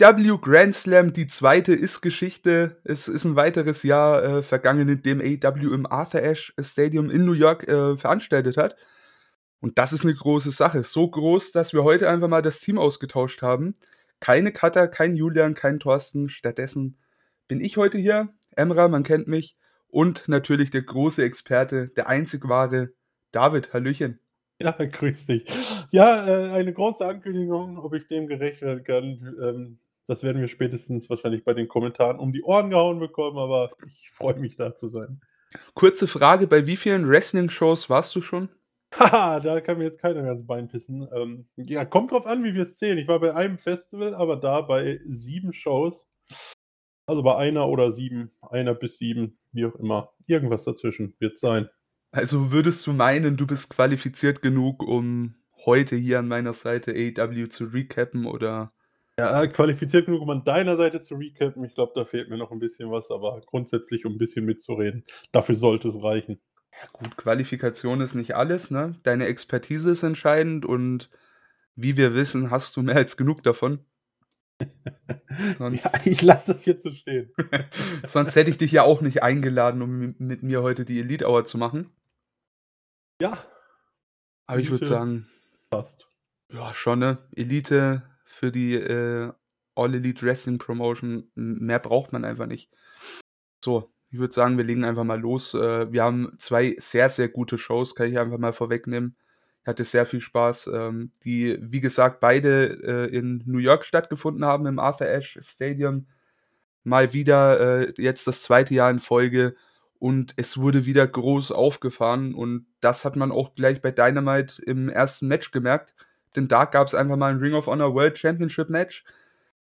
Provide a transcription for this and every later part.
AEW Grand Slam, die zweite ist Geschichte. Es ist ein weiteres Jahr äh, vergangen, in dem AEW im Arthur Ashe Stadium in New York äh, veranstaltet hat. Und das ist eine große Sache. So groß, dass wir heute einfach mal das Team ausgetauscht haben. Keine Cutter, kein Julian, kein Thorsten. Stattdessen bin ich heute hier. Emra, man kennt mich. Und natürlich der große Experte, der einzig wahre David. Hallöchen. Ja, grüß dich. Ja, äh, eine große Ankündigung, ob ich dem gerecht werden kann. Ähm, das werden wir spätestens wahrscheinlich bei den Kommentaren um die Ohren gehauen bekommen, aber ich freue mich da zu sein. Kurze Frage: Bei wie vielen Wrestling-Shows warst du schon? Haha, da kann mir jetzt keiner ganz Bein pissen. Ähm, ja, kommt drauf an, wie wir es zählen. Ich war bei einem Festival, aber da bei sieben Shows. Also bei einer oder sieben, einer bis sieben, wie auch immer. Irgendwas dazwischen wird sein. Also würdest du meinen, du bist qualifiziert genug, um heute hier an meiner Seite AEW zu recappen oder? Ja, qualifiziert genug, um an deiner Seite zu recappen. Ich glaube, da fehlt mir noch ein bisschen was, aber grundsätzlich, um ein bisschen mitzureden, dafür sollte es reichen. Ja, gut, Qualifikation ist nicht alles, ne? Deine Expertise ist entscheidend und wie wir wissen, hast du mehr als genug davon. Sonst, ja, ich lasse das jetzt so stehen. Sonst hätte ich dich ja auch nicht eingeladen, um mit mir heute die Elite Hour zu machen. Ja. Aber ich würde sagen, passt. Ja, schon, ne? Elite für die äh, All Elite Wrestling Promotion. Mehr braucht man einfach nicht. So, ich würde sagen, wir legen einfach mal los. Äh, wir haben zwei sehr, sehr gute Shows, kann ich einfach mal vorwegnehmen. Ich hatte sehr viel Spaß, ähm, die, wie gesagt, beide äh, in New York stattgefunden haben, im Arthur Ashe Stadium. Mal wieder äh, jetzt das zweite Jahr in Folge und es wurde wieder groß aufgefahren und das hat man auch gleich bei Dynamite im ersten Match gemerkt, denn da gab es einfach mal ein Ring of Honor World Championship Match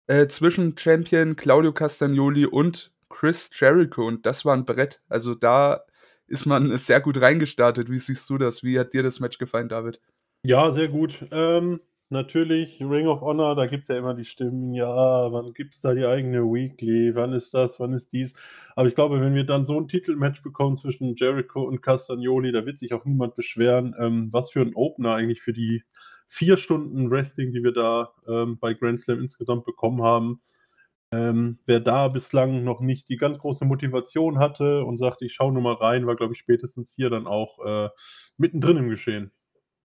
äh, zwischen Champion Claudio Castagnoli und Chris Jericho und das war ein Brett. Also da ist man sehr gut reingestartet. Wie siehst du das? Wie hat dir das Match gefallen, David? Ja, sehr gut. Ähm, natürlich, Ring of Honor, da gibt es ja immer die Stimmen, ja, wann gibt es da die eigene Weekly, wann ist das, wann ist dies. Aber ich glaube, wenn wir dann so ein Titelmatch bekommen zwischen Jericho und Castagnoli, da wird sich auch niemand beschweren, ähm, was für ein Opener eigentlich für die vier Stunden Wrestling, die wir da ähm, bei Grand Slam insgesamt bekommen haben. Ähm, wer da bislang noch nicht die ganz große Motivation hatte und sagte, ich schaue nur mal rein, war, glaube ich, spätestens hier dann auch äh, mittendrin im Geschehen.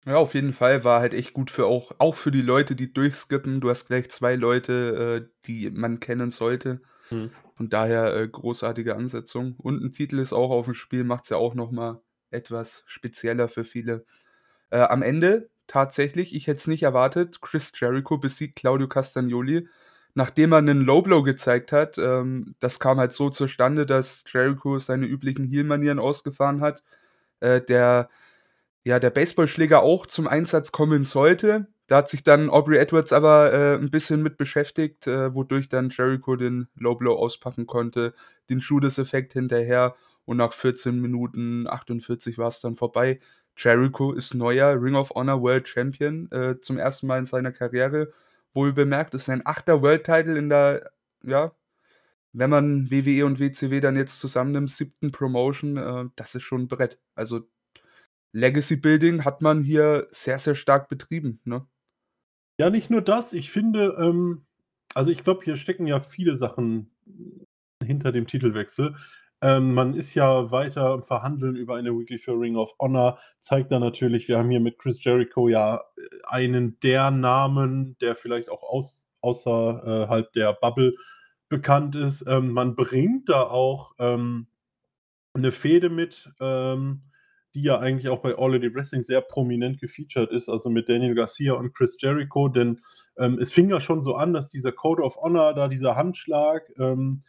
Ja, auf jeden Fall war halt echt gut für auch, auch für die Leute, die durchskippen. Du hast gleich zwei Leute, äh, die man kennen sollte. Hm. Von daher äh, großartige Ansetzung. Und ein Titel ist auch auf dem Spiel, macht es ja auch nochmal etwas spezieller für viele. Äh, am Ende tatsächlich, ich hätte es nicht erwartet, Chris Jericho besiegt Claudio Castagnoli nachdem er einen Low Blow gezeigt hat, ähm, das kam halt so zustande, dass Jericho seine üblichen Heel-Manieren ausgefahren hat, äh, der, ja, der Baseballschläger auch zum Einsatz kommen sollte. Da hat sich dann Aubrey Edwards aber äh, ein bisschen mit beschäftigt, äh, wodurch dann Jericho den Low Blow auspacken konnte, den Judas-Effekt hinterher und nach 14 Minuten 48 war es dann vorbei. Jericho ist neuer Ring of Honor World Champion äh, zum ersten Mal in seiner Karriere wohl bemerkt, ist ein achter World Title in der, ja, wenn man WWE und WCW dann jetzt zusammennimmt, siebten Promotion, äh, das ist schon ein Brett. Also Legacy Building hat man hier sehr, sehr stark betrieben, ne? Ja, nicht nur das. Ich finde, ähm, also ich glaube, hier stecken ja viele Sachen hinter dem Titelwechsel. Ähm, man ist ja weiter am Verhandeln über eine Weekly für Ring of Honor. Zeigt da natürlich, wir haben hier mit Chris Jericho ja äh, einen der Namen, der vielleicht auch aus, außerhalb der Bubble bekannt ist. Ähm, man bringt da auch ähm, eine Fehde mit, ähm, die ja eigentlich auch bei All Elite Wrestling sehr prominent gefeatured ist, also mit Daniel Garcia und Chris Jericho, denn ähm, es fing ja schon so an, dass dieser Code of Honor, da dieser Handschlag, ähm,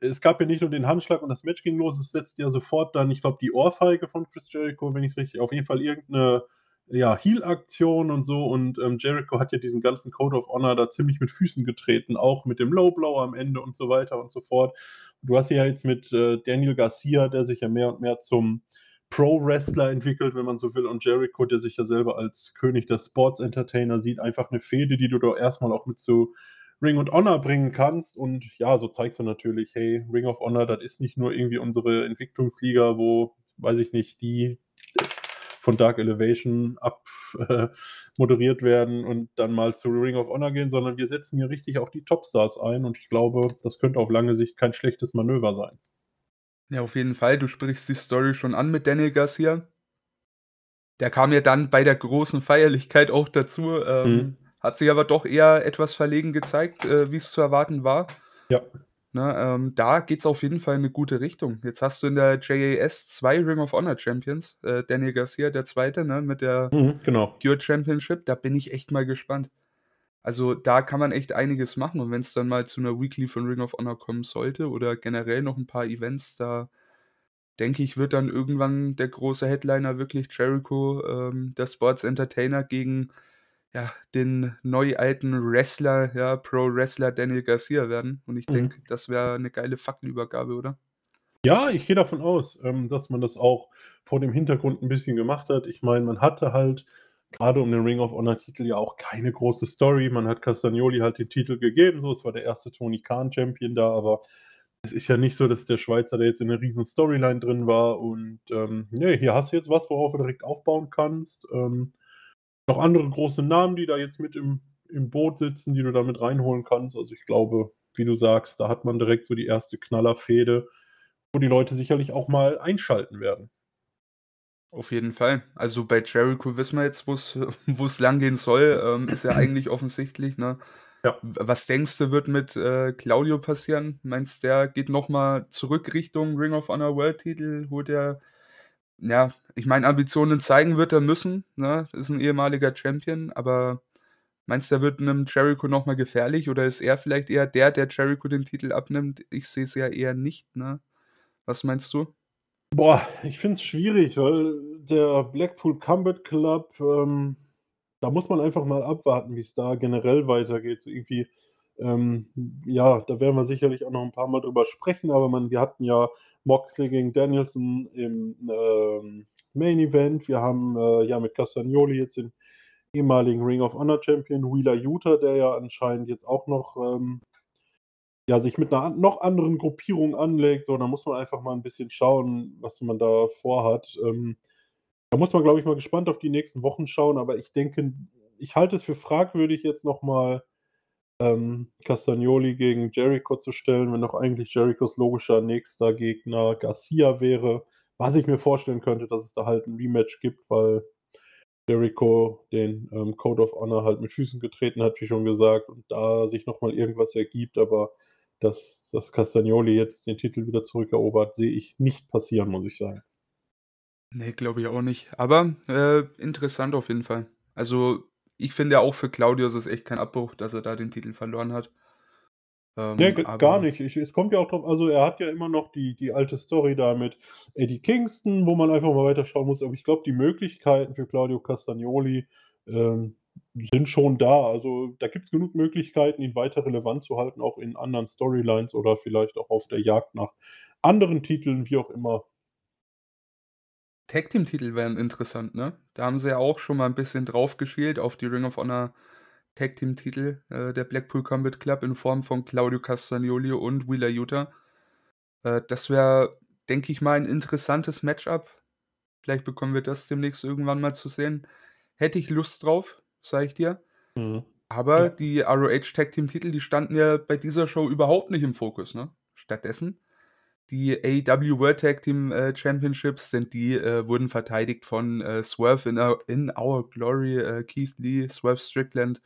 es gab ja nicht nur den Handschlag und das Match ging los, es setzt ja sofort dann, ich glaube, die Ohrfeige von Chris Jericho, wenn ich es richtig, auf jeden Fall irgendeine ja, Heal-Aktion und so. Und ähm, Jericho hat ja diesen ganzen Code of Honor da ziemlich mit Füßen getreten, auch mit dem Low Blow am Ende und so weiter und so fort. Du hast ja jetzt mit äh, Daniel Garcia, der sich ja mehr und mehr zum Pro-Wrestler entwickelt, wenn man so will, und Jericho, der sich ja selber als König der Sports-Entertainer sieht, einfach eine Fehde, die du doch erstmal auch mit so Ring of Honor bringen kannst. Und ja, so zeigst du natürlich, hey, Ring of Honor, das ist nicht nur irgendwie unsere Entwicklungsliga, wo, weiß ich nicht, die von Dark Elevation abmoderiert äh, werden und dann mal zu Ring of Honor gehen, sondern wir setzen hier richtig auch die Topstars ein und ich glaube, das könnte auf lange Sicht kein schlechtes Manöver sein. Ja, auf jeden Fall. Du sprichst die Story schon an mit Daniel Garcia. Der kam ja dann bei der großen Feierlichkeit auch dazu. Ähm, mhm. Hat sich aber doch eher etwas verlegen gezeigt, äh, wie es zu erwarten war. Ja. Ne, ähm, da geht es auf jeden Fall in eine gute Richtung. Jetzt hast du in der JAS zwei Ring of Honor Champions. Äh, Daniel Garcia, der zweite, ne, mit der mhm, genau. Pure Championship. Da bin ich echt mal gespannt. Also da kann man echt einiges machen. Und wenn es dann mal zu einer Weekly von Ring of Honor kommen sollte oder generell noch ein paar Events, da denke ich, wird dann irgendwann der große Headliner wirklich Jericho, ähm, der Sports Entertainer gegen ja, den neu alten Wrestler, ja, Pro-Wrestler Daniel Garcia werden. Und ich mhm. denke, das wäre eine geile Fackelübergabe, oder? Ja, ich gehe davon aus, ähm, dass man das auch vor dem Hintergrund ein bisschen gemacht hat. Ich meine, man hatte halt gerade um den Ring of Honor-Titel ja auch keine große Story. Man hat Castagnoli halt den Titel gegeben, so, es war der erste Tony Khan-Champion da, aber es ist ja nicht so, dass der Schweizer da jetzt in einer riesen Storyline drin war und ähm, nee, hier hast du jetzt was, worauf du direkt aufbauen kannst. Ähm, noch andere große Namen, die da jetzt mit im, im Boot sitzen, die du da mit reinholen kannst. Also ich glaube, wie du sagst, da hat man direkt so die erste Knallerfehde, wo die Leute sicherlich auch mal einschalten werden. Auf jeden Fall. Also bei Jericho wissen wir jetzt, wo es lang gehen soll. Ähm, ist ja eigentlich offensichtlich. Ne? Ja. Was denkst du, wird mit äh, Claudio passieren? Meinst du, der geht nochmal zurück Richtung Ring of Honor World Titel? Holt er ja, ich meine, Ambitionen zeigen wird er müssen, ne? Ist ein ehemaliger Champion, aber meinst du, er wird einem Jericho nochmal gefährlich oder ist er vielleicht eher der, der Jericho den Titel abnimmt? Ich sehe es ja eher nicht, ne? Was meinst du? Boah, ich finde es schwierig, weil der Blackpool Combat Club, ähm, da muss man einfach mal abwarten, wie es da generell weitergeht. So irgendwie, ähm, ja, da werden wir sicherlich auch noch ein paar Mal drüber sprechen, aber man, wir hatten ja Moxley gegen Danielson im ähm, Main Event. Wir haben äh, ja mit Castagnoli jetzt den ehemaligen Ring of Honor Champion Wheeler Utah, der ja anscheinend jetzt auch noch ähm, ja, sich mit einer noch anderen Gruppierung anlegt. So, da muss man einfach mal ein bisschen schauen, was man da vorhat. Ähm, da muss man, glaube ich, mal gespannt auf die nächsten Wochen schauen, aber ich denke, ich halte es für fragwürdig, jetzt nochmal ähm, Castagnoli gegen Jericho zu stellen, wenn doch eigentlich Jerichos logischer nächster Gegner Garcia wäre. Was ich mir vorstellen könnte, dass es da halt ein Rematch gibt, weil Jericho den ähm, Code of Honor halt mit Füßen getreten hat, wie schon gesagt, und da sich nochmal irgendwas ergibt, aber dass, dass Castagnoli jetzt den Titel wieder zurückerobert, sehe ich nicht passieren, muss ich sagen. Nee, glaube ich auch nicht. Aber äh, interessant auf jeden Fall. Also ich finde auch für Claudio ist es echt kein Abbruch, dass er da den Titel verloren hat. Ähm, nee, gar nicht. Ich, es kommt ja auch drauf, also er hat ja immer noch die, die alte Story da mit Eddie Kingston, wo man einfach mal weiterschauen muss. Aber ich glaube, die Möglichkeiten für Claudio Castagnoli ähm, sind schon da. Also da gibt es genug Möglichkeiten, ihn weiter relevant zu halten, auch in anderen Storylines oder vielleicht auch auf der Jagd nach anderen Titeln, wie auch immer. Tag Team Titel wären interessant, ne? Da haben sie ja auch schon mal ein bisschen drauf geschielt auf die Ring of Honor Tag Team Titel äh, der Blackpool Combat Club in Form von Claudio Castagnoli und Wheeler Utah. Äh, das wäre, denke ich mal, ein interessantes Matchup. Vielleicht bekommen wir das demnächst irgendwann mal zu sehen. Hätte ich Lust drauf, sage ich dir. Mhm. Aber ja. die ROH Tag Team Titel, die standen ja bei dieser Show überhaupt nicht im Fokus, ne? Stattdessen die AEW World Tag Team äh, Championships sind die, äh, wurden verteidigt von äh, Swerve in Our, in Our Glory, äh, Keith Lee, Swerve Strickland.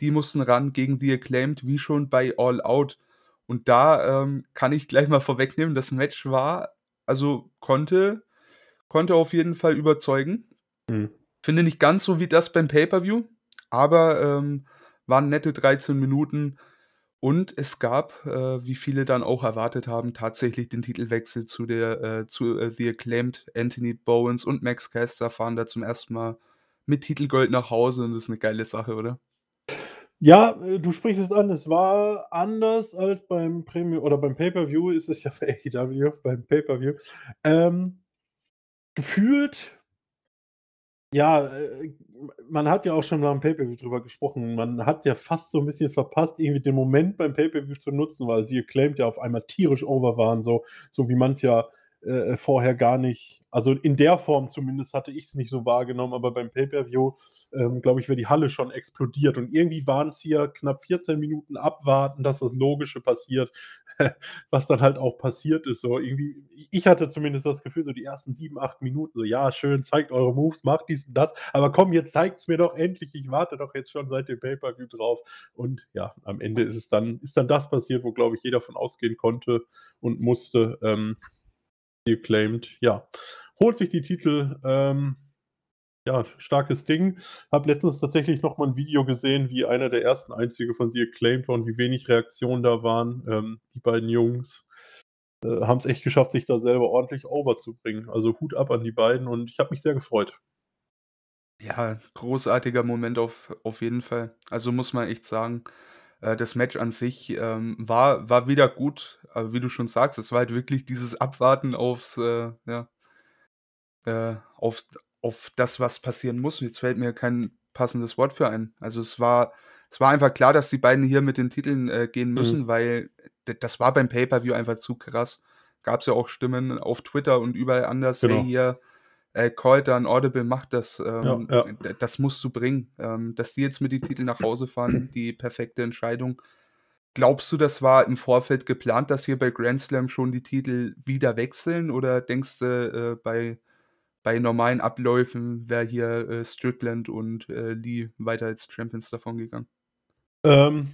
Die mussten ran gegen The Acclaimed, wie schon bei All Out. Und da ähm, kann ich gleich mal vorwegnehmen, das Match war, also konnte, konnte auf jeden Fall überzeugen. Mhm. Finde nicht ganz so wie das beim Pay-Per-View, aber ähm, waren nette 13 Minuten und es gab, äh, wie viele dann auch erwartet haben, tatsächlich den Titelwechsel zu der äh, zu äh, The Acclaimed. Anthony Bowens und Max Caster fahren da zum ersten Mal mit Titelgold nach Hause und das ist eine geile Sache, oder? Ja, äh, du sprichst es an. Es war anders als beim Premium oder beim Pay-Per-View ist es ja für AEW, beim Pay-Per-View. Ähm, gefühlt ja, äh, man hat ja auch schon beim Pay-Per-View drüber gesprochen. Man hat ja fast so ein bisschen verpasst, irgendwie den Moment beim Pay-Per-View zu nutzen, weil sie Acclaimed ja auf einmal tierisch over waren, so so wie man's ja äh, vorher gar nicht, also in der Form zumindest hatte ich es nicht so wahrgenommen, aber beim Pay-Per-View, ähm, glaube ich, wäre die Halle schon explodiert. Und irgendwie waren es hier knapp 14 Minuten abwarten, dass das Logische passiert, was dann halt auch passiert ist. So irgendwie, ich hatte zumindest das Gefühl, so die ersten sieben, acht Minuten, so ja, schön, zeigt eure Moves, macht dies und das, aber komm, jetzt zeigt es mir doch endlich, ich warte doch jetzt schon seit dem Pay-Per-View drauf. Und ja, am Ende ist es dann, ist dann das passiert, wo, glaube ich, jeder von ausgehen konnte und musste. Ähm, Acclaimed, ja, holt sich die Titel. Ähm, ja, starkes Ding. Habe letztens tatsächlich noch mal ein Video gesehen, wie einer der ersten Einzüge von The Acclaimed war und wie wenig Reaktionen da waren. Ähm, die beiden Jungs äh, haben es echt geschafft, sich da selber ordentlich overzubringen. Also Hut ab an die beiden und ich habe mich sehr gefreut. Ja, großartiger Moment auf, auf jeden Fall. Also muss man echt sagen, äh, das Match an sich ähm, war, war wieder gut, aber wie du schon sagst, es war halt wirklich dieses Abwarten aufs, äh, ja, äh, auf, auf das, was passieren muss. Jetzt fällt mir kein passendes Wort für ein. Also es war, es war einfach klar, dass die beiden hier mit den Titeln äh, gehen müssen, mhm. weil das war beim Pay-Per-View einfach zu krass. Gab es ja auch Stimmen auf Twitter und überall anders, genau. hey, hier, äh, Call dann Audible macht das, ähm, ja, ja. das musst du bringen. Ähm, dass die jetzt mit die Titel nach Hause fahren, die perfekte Entscheidung. Glaubst du, das war im Vorfeld geplant, dass hier bei Grand Slam schon die Titel wieder wechseln? Oder denkst du, äh, bei, bei normalen Abläufen wäre hier äh, Strickland und äh, Lee weiter als Champions davon gegangen? Ähm,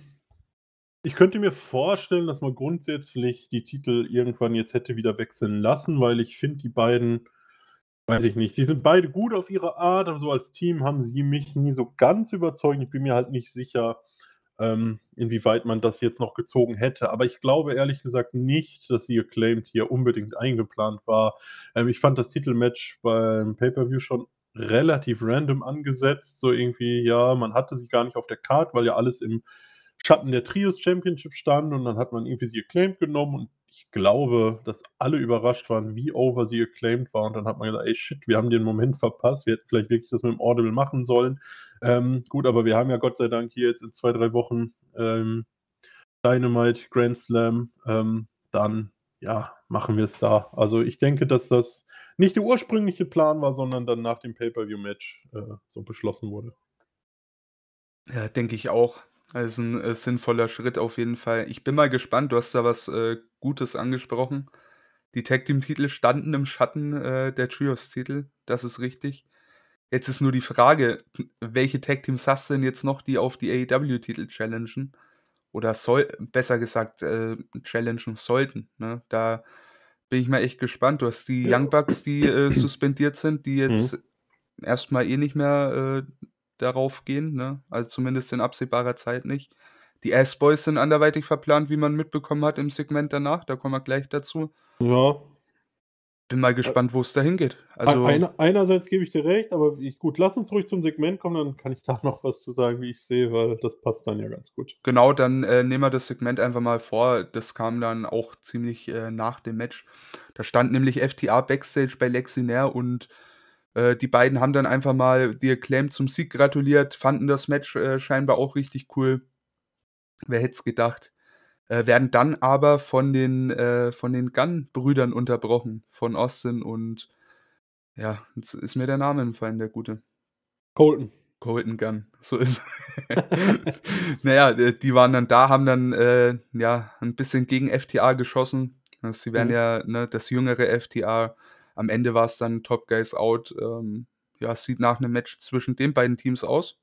ich könnte mir vorstellen, dass man grundsätzlich die Titel irgendwann jetzt hätte wieder wechseln lassen, weil ich finde, die beiden Weiß ich nicht. Die sind beide gut auf ihre Art, aber so als Team haben sie mich nie so ganz überzeugt. Ich bin mir halt nicht sicher, ähm, inwieweit man das jetzt noch gezogen hätte. Aber ich glaube ehrlich gesagt nicht, dass sie Acclaimed hier unbedingt eingeplant war. Ähm, ich fand das Titelmatch beim Pay-Per-View schon relativ random angesetzt. So irgendwie, ja, man hatte sie gar nicht auf der Karte, weil ja alles im Schatten der Trios Championship stand und dann hat man irgendwie sie acclaimed genommen und ich glaube, dass alle überrascht waren, wie over sie acclaimed war. Und dann hat man gesagt, ey shit, wir haben den Moment verpasst. Wir hätten vielleicht wirklich das mit dem Audible machen sollen. Ähm, gut, aber wir haben ja Gott sei Dank hier jetzt in zwei, drei Wochen ähm, Dynamite, Grand Slam. Ähm, dann, ja, machen wir es da. Also ich denke, dass das nicht der ursprüngliche Plan war, sondern dann nach dem Pay-Per-View-Match äh, so beschlossen wurde. Ja, denke ich auch. Also ein äh, sinnvoller Schritt auf jeden Fall. Ich bin mal gespannt, du hast da was äh, Gutes angesprochen. Die Tag Team-Titel standen im Schatten äh, der Trios-Titel, das ist richtig. Jetzt ist nur die Frage, welche Tag Teams hast du denn jetzt noch, die auf die AEW-Titel challengen? Oder soll, besser gesagt, äh, challengen sollten. Ne? Da bin ich mal echt gespannt. Du hast die Young Bucks, die äh, suspendiert sind, die jetzt mhm. erstmal eh nicht mehr äh, darauf gehen, ne? Also zumindest in absehbarer Zeit nicht. Die S-Boys sind anderweitig verplant, wie man mitbekommen hat im Segment danach. Da kommen wir gleich dazu. Ja. Bin mal gespannt, wo es da hingeht. Also, Einer, einerseits gebe ich dir recht, aber ich, gut, lass uns ruhig zum Segment kommen, dann kann ich da noch was zu sagen, wie ich sehe, weil das passt dann ja ganz gut. Genau, dann äh, nehmen wir das Segment einfach mal vor. Das kam dann auch ziemlich äh, nach dem Match. Da stand nämlich FTA Backstage bei Lexinair und äh, die beiden haben dann einfach mal The Acclaim zum Sieg gratuliert, fanden das Match äh, scheinbar auch richtig cool. Wer hätte es gedacht? Äh, werden dann aber von den, äh, von den Gunn-Brüdern unterbrochen, von Austin und ja, jetzt ist mir der Name entfallen, der gute. Colton. Colton Gunn, so ist Naja, äh, die waren dann da, haben dann äh, ja ein bisschen gegen FTA geschossen. Also, sie werden mhm. ja ne, das jüngere FTA am Ende war es dann Top Guys Out. Ähm, ja, es sieht nach einem Match zwischen den beiden Teams aus.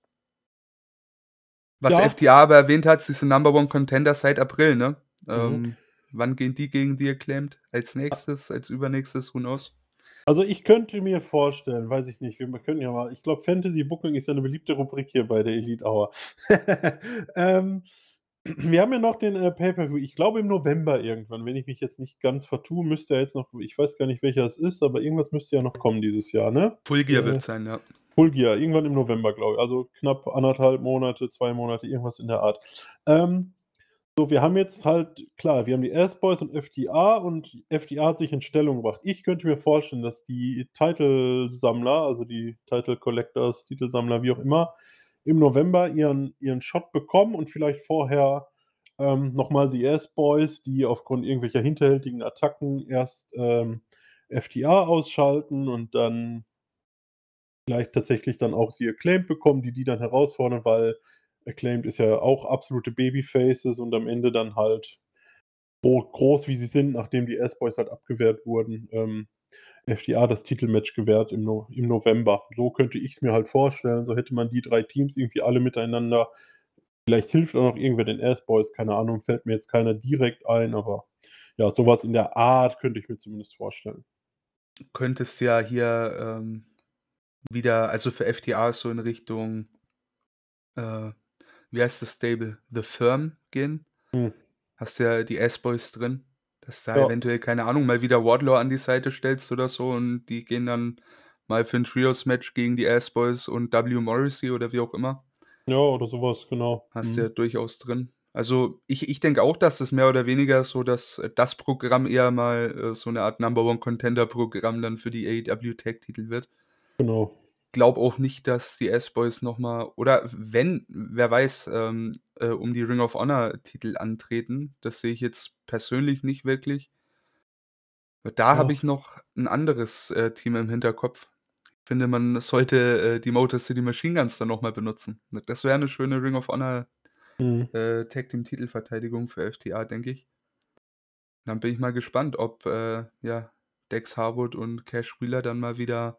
Was ja. FTA aber erwähnt hat, sie sind Number One Contender seit April, ne? Mhm. Ähm, wann gehen die gegen die acclaimed? Als nächstes, als übernächstes, who knows? Also ich könnte mir vorstellen, weiß ich nicht, wir können ja mal, ich glaube Fantasy Booking ist ja eine beliebte Rubrik hier bei der Elite Hour. ähm, wir haben ja noch den äh, Pay-Per-View, ich glaube im November irgendwann, wenn ich mich jetzt nicht ganz vertue, müsste ja jetzt noch, ich weiß gar nicht welcher es ist, aber irgendwas müsste ja noch kommen dieses Jahr, ne? Full Gear äh, wird sein, ja. Full Gear, irgendwann im November, glaube ich. Also knapp anderthalb Monate, zwei Monate, irgendwas in der Art. Ähm, so, wir haben jetzt halt, klar, wir haben die S-Boys und FDA und FDA hat sich in Stellung gebracht. Ich könnte mir vorstellen, dass die Titelsammler, also die Title Collectors, Titelsammler, wie auch immer, im November ihren, ihren Shot bekommen und vielleicht vorher ähm, nochmal die S-Boys, die aufgrund irgendwelcher hinterhältigen Attacken erst ähm, FTA ausschalten und dann vielleicht tatsächlich dann auch sie Acclaimed bekommen, die die dann herausfordern, weil Acclaimed ist ja auch absolute Babyfaces und am Ende dann halt groß, wie sie sind, nachdem die S-Boys halt abgewehrt wurden, ähm, FDA das Titelmatch gewährt im, no im November. So könnte ich es mir halt vorstellen. So hätte man die drei Teams irgendwie alle miteinander. Vielleicht hilft auch noch irgendwer den S-Boys, keine Ahnung, fällt mir jetzt keiner direkt ein, aber ja, sowas in der Art könnte ich mir zumindest vorstellen. Du könntest ja hier ähm, wieder, also für FDA so in Richtung, äh, wie heißt das Stable? The Firm gehen. Hm. Hast ja die S-Boys drin. Dass da ja. eventuell, keine Ahnung, mal wieder Wardlaw an die Seite stellst oder so und die gehen dann mal für ein Trios-Match gegen die S-Boys und W. Morrissey oder wie auch immer. Ja, oder sowas, genau. Hast mhm. ja durchaus drin. Also ich, ich denke auch, dass das mehr oder weniger so, dass das Programm eher mal äh, so eine Art Number One Contender Programm dann für die AEW Tag Titel wird. Genau glaube auch nicht, dass die S-Boys nochmal, oder wenn, wer weiß, ähm, äh, um die Ring of Honor-Titel antreten. Das sehe ich jetzt persönlich nicht wirklich. Da ja. habe ich noch ein anderes äh, Team im Hinterkopf. Ich finde, man sollte äh, die Motor City Machine Guns dann nochmal benutzen. Das wäre eine schöne Ring of Honor mhm. äh, Tag Team Titelverteidigung für FTA, denke ich. Dann bin ich mal gespannt, ob äh, ja, Dex Harwood und Cash Wheeler dann mal wieder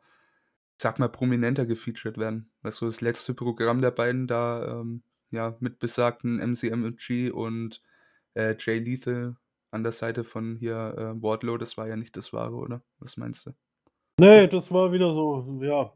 sag mal, prominenter gefeatured werden. Weißt du, das letzte Programm der beiden da, ähm, ja, mit besagten MCMG und äh, Jay Lethal an der Seite von hier äh, Wardlow, das war ja nicht das wahre, oder? Was meinst du? Nee, das war wieder so, ja.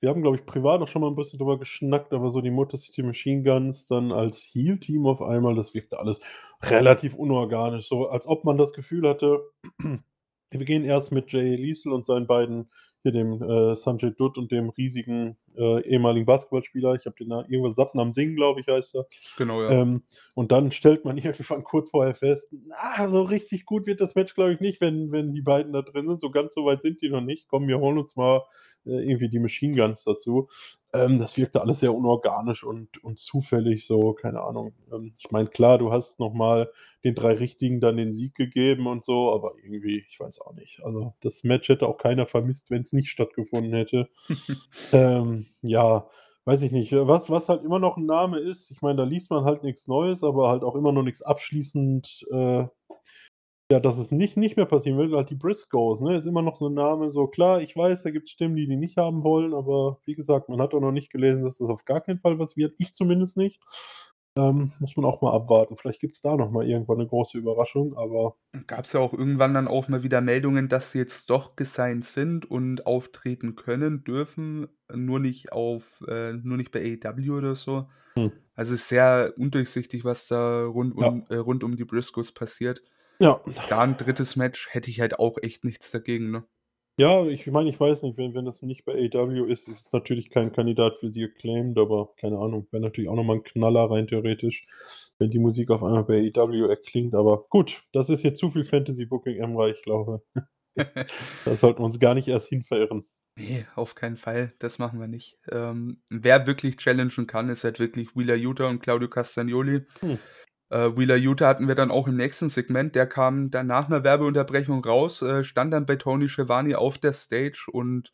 Wir haben, glaube ich, privat auch schon mal ein bisschen drüber geschnackt, aber so die Motor City Machine Guns dann als Heal-Team auf einmal, das wirkte alles relativ unorganisch. So, als ob man das Gefühl hatte, wir gehen erst mit Jay Liesel und seinen beiden hier dem äh, Sanjay Dutt und dem riesigen äh, ehemaligen Basketballspieler. Ich habe den Namen, irgendwas Satnam Singh, glaube ich, heißt er. Genau, ja. Ähm, und dann stellt man irgendwann kurz vorher fest, na, so richtig gut wird das Match, glaube ich, nicht, wenn, wenn die beiden da drin sind. So ganz so weit sind die noch nicht. Komm, wir holen uns mal äh, irgendwie die Machine Guns dazu. Ähm, das wirkte alles sehr unorganisch und, und zufällig, so, keine Ahnung. Ähm, ich meine, klar, du hast nochmal den drei Richtigen dann den Sieg gegeben und so, aber irgendwie, ich weiß auch nicht. Also, das Match hätte auch keiner vermisst, wenn es nicht stattgefunden hätte. ähm, ja, weiß ich nicht. Was, was halt immer noch ein Name ist, ich meine, da liest man halt nichts Neues, aber halt auch immer noch nichts abschließend äh, ja, dass es nicht nicht mehr passieren wird, halt die Briscoes, ne? Ist immer noch so ein Name, so klar, ich weiß, da gibt es Stimmen, die die nicht haben wollen, aber wie gesagt, man hat auch noch nicht gelesen, dass das auf gar keinen Fall was wird. Ich zumindest nicht. Ähm, muss man auch mal abwarten. Vielleicht gibt es da noch mal irgendwann eine große Überraschung, aber Gab es ja auch irgendwann dann auch mal wieder Meldungen, dass sie jetzt doch gesigned sind und auftreten können, dürfen, nur nicht auf äh, nur nicht bei AEW oder so. Hm. Also, ist sehr undurchsichtig, was da rund Ja. um äh, rund um die Briscoes passiert. Ja. Da ein drittes Match hätte ich halt auch echt nichts dagegen, ne? Ja, ich meine, ich weiß nicht, wenn wenn das nicht bei AEW ist, ist es natürlich kein Kandidat für sie Acclaimed, aber keine Ahnung, wäre natürlich auch noch mal 'n Knaller rein theoretisch, wenn die Musik auf einmal bei AEW erklingt, aber gut, das ist jetzt zu viel Fantasy Booking, Emra, ich glaube. Da sollten wir uns gar nicht erst hin verirren. Ne, auf keinen Fall, das machen wir nicht. Ähm, wer wirklich challengen kann, ist halt wirklich Wheeler Yuta und Claudio Castagnoli. Hm. Äh, Wheeler Utah hatten wir dann auch im nächsten Segment. Der kam dann nach einer Werbeunterbrechung raus, äh, stand dann bei Tony Schiavone auf der Stage und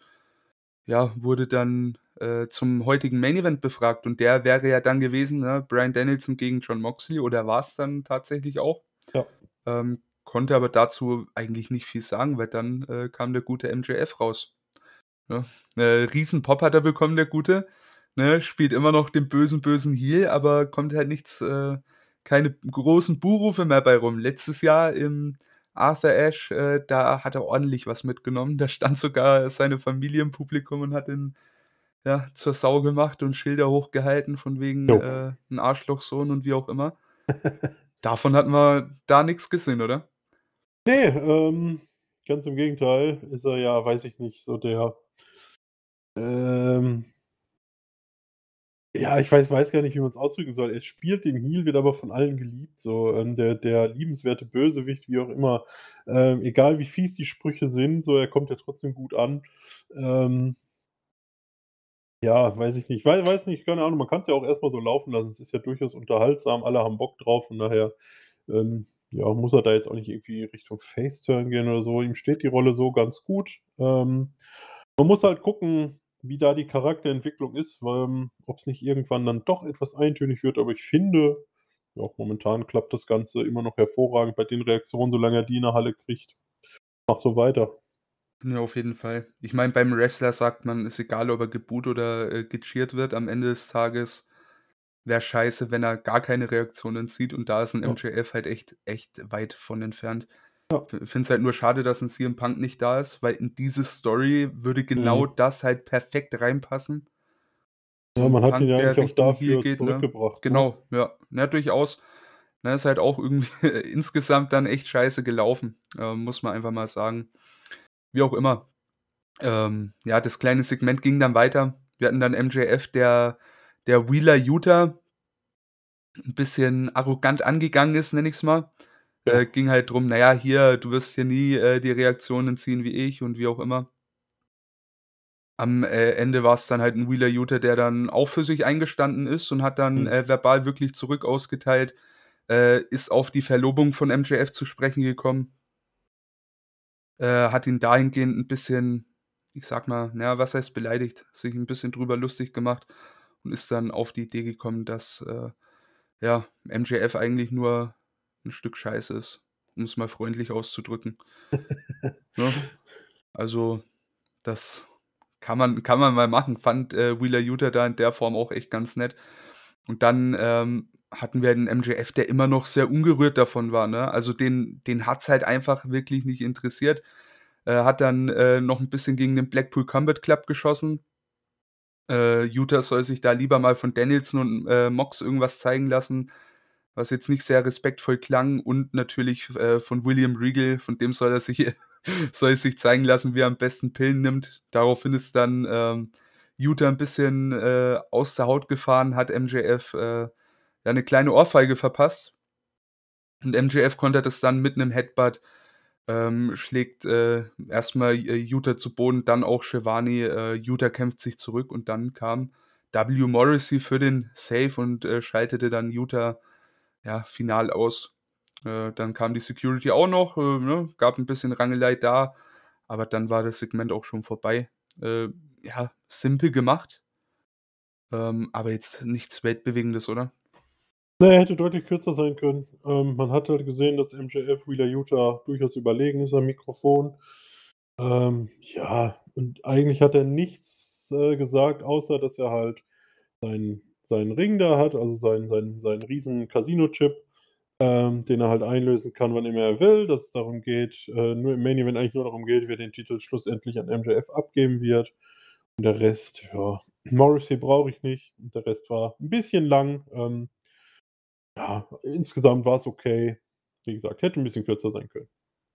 ja, wurde dann äh, zum heutigen Main Event befragt. Und der wäre ja dann gewesen, ne? Brian Danielson gegen John Moxley, oder war es dann tatsächlich auch? Ja. Ähm, konnte aber dazu eigentlich nicht viel sagen, weil dann äh, kam der gute MJF raus. Ja. Äh, Riesenpop hat er bekommen, der Gute. Ne? Spielt immer noch den bösen, bösen Heel, aber kommt halt nichts äh, keine großen Buhrufe mehr bei rum. Letztes Jahr im Arthur Ashe, äh, da hat er ordentlich was mitgenommen. Da stand sogar seine Familie im Publikum und hat ihn ja, zur Sau gemacht und Schilder hochgehalten von wegen äh, ein Arschlochsohn und wie auch immer. Davon hatten wir da nichts gesehen, oder? Nee, ähm, ganz im Gegenteil ist er ja, weiß ich nicht, so der ähm, ja, ich weiß weiß gar nicht, wie man es ausdrücken soll. Er spielt den Heel, wird aber von allen geliebt, so, ähm, der der liebenswerte Bösewicht, wie auch immer. Ähm, egal wie fies die Sprüche sind, so, er kommt ja trotzdem gut an. Ähm ja, weiß ich nicht. Wei weiß nicht, keine Ahnung, man kann es ja auch erstmal so laufen lassen. Es ist ja durchaus unterhaltsam, alle haben Bock drauf, von daher, ähm, ja, muss er da jetzt auch nicht irgendwie Richtung Face-Turn gehen oder so. Ihm steht die Rolle so ganz gut. Ähm, man muss halt gucken, wie da die Charakterentwicklung ist, ähm, ob es nicht irgendwann dann doch etwas eintönig wird. Aber ich finde, ja, momentan klappt das Ganze immer noch hervorragend bei den Reaktionen, solange er die in der Halle kriegt. Mach so weiter. Ja, auf jeden Fall. Ich meine, beim Wrestler sagt man, ist egal, ob er geboot oder äh, gecheert wird. Am Ende des Tages wäre scheiße, wenn er gar keine Reaktionen zieht. Und da ist ein Ja. MJF halt echt, echt weit von entfernt. Ja. Ich finde es halt nur schade, dass ein CM Punk nicht da ist, weil in diese Story würde genau Mhm. das halt perfekt reinpassen. Ja, man hat Punk, ihn ja eigentlich auch dafür geht, ne? zurückgebracht, ne? Genau, ja. Ja, durchaus. Ne, ist halt auch irgendwie insgesamt dann echt scheiße gelaufen, ähm, muss man einfach mal sagen. Wie auch immer. Ähm, ja, das kleine Segment ging dann weiter. Wir hatten dann MJF, der der Wheeler Yuta 'n bisschen arrogant angegangen ist, nenne ich's mal. Äh, ging halt drum: „Na ja, hier, du wirst hier nie, äh, die Reaktionen ziehen wie ich“ und wie auch immer. Am, äh, Ende war's dann halt 'n Wheeler Yuta, der dann auch für sich eingestanden ist und hat dann, Mhm. äh, verbal wirklich zurück ausgeteilt, äh, ist auf die Verlobung von MJF zu sprechen gekommen. Äh, hat ihn dahingehend 'n bisschen, ich sage mal, na ja, was heißt beleidigt, sich 'n bisschen drüber lustig gemacht und ist dann auf die Idee gekommen, dass, ja, MJF eigentlich nur 'n Stück Scheiße ist, um's mal freundlich auszudrücken. Ne? Also, das kann man kann man mal machen. Fand, äh, Wheeler Yuta da in der Form auch echt ganz nett. Und dann, ähm, hatten wir 'n MJF, der immer noch sehr ungerührt davon war, ne? Also, den den hat's halt einfach wirklich nicht interessiert. Er hat dann, äh, noch 'n bisschen gegen den Blackpool Combat Club geschossen. Äh, Yuta soll sich da lieber mal von Danielson und, äh, Mox irgendwas zeigen lassen, was jetzt nicht sehr respektvoll klang und natürlich, äh, von William Regal, von dem soll er sich soll er sich zeigen lassen, wie er am besten Pillen nimmt. Daraufhin ist dann, ähm, Yuta 'n bisschen, äh, aus der Haut gefahren, hat MJF, äh, ja 'ne kleine Ohrfeige verpasst. Und MJF kontert das dann mit 'nem Headbutt, ähm, schlägt, äh, erst mal, äh, Yuta zu Boden, dann auch Schiavone. Äh, Yuta kämpft sich zurück und dann kam W. Morrissey für den Save und, schaltete dann Yuta, ja, final aus. Äh, dann kam die Security auch noch, äh, ne, gab 'n bisschen Rangelei da, aber dann war das Segment auch schon vorbei. Äh, ja, simpel gemacht. Ähm, aber jetzt nichts Weltbewegendes, oder? Ne, hätte deutlich kürzer sein können. Ähm, man hat halt gesehen, dass MJF Wheeler Yuta durchaus überlegen ist am Mikrofon. Ähm, ja, und eigentlich hat er nichts, äh, gesagt, außer dass er halt seinen seinen Ring da hat, also seinen seinen seinen riesen Casino-Chip, ähm, den er halt einlösen kann, wann immer er will, dass es darum geht äh, nur im Main Event eigentlich nur darum geht, wer den Titel schlussendlich an MJF abgeben wird. Und der Rest, ja, Morrissey brauche ich nicht. Und der Rest war 'n bisschen lang. Ähm, ja, insgesamt war's okay. Wie gesagt, hätte 'n bisschen kürzer sein können.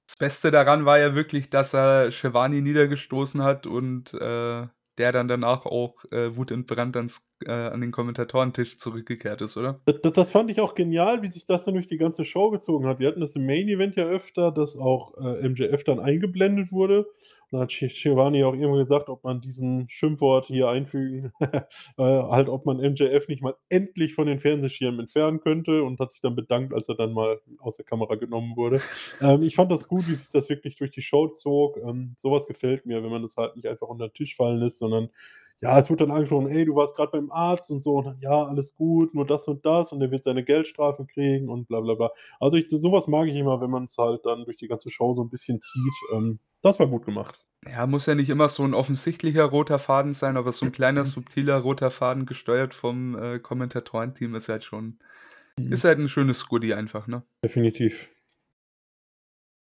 Das Beste daran war ja wirklich, dass er Schiavone niedergestoßen hat und, äh, der dann danach auch, äh, wutentbrannt ans äh, an den Kommentatorentisch zurückgekehrt ist, oder? D d das fand ich auch genial, wie sich das dann durch die ganze Show gezogen hat. Wir hatten das im Main Event ja öfter, dass auch, äh, MJF dann eingeblendet wurde. Dann hat Schiavone auch irgendwann gesagt, ob man diesen Schimpfwort hier einfügen äh, halt, ob man MJF nicht mal endlich von den Fernsehschirmen entfernen könnte und hat sich dann bedankt, als er dann mal aus der Kamera genommen wurde. Ähm, ich fand das gut, wie sich das wirklich durch die Show zog. Ähm, so was gefällt mir, wenn man das halt nicht einfach unter 'n Tisch fallen lässt, sondern ja, es wird dann angesprochen: „Ey, du warst grad beim Arzt“ und so. Und dann: „Ja, alles gut, nur das und das und er wird seine Geldstrafe kriegen“ und bla bla bla. Also, ich so was mag ich immer, wenn man's halt dann durch die ganze Show so 'n bisschen zieht. Ähm, das war gut gemacht. Ja, muss ja nicht immer so 'n offensichtlicher roter Faden sein, aber so 'n kleiner Mhm. subtiler roter Faden gesteuert vom, äh, Kommentatorenteam ist halt schon Mhm. ist halt 'n schönes Goodie einfach, ne? Definitiv.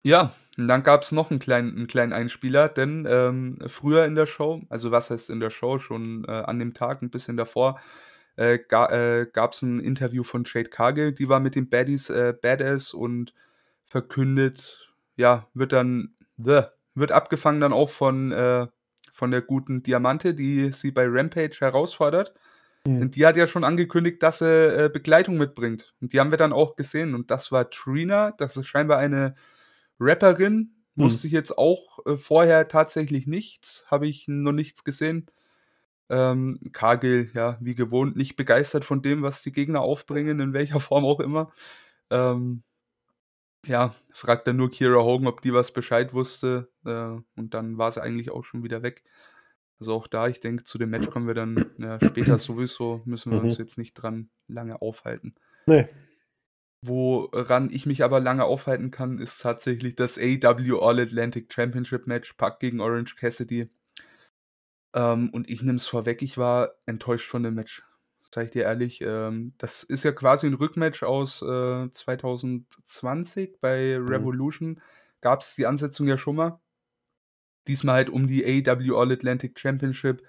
Ja, und dann gab's noch 'n kleinen 'n kleinen Einspieler, denn, ähm, früher in der Show also, was heißt in der Show, schon, äh, an dem Tag 'n bisschen davor, äh, ga äh, gab's 'n Interview von Jade Cargill, die war mit den Baddies, äh, Badass und verkündet ja, wird dann wird abgefangen dann auch von, äh von der guten Diamante, die sie bei Rampage herausfordert. Denn Mhm. die hat ja schon angekündigt, dass sie, äh, Begleitung mitbringt. Und die haben wir dann auch gesehen und das war Trina. Das ist scheinbar eine Rapperin. Mhm. Wusste ich jetzt auch, äh, vorher tatsächlich nichts, habe ich noch nichts gesehen. Ähm, Cargill, ja, wie gewohnt, nicht begeistert von dem, was die Gegner aufbringen, in welcher Form auch immer. Ähm Ja, fragt dann nur Kiera Hogan, ob die was Bescheid wusste, äh, und dann war sie eigentlich auch schon wieder weg. Also auch da, ich denke, zu dem Match kommen wir dann, ja, später sowieso, müssen wir uns Mhm. jetzt nicht dran lange aufhalten. Ne. Woran ich mich aber lange aufhalten kann, ist tatsächlich das AEW All Atlantic Championship Match, Pac gegen Orange Cassidy. Ähm, und ich nehme es vorweg, ich war enttäuscht von dem Match, sage ich dir ehrlich. Ähm, das ist ja quasi 'n Rückmatch aus, äh, 2020 bei Mhm. Revolution gab's die Ansetzung ja schon mal. Diesmal halt um die AEW All Atlantic Championship.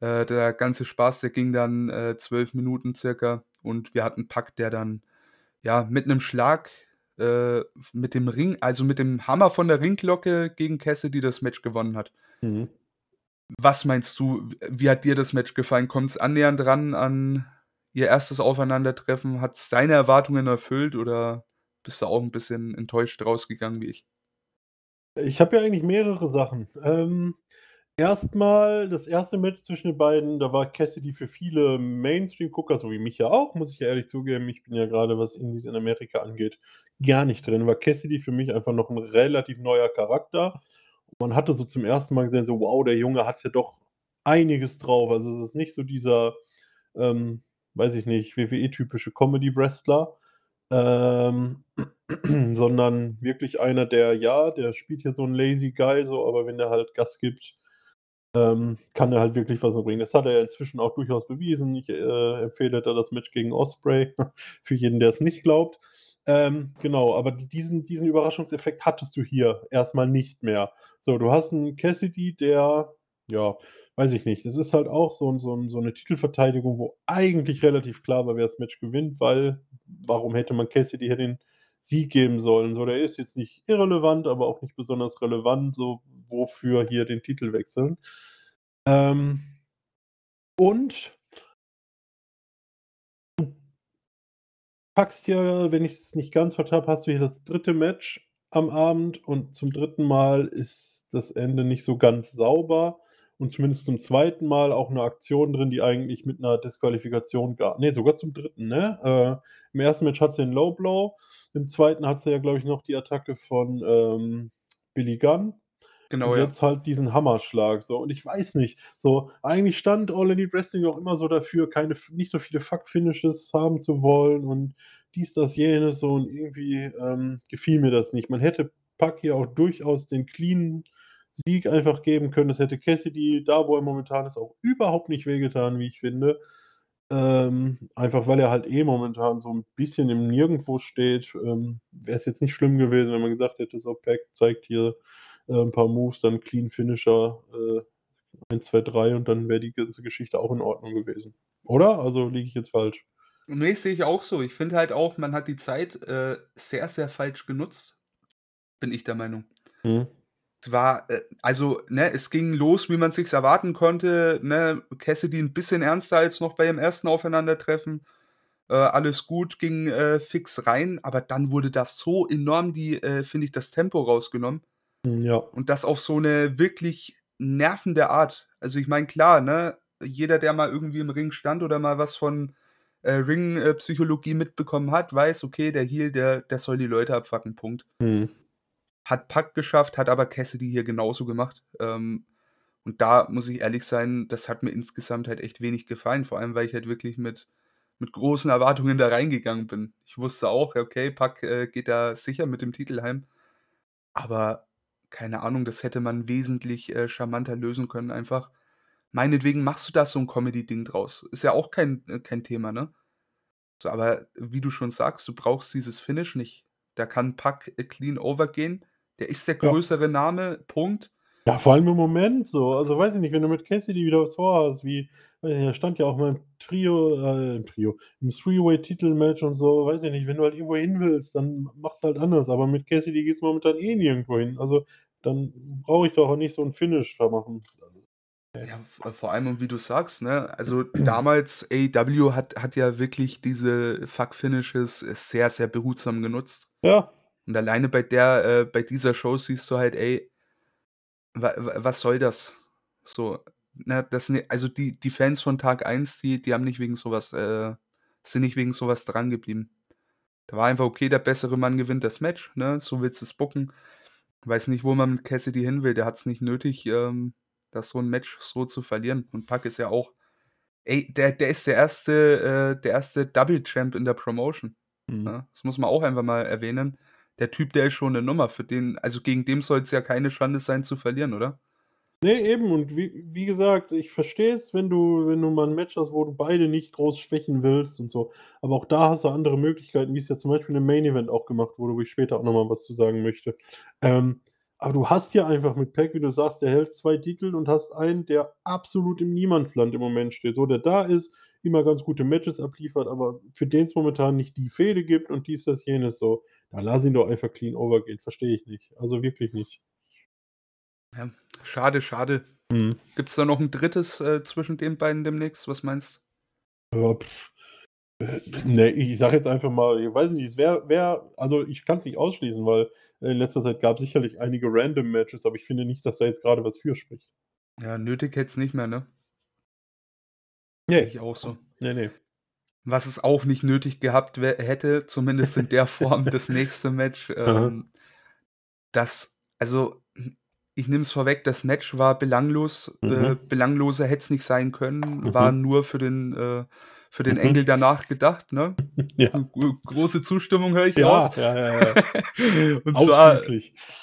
Äh, der ganze Spaß, der ging dann, äh, 12 Minuten circa und wir hatten Pac, der dann, ja, mit 'nem Schlag, äh, mit dem Ring also mit dem Hammer von der Ringglocke gegen Cassidy das Match gewonnen hat. Mhm. Was meinst du, wie hat dir das Match gefallen? Kommt's annähernd ran an ihr erstes Aufeinandertreffen? Hat's deine Erwartungen erfüllt oder bist du auch 'n bisschen enttäuscht rausgegangen wie ich? Ich habe ja eigentlich mehrere Sachen. Ähm, erst mal das 1. Match zwischen den beiden, da war Cassidy für viele Mainstream-Gucker, so wie mich ja auch, muss ich ja ehrlich zugeben, ich bin ja grade, was Indies in Amerika angeht, gar nicht drin, war Cassidy für mich einfach noch 'n relativ neuer Charakter. Man hatte so zum 1. Mal gesehen, so: „Wow, der Junge hat's ja doch einiges drauf.“ Also, es ist nicht so dieser, ähm, weiß ich nicht, WWE-typische Comedy-Wrestler, ähm, sondern wirklich einer, der ja, der spielt hier so 'n Lazy Guy so, aber wenn er halt Gas gibt, ähm, kann er halt wirklich was bringen. Das hat er inzwischen auch durchaus bewiesen. Ich, äh, empfehle da das Match gegen Ospreay für jeden, der es nicht glaubt. Ähm, genau, aber diesen diesen Überraschungseffekt hattest du hier erst mal nicht mehr. So, du hast 'n Cassidy, der ja, weiß ich nicht, das ist halt auch so so so 'ne Titelverteidigung, wo eigentlich relativ klar war, wer das Match gewinnt, weil warum hätte man Cassidy hier den Sieg geben sollen? So, der ist jetzt nicht irrelevant, aber auch nicht besonders relevant, so wofür hier den Titel wechseln? Ähm und du packst hier, wenn ich's nicht ganz habe, hast du hier das 3. Match am Abend und zum 3. Mal ist das Ende nicht so ganz sauber und zumindest zum 2. Mal auch 'ne Aktion drin, die eigentlich mit 'ner Disqualifikation gar ne, sogar zum 3., ne? Äh, im 1. Match hat sie 'n Low Blow, im 2. hat sie ja, glaube ich, noch die Attacke von, ähm, Billy Gunn Genau, und ja. jetzt halt diesen Hammerschlag so. Und ich weiß nicht, so eigentlich stand All Elite Wrestling auch immer so dafür, keine nicht so viele Fuck-Finishes haben zu wollen und dies, das, jenes so und irgendwie, ähm, gefiel mir das nicht. Man hätte Pac hier auch durchaus den cleanen Sieg einfach geben können. Das hätte Cassidy da, wo er momentan ist, auch überhaupt nicht wehgetan, wie ich finde. Ähm, einfach weil er halt eh momentan so 'n bisschen im Nirgendwo steht, ähm, wär's jetzt nicht schlimm gewesen, wenn man gesagt hätte: „So, Pac zeigt hier, äh, 'n paar Moves, dann Clean Finisher, äh, 1, 2, 3“ und dann wäre die ganze Geschichte auch in Ordnung gewesen. Oder? Also, liege ich jetzt falsch? Ne, sehe ich auch so. Ich finde halt auch, man hat die Zeit, äh, sehr, sehr falsch genutzt, bin ich der Meinung. Mhm. Es war, äh also, ne, es ging los, wie man sich's erwarten konnte, ne? Cassidy 'n bisschen ernster als noch bei ihrem 1. Aufeinandertreffen. Äh, alles gut, ging, äh, fix rein, aber dann wurde das so enorm die äh, finde ich, das Tempo rausgenommen. Hm, ja. Und das auf so 'ne wirklich nervende Art. Also, ich meine, klar, ne, jeder, der mal irgendwie im Ring stand oder mal was von, äh, Ring äh, Psychologie mitbekommen hat, weiß, okay, der Heel, der der soll die Leute abfucken, Punkt. Mhm. Hat Pac geschafft, hat aber Cassidy hier genauso gemacht. Ähm, und da muss ich ehrlich sein, das hat mir insgesamt halt echt wenig gefallen, vor allem, weil ich halt wirklich mit mit großen Erwartungen da reingegangen bin. Ich wusste auch, okay, Pac, äh, geht da sicher mit dem Titel heim. Aber keine Ahnung, das hätte man wesentlich, äh, charmanter lösen können einfach. Meinetwegen machst du da so 'n Comedy-Ding draus. Ist ja auch kein äh, kein Thema, ne? So, aber wie du schon sagst, du brauchst dieses Finish nicht. Da kann Pac, äh, clean over Der ist der Ja. größere Name, Punkt. Ja, vor allem im Moment so. Also, weiß ich nicht, wenn du mit Cassidy wieder was vorhast, wie weiß ich nicht, er stand ja auch mal im Trio äh, im Trio, im Three-Way-Titelmatch und so, weiß ich nicht, wenn du halt irgendwo hin willst, dann m mach's halt anders. Aber mit Cassidy geht's momentan eh nirgendwo hin. Also, dann brauche ich doch auch nicht so 'n Finish da machen. Ja, vor allem wie du sagst, ne, also, damals AEW hat hat ja wirklich diese Fuck-Finishes sehr, sehr behutsam genutzt. Ja. Und alleine bei der äh, bei dieser Show siehst du halt, ey wa wa was soll das? So, ne, das sind also, die die Fans von Tag 1, die die haben nicht wegen so was äh, sind nicht wegen so was drangeblieben. Da war einfach okay, der bessere Mann gewinnt das Match, ne? So willst du es booken. Weiß nicht, wo man mit Cassidy hin will. Der hat es nicht nötig, ähm, das so ein Match so zu verlieren. Und Pack ist ja auch ey, der der ist der erste äh, der erste Double Champ in der Promotion, Mhm. ne? Das muss man auch einfach mal erwähnen. Der Typ, der ist schon 'ne Nummer, für den also, gegen dem soll's ja keine Schande sein zu verlieren, oder? Ne, eben und wie wie gesagt, ich verstehe es, wenn du wenn du mal 'n Match hast, wo du beide nicht groß schwächen willst und so. Aber auch da hast du andere Möglichkeiten, wie es ja zum Beispiel im Main Event auch gemacht wurde, wo ich später auch noch mal was zu sagen möchte. Ähm, aber du hast hier einfach mit Pac, wie du sagst, der hält 2 Titel und hast einen, der absolut im Niemandsland im Moment steht. So, der da ist, immer ganz gute Matches abliefert, aber für den's momentan nicht die Fehde gibt und dies, das, jenes so. Dann lass ihn doch einfach clean over gehen, verstehe ich nicht. Also, wirklich nicht. Ja, schade, schade. Mhm. Gibt's da noch 'n 3. äh, zwischen den beiden demnächst? Was meinst Ja, äh, ne, ich sage jetzt einfach mal, ich weiß nicht, es wäre wäre also, ich kann's nicht ausschließen, weil in letzter Zeit gab's sicherlich einige Random Matches, aber ich finde nicht, dass da jetzt grade was für spricht. Ja, nötig hätt's nicht mehr, ne? Sehe Ne. ich auch so. Ne, ne. Was es auch nicht nötig gehabt hätte, zumindest in der Form, das nächste Match, ähm, das also, ich nehme es vorweg, das Match war belanglos. Äh, Mhm. belangloser hätte es nicht sein können, war Mhm. nur für den äh, für den Mhm. Engel danach gedacht, ne? Ja. Große Zustimmung höre ich Ja, raus. ja, ja, ja. Und zwar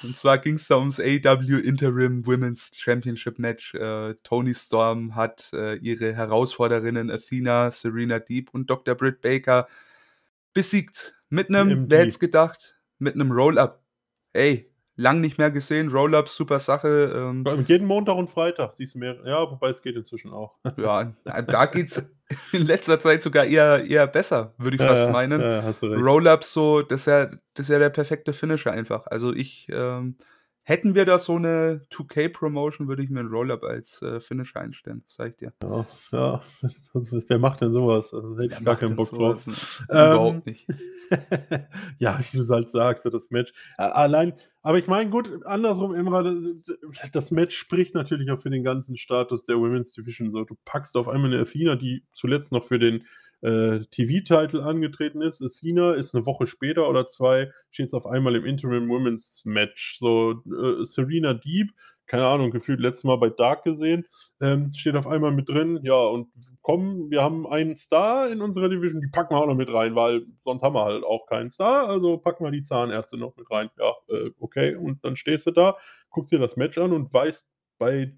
und zwar ging's da ums AEW Interim Women's Championship Match. Äh, Toni Storm hat, äh, ihre Herausforderinnen Athena, Serena Deeb und Dr. Britt Baker besiegt mit 'nem, MD. wer hätte es gedacht, mit 'nem Roll-Up. Ey, lang nicht mehr gesehen, Roll-Up, super Sache, ähm jeden Montag und Freitag siehst du mehr ja, wobei es geht inzwischen auch. Ja, da da geht's in letzter Zeit sogar eher eher besser, würde ich Ja, fast meinen. ja. Roll-Ups so, das ist ja das ist ja der perfekte Finisher einfach. Also, ich, ähm hätten wir da so 'ne 2K-Promotion, würde ich mir 'n Roll-Up als, äh, Finisher einstellen, sage ich dir. Ja, ja, wer macht denn so was? Also, da hätte ich gar keinen Bock drauf. ne? Ähm, Überhaupt nicht. ja, wie du's halt sagst, das Match. Allein aber ich meine, gut, andersrum, Emra, das Match spricht natürlich auch für den ganzen Status der Women's Division so. Du packst auf einmal 'ne Athena, die zuletzt noch für den, äh, TV-Title angetreten ist. Athena ist 'ne Woche später oder 2 steht jetzt auf einmal im Interim Women's Match. So, äh, Serena Deeb, keine Ahnung, gefühlt letztes Mal bei Dark gesehen, ähm, steht auf einmal mit drin. Ja, und komm, wir haben einen Star in unserer Division, die packen wir auch noch mit rein, weil sonst haben wir halt auch keinen Star, also packen wir die Zahnärzte noch mit rein. Ja, äh, okay. Und dann stehst du da, guckst dir das Match an und weißt bei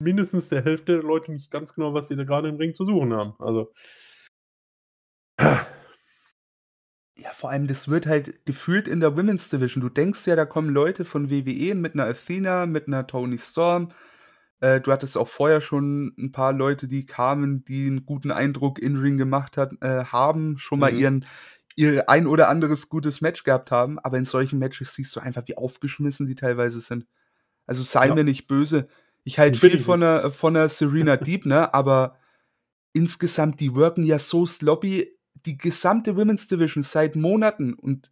mindestens der Hälfte der Leute nicht ganz genau, was sie da grade im Ring zu suchen haben. Also Ja, vor allem, das wird halt gefühlt in der Women's Division. Du denkst ja, da kommen Leute von WWE mit 'ner Athena, mit 'ner Toni Storm. Äh, du hattest auch vorher schon 'n paar Leute, die kamen, die 'n guten Eindruck in Ring gemacht hat äh, haben, schon mal Mhm. ihren ihr ein oder anderes gutes Match gehabt haben, aber in solchen Matches siehst du einfach, wie aufgeschmissen die teilweise sind. Also, sei Ja. mir nicht böse. Ich halte viel von. 'ner von 'ner Serena Deeb, ne, aber insgesamt, die worken ja so sloppy, die gesamte Women's Division seit Monaten und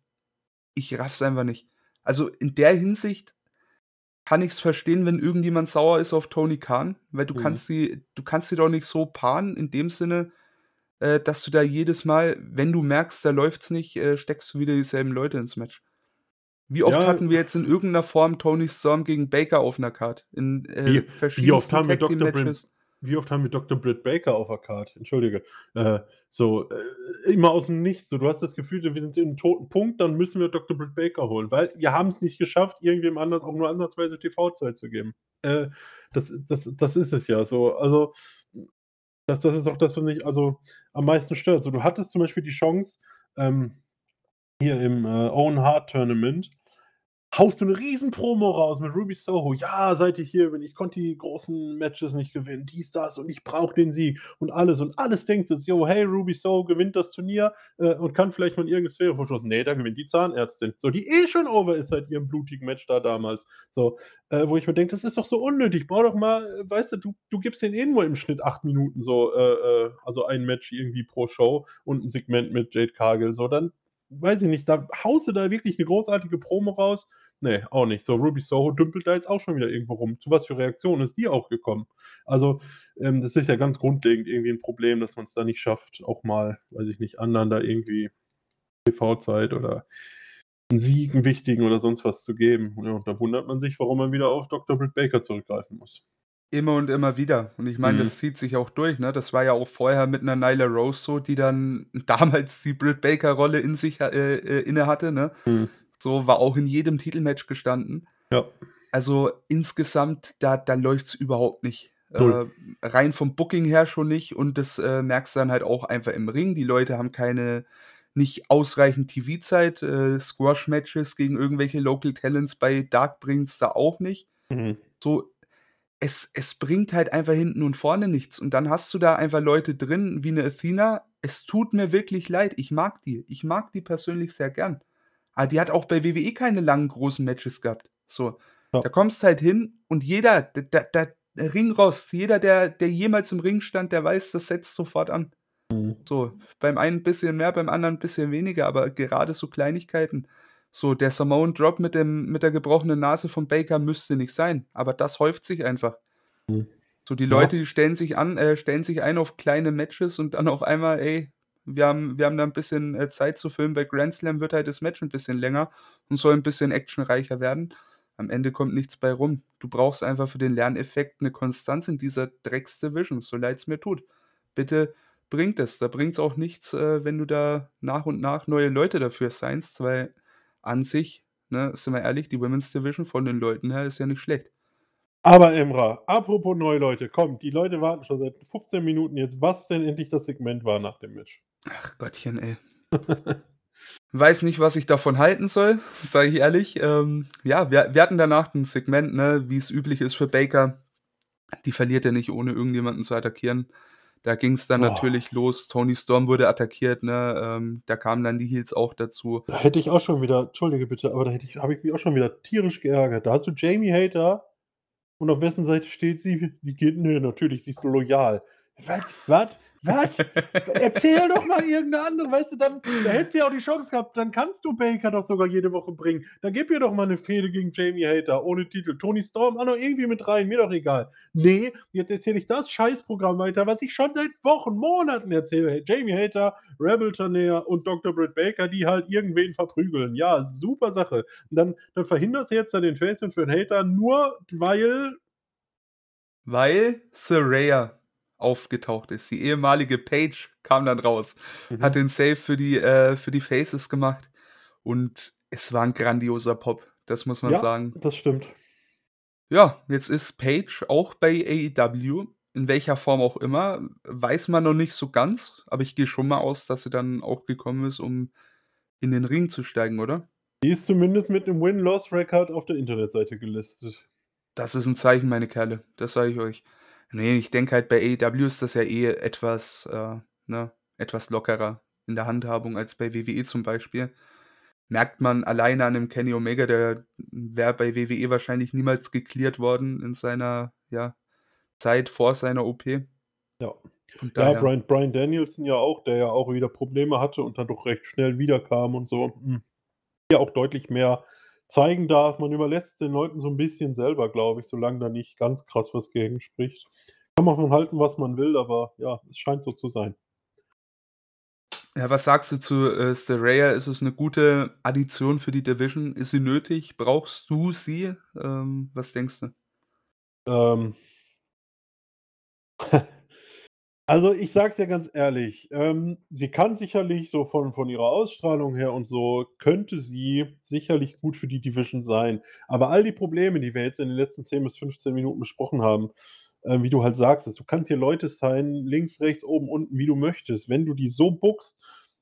ich raff's einfach nicht. Also, in der Hinsicht kann ich's verstehen, wenn irgendjemand sauer ist auf Tony Khan, weil du Mhm. kannst sie du kannst sie doch nicht so paaren in dem Sinne, äh, dass du da jedes Mal, wenn du merkst, da läuft's nicht, äh, steckst du wieder dieselben Leute ins Match. Wie oft Ja. hatten wir jetzt in irgend 'ner Form Toni Storm gegen Baker auf 'ner Card in, äh, Wie wie oft haben wir Dr. Britt Matches? wie oft haben wir Dr. Britt Baker auf der Card? Entschuldige. Äh, so, äh, immer aus'm Nichts. So, du hast das Gefühl, wir sind im toten Punkt, dann müssen wir Dr. Britt Baker holen, weil wir haben's nicht geschafft, irgendwem anders auch nur ansatzweise TV-Zeit zu geben. Äh, das das das ist es ja so. Also, das das ist auch das, was mich also am meisten stört. So, du hattest zum Beispiel die Chance, ähm, hier im, äh, Owen Hart Tournament haust du 'ne Riesen-Promo raus mit Ruby Soho: „Ja, seit ich hier bin, ich konnte die großen Matches nicht gewinnen, dies, das und ich brauche den Sieg und alles.“ Und alles denkt jetzt: „Jo, hey, Ruby Soho gewinnt das Turnier, äh, und kann vielleicht mal in irgend 'ne Sphäre verstoßen.“ Ne, da gewinnt die Zahnärztin. So, die eh schon over ist seit ihrem blutigen Match da damals. So, äh, wo ich mir denke: „Das ist doch so unnötig. Bau doch mal äh, weißt du, du du gibst denen eh nur im Schnitt 8 Minuten so, äh, äh also ein Match irgendwie pro Show und 'n Segment mit Jade Cargill. So, dann weiß ich nicht, da haust du da wirklich 'ne großartige Promo raus? Ne, auch nicht. So, Ruby Soho dümpelt da jetzt auch schon wieder irgendwo rum. Zu was für Reaktionen ist die auch gekommen? Also, ähm, das ist ja ganz grundlegend irgendwie 'n Problem, dass man's da nicht schafft, auch mal, weiß ich nicht, anderen da irgendwie TV-Zeit oder einen Sieg, einen wichtigen oder sonst was zu geben. Ja, und da wundert man sich, warum man wieder auf Dr. Britt Baker zurückgreifen muss. Immer und immer wieder. Und ich meine, Mhm. das zieht sich auch durch, ne? Das war ja auch vorher mit 'ner Nyla Rose so, die dann damals die Britt Baker-Rolle in sich äh, äh, innehatte, ne? Mhm. So, war auch in jedem Titelmatch gestanden. Ja. Also, insgesamt, da da läuft's überhaupt nicht. Äh, rein vom Booking her schon nicht und das, äh, merkst du dann halt auch einfach im Ring. Die Leute haben keine nicht ausreichend TV-Zeit. Äh, Squash-Matches gegen irgendwelche Local Talents bei Dark bringt's da auch nicht. Mhm. So, es es bringt halt einfach hinten und vorne nichts. Und dann hast du da einfach Leute drin wie 'ne Athena. Es tut mir wirklich leid. Ich mag die. Ich mag die persönlich sehr gern. Aber die hat auch bei WWE keine langen, großen Matches gehabt. So. Ja. Da kommst halt hin und jeder, d da da Ringrost, jeder, der der jemals im Ring stand, der weiß, das setzt sofort an. Mhm. So, beim einen bisschen mehr, beim anderen 'n bisschen weniger, aber gerade so Kleinigkeiten. So, der Samoan Drop mit dem mit der gebrochenen Nase von Baker müsste nicht sein, aber das häuft sich einfach. Mhm. So, die Ja. Leute, die stellen sich an äh, stellen sich ein auf kleine Matches und dann auf einmal: „Ey, wir haben wir haben da 'n bisschen, äh, Zeit zu füllen. Bei Grand Slam wird halt das Match 'n bisschen länger und soll 'n bisschen actionreicher werden.“ Am Ende kommt nichts bei rum. Du brauchst einfach für den Lerneffekt 'ne Konstanz in dieser Drecks-Division, so leid's mir tut. Bitte bringt es. Da bringt's auch nichts, äh, wenn du da nach und nach neue Leute dafür signst, weil an sich, ne, sind wir ehrlich, die Women's Division von den Leuten her ist ja nicht schlecht. Aber Emra, apropos neue Leute, komm, die Leute warten schon seit 15 Minuten jetzt, was denn endlich das Segment war nach dem Match. Ach Gottchen, ey. Weiß nicht, was ich davon halten soll, sage ich ehrlich. Ähm, ja, wir wir hatten danach 'n Segment, ne, wie's üblich ist für Baker. Die verliert ja nicht, ohne irgendjemanden zu attackieren. Da ging's dann Boah. natürlich los. Toni Storm wurde attackiert, ne? Ähm, da kamen dann die Heels auch dazu. Da hätte ich auch schon wieder entschuldige bitte, aber da hätte ich habe ich mich auch schon wieder tierisch geärgert. Da hast du Jamie Hater und auf wessen Seite steht sie? Wie geht ne, natürlich, sie ist loyal. Was? Was? Was? Erzähl doch mal irgendeine andere, weißt du, dann da hättest du ja auch die Chance gehabt, dann kannst du Baker doch sogar jede Woche bringen. Dann gib ihr doch mal 'ne Fehde gegen Jamie Hater ohne Titel. Toni Storm auch noch irgendwie mit rein, mir doch egal. Ne, jetzt erzähle ich das Scheißprogramm weiter, was ich schon seit Wochen, Monaten erzähle. Jamie Hater, Rebel Tanair und Dr. Britt Baker, die halt irgendwen verprügeln. Ja, super Sache. Und dann dann verhinderst du jetzt da den Face-Turn für 'n Hater, nur weil Weil Saraya aufgetaucht ist. Die ehemalige Paige kam dann raus, hat Mhm. den Save für die äh, für die Faces gemacht und es war 'n grandioser Pop, das muss man Ja, sagen. das stimmt. Ja, jetzt ist Paige auch bei AEW, in welcher Form auch immer, weiß man noch nicht so ganz, aber ich gehe schon mal aus, dass sie dann auch gekommen ist, um in den Ring zu steigen, oder? Die ist zumindest mit 'nem Win-Loss-Record auf der Internetseite gelistet. Das ist 'n Zeichen, meine Kerle, das sage ich euch. Ne, ich denke halt, bei AEW ist das ja eh etwas, äh, ne etwas lockerer in der Handhabung als bei WWE zum Beispiel. Merkt man alleine an dem Kenny Omega, der wäre bei WWE wahrscheinlich niemals gecleared worden in seiner, ja, Zeit vor seiner OP. Ja. Von Ja, daher Bryan Bryan Danielson ja auch, der ja auch wieder Probleme hatte und dann doch recht schnell wiederkam und so. Hm. Der auch deutlich mehr zeigen darf. Man überlässt den Leuten so 'n bisschen selber, glaube ich, solange da nicht ganz krass was gegen spricht. Kann man von halten, was man will, aber ja, es scheint so zu sein. Ja, was sagst du zu, äh, Saraya? Ist es 'ne gute Addition für die Division? Ist sie nötig? Brauchst du sie? Ähm, was denkst du? Ähm. Also, ich sage es dir ganz ehrlich, ähm, sie kann sicherlich so von von ihrer Ausstrahlung her und so könnte sie sicherlich gut für die Division sein. Aber all die Probleme, die wir jetzt in den letzten 10 bis 15 Minuten besprochen haben, äh, wie du halt sagst, du kannst hier Leute signen, links, rechts, oben, unten, wie du möchtest. Wenn du die so bookst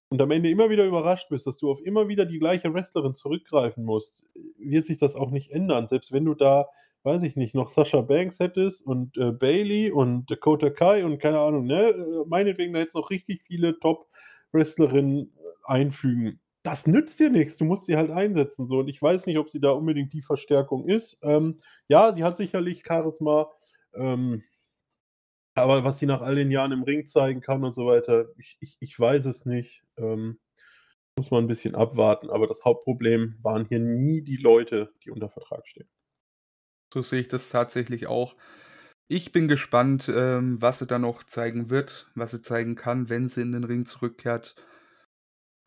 und am Ende immer wieder überrascht bist, dass du auf immer wieder die gleiche Wrestlerin zurückgreifen musst, wird sich das auch nicht ändern. Selbst wenn du da, weiß ich nicht, noch Sasha Banks hättest und, äh, Bayley und Dakota Kai und keine Ahnung, ne? Äh, meinetwegen da jetzt noch richtig viele Top-Wrestlerinnen einfügen. Das nützt dir nix. Du musst sie halt einsetzen so und ich weiß nicht, ob sie da unbedingt die Verstärkung ist. Ähm, ja, sie hat sicherlich Charisma, ähm aber was sie nach all den Jahren im Ring zeigen kann und so weiter, ich ich ich weiß es nicht. Ähm, muss man 'n bisschen abwarten, aber das Hauptproblem waren hier nie die Leute, die unter Vertrag stehen. So sehe ich das tatsächlich auch. Ich bin gespannt, ähm, was sie da noch zeigen wird, was sie zeigen kann, wenn sie in den Ring zurückkehrt.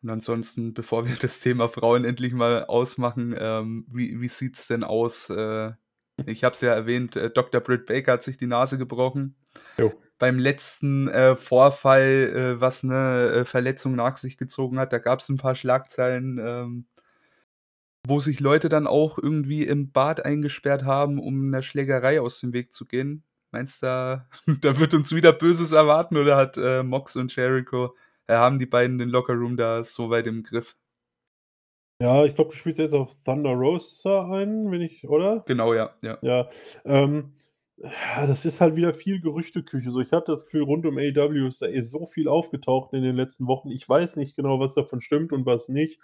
Und ansonsten, bevor wir das Thema Frauen endlich mal ausmachen, ähm, wie, wie sieht es denn aus? Äh, ich habe es ja erwähnt, äh, Dr. Britt Baker hat sich die Nase gebrochen. Jo. Beim letzten äh, Vorfall, äh, was eine äh, Verletzung nach sich gezogen hat, da gab es ein paar Schlagzeilen, ähm, wo sich Leute dann auch irgendwie im Bad eingesperrt haben, um einer Schlägerei aus dem Weg zu gehen. Meinst du, da, da wird uns wieder Böses erwarten oder hat äh, Mox und Jericho äh, haben die beiden den Lockerroom da so weit im Griff. Ja, ich glaube, du spielst jetzt auf Thunder Rosa ein, wenn ich, oder? Genau, ja. Ja, ja, ähm, das ist halt wieder viel Gerüchteküche. So, ich hatte das Gefühl, rund um AW ist da eh so viel aufgetaucht in den letzten Wochen. Ich weiß nicht genau, was davon stimmt und was nicht.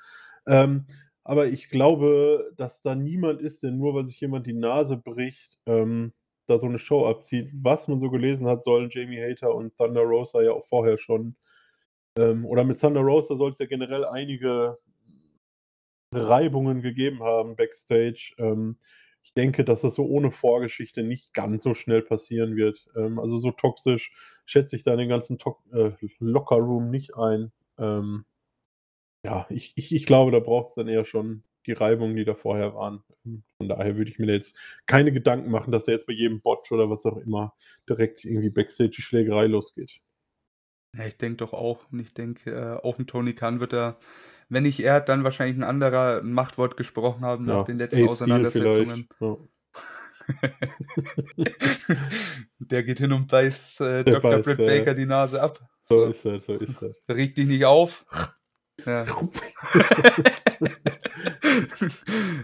Ähm, aber ich glaube, dass da niemand ist, der nur, weil sich jemand die Nase bricht, ähm, da so eine Show abzieht. Was man so gelesen hat, sollen Jamie Hater und Thunder Rosa ja auch vorher schon ähm, oder mit Thunder Rosa soll es ja generell einige Reibungen gegeben haben backstage. Ähm, ich denke, dass das so ohne Vorgeschichte nicht ganz so schnell passieren wird. Ähm, also so toxisch schätze ich da den ganzen to äh, Lockerroom nicht ein. Ähm, ja, ich, ich, ich glaube, da braucht es dann eher schon die Reibungen, die da vorher waren. Von daher würde ich mir jetzt keine Gedanken machen, dass da jetzt bei jedem Botch oder was auch immer direkt irgendwie Backstage die Schlägerei losgeht. Ja, ich denke doch auch. Und ich denke, äh, auch ein Tony Khan wird da, wenn nicht er, dann wahrscheinlich ein anderer ein Machtwort gesprochen haben nach den letzten Auseinandersetzungen. Ja. Der geht hin und beißt äh, Dr. Beißt, Britt Baker die Nase ab. So, so ist das, so ist das. Reg dich nicht auf. Ja.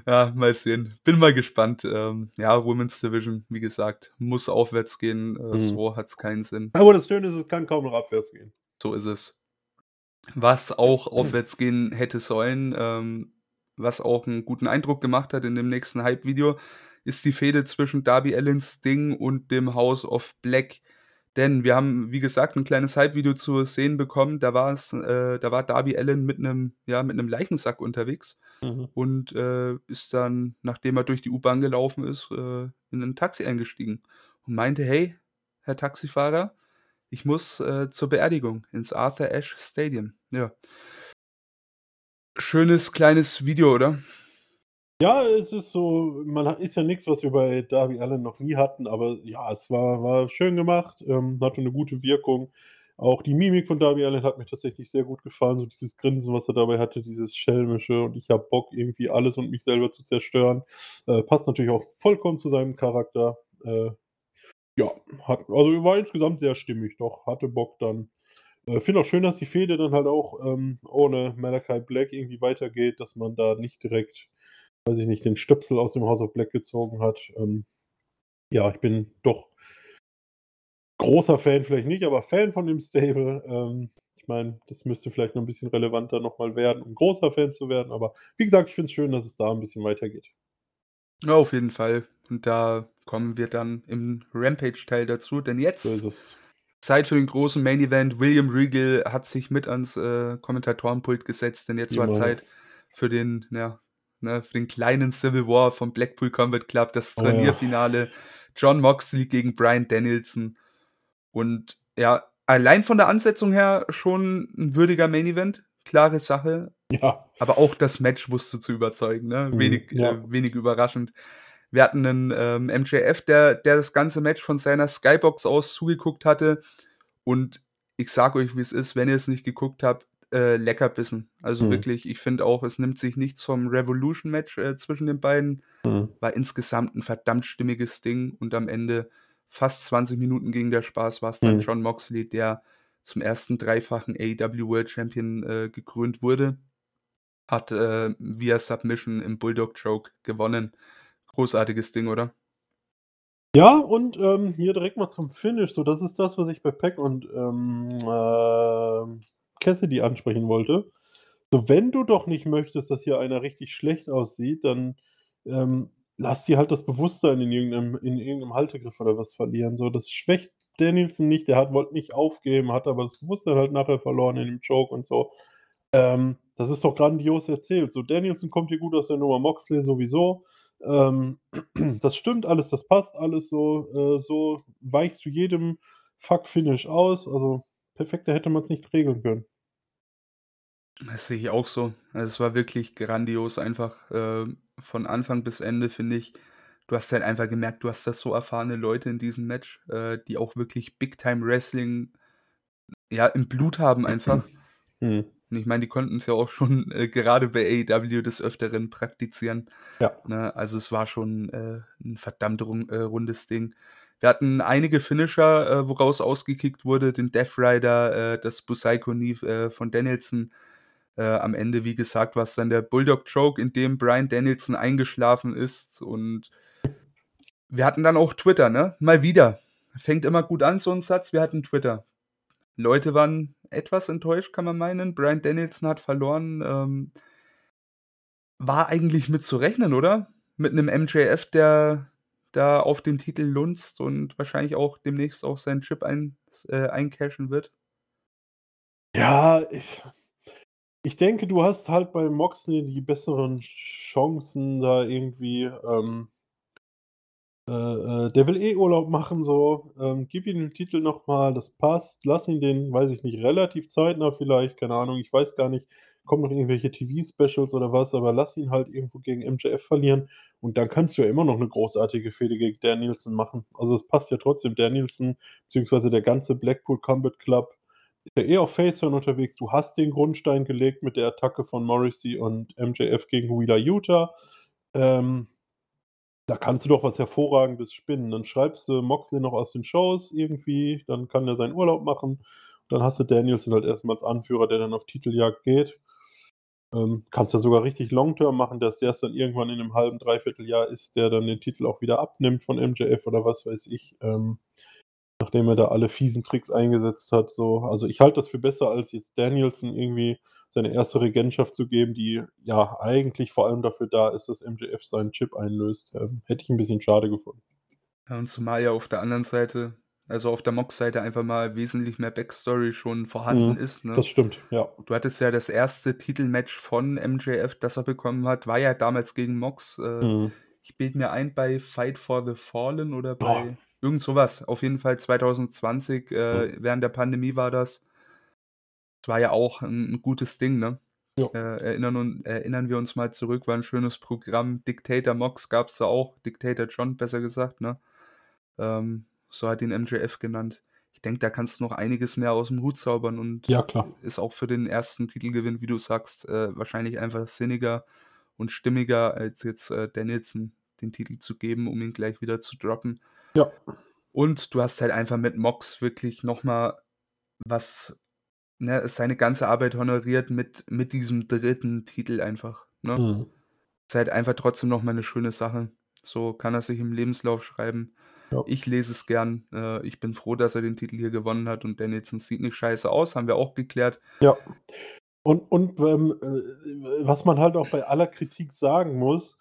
ja, mal sehen. Bin mal gespannt. Ähm, ja, Women's Division, wie gesagt, muss aufwärts gehen. Äh, mhm. So hat es keinen Sinn. Aber das Schöne ist, es kann kaum noch abwärts gehen. So ist es. Was auch aufwärts gehen hätte sollen, ähm, was auch einen guten Eindruck gemacht hat in dem nächsten Hype-Video, ist die Fehde zwischen Darby Allin Sting und dem House of Black. Denn wir haben, wie gesagt, ein kleines Hype-Video zu sehen bekommen. Da war es, äh, da war Darby Allen mit einem, ja, mit einem Leichensack unterwegs mhm. und äh, ist dann, nachdem er durch die U-Bahn gelaufen ist, äh, in ein Taxi eingestiegen und meinte, hey, Herr Taxifahrer, ich muss äh, zur Beerdigung ins Arthur Ashe Stadium. Ja. Schönes kleines Video, oder? Ja, es ist so, man hat, ist ja nichts, was wir bei Darby Allen noch nie hatten, aber ja, es war, war schön gemacht, ähm, hatte eine gute Wirkung. Auch die Mimik von Darby Allen hat mir tatsächlich sehr gut gefallen, so dieses Grinsen, was er dabei hatte, dieses schelmische und ich habe Bock, irgendwie alles und mich selber zu zerstören. Äh, passt natürlich auch vollkommen zu seinem Charakter. Äh, ja, hat, also war insgesamt sehr stimmig, doch, hatte Bock dann. Äh, Finde auch schön, dass die Fehde dann halt auch ähm, ohne Malachi Black irgendwie weitergeht, dass man da nicht direkt weiß ich nicht, den Stöpsel aus dem House of Black gezogen hat. Ähm, ja, ich bin doch großer Fan, vielleicht nicht, aber Fan von dem Stable. Ähm, ich meine, das müsste vielleicht noch ein bisschen relevanter nochmal werden, um großer Fan zu werden. Aber wie gesagt, ich finde es schön, dass es da ein bisschen weitergeht. Ja, auf jeden Fall. Und da kommen wir dann im Rampage-Teil dazu, denn jetzt so Zeit für den großen Main Event. William Regal hat sich mit ans äh, Kommentatorenpult gesetzt, denn jetzt Immer. war Zeit für den ja, ne, für den kleinen Civil War vom Blackpool Combat Club, das Turnierfinale. Oh, ja. John Moxley gegen Brian Danielson. Und ja, allein von der Ansetzung her schon ein würdiger Main Event. Klare Sache. Ja. Aber auch das Match wusste zu überzeugen. Ne? Mhm, wenig, ja. äh, wenig überraschend. Wir hatten einen ähm, MJF, der, der das ganze Match von seiner Skybox aus zugeguckt hatte. Und ich sag euch, wie es ist, wenn ihr es nicht geguckt habt, äh, Leckerbissen. Also mhm. wirklich, ich finde auch, es nimmt sich nichts vom Revolution-Match äh, zwischen den beiden. Mhm. War insgesamt ein verdammt stimmiges Ding und am Ende fast 20 Minuten ging der Spaß, war es dann mhm. John Moxley, der zum ersten dreifachen AEW World Champion äh, gekrönt wurde. Hat äh, via Submission im Bulldog Choke gewonnen. Großartiges Ding, oder? Ja, und ähm, hier direkt mal zum Finish. So, das ist das, was ich bei Peck und ähm, äh, Cassidy ansprechen wollte. So, wenn du doch nicht möchtest, dass hier einer richtig schlecht aussieht, dann ähm, lass die halt das Bewusstsein in irgendeinem, in irgendeinem Haltegriff oder was verlieren. So, das schwächt Danielson nicht, der hat, wollte nicht aufgeben, hat aber das Bewusstsein halt nachher verloren in dem Joke und so. Ähm, das ist doch grandios erzählt. So, Danielson kommt hier gut aus der Nummer, Moxley sowieso. Ähm, das stimmt alles, das passt alles so. Äh, so weichst du jedem Fuck-Finish aus. Also perfekter hätte man es nicht regeln können. Das sehe ich auch so. Also, es war wirklich grandios einfach, äh, von Anfang bis Ende, finde ich. Du hast halt einfach gemerkt, du hast da so erfahrene Leute in diesem Match, äh, die auch wirklich Big Time Wrestling, ja, im Blut haben einfach. Mhm. Und ich meine, die konnten es ja auch schon, äh, gerade bei AEW des Öfteren praktizieren, Ja. ne? Also, es war schon, äh, 'n verdammt run äh, rundes Ding. Wir hatten einige Finisher, äh, woraus ausgekickt wurde, den Death Rider, das Busaiku Knee, äh, von Danielson. Äh, am Ende, wie gesagt, war's dann der Bulldog Choke, in dem Bryan Danielson eingeschlafen ist und wir hatten dann auch Twitter, ne? Mal wieder. Fängt immer gut an, so 'n Satz. Wir hatten Twitter. Leute waren etwas enttäuscht, kann man meinen. Bryan Danielson hat verloren, ähm war eigentlich mit zu rechnen, oder? Mit 'nem MJF, der da auf den Titel lunzt und wahrscheinlich auch demnächst auch seinen Chip ein äh, eincashen wird. Ja, ich ich denke, du hast halt bei Moxley die besseren Chancen da irgendwie, ähm äh, äh, der will eh Urlaub machen so, ähm, gib ihm den Titel noch mal, das passt. Lass ihn den, weiß ich nicht, relativ zeitnah vielleicht, keine Ahnung, ich weiß gar nicht, kommen noch irgendwelche TV-Specials oder was, aber lass ihn halt irgendwo gegen MJF verlieren und dann kannst du ja immer noch 'ne großartige Fehde gegen Danielson machen. Also, es passt ja trotzdem. Danielson beziehungsweise der ganze Blackpool Combat Club ja eh auf Face-Turn unterwegs. Du hast den Grundstein gelegt mit der Attacke von Morrissey und MJF gegen Wheeler Yuta. Ähm, da kannst du doch was Hervorragendes spinnen. Dann schreibst du Moxley noch aus den Shows irgendwie, dann kann der seinen Urlaub machen. Dann hast du Danielson halt erst mal als Anführer, der dann auf Titeljagd geht. Ähm, kannst ja sogar richtig Long Term machen, dass der's dann irgendwann in 'nem halben, 3/4 Jahr ist, der dann den Titel auch wieder abnimmt von MJF oder was weiß ich, ähm, nachdem er da alle fiesen Tricks eingesetzt hat, so. Also, ich halte das für besser, als jetzt Danielson irgendwie seine 1. Regentschaft zu geben, die ja eigentlich vor allem dafür da ist, dass MJF seinen Chip einlöst. Ähm, hätte ich 'n bisschen schade gefunden. Ja, und zumal ja auf der anderen Seite also, auf der Mox-Seite einfach mal wesentlich mehr Backstory schon vorhanden Mhm, ist, ne? das stimmt, ja. Du hattest ja das 1. Titelmatch von MJF, das er bekommen hat, war ja damals gegen Mox. Äh, Mhm. ich bilde mir ein, bei Fight for the Fallen oder Boah. Irgend so was. Auf jeden Fall 2020, Ja. äh, während der Pandemie war das. Es war ja auch 'n 'n gutes Ding, ne? Ja. Äh, erinnern erinnern wir uns mal zurück, war 'n schönes Programm. Dictator Mox gab's da auch, Dictator John besser gesagt, ne? Ähm, so hat ihn MJF genannt. Ich denke, da kannst du noch einiges mehr aus'm Hut zaubern und Ja, klar. ist auch für den 1. Titelgewinn, wie du sagst, äh, wahrscheinlich einfach sinniger und stimmiger, als jetzt, äh, Danielson den Titel zu geben, um ihn gleich wieder zu droppen. Ja. Und du hast halt einfach mit Mox wirklich noch mal was ne, seine ganze Arbeit honoriert mit mit diesem 3. Titel einfach, ne? Mhm. Ist halt einfach trotzdem noch mal 'ne schöne Sache. So kann er sich im Lebenslauf schreiben. Ja. Ich lese es gern. Äh, ich bin froh, dass er den Titel hier gewonnen hat und Danielson sieht nicht scheiße aus, haben wir auch geklärt. Ja. Und und, ähm, äh, was man halt auch bei aller Kritik sagen muss,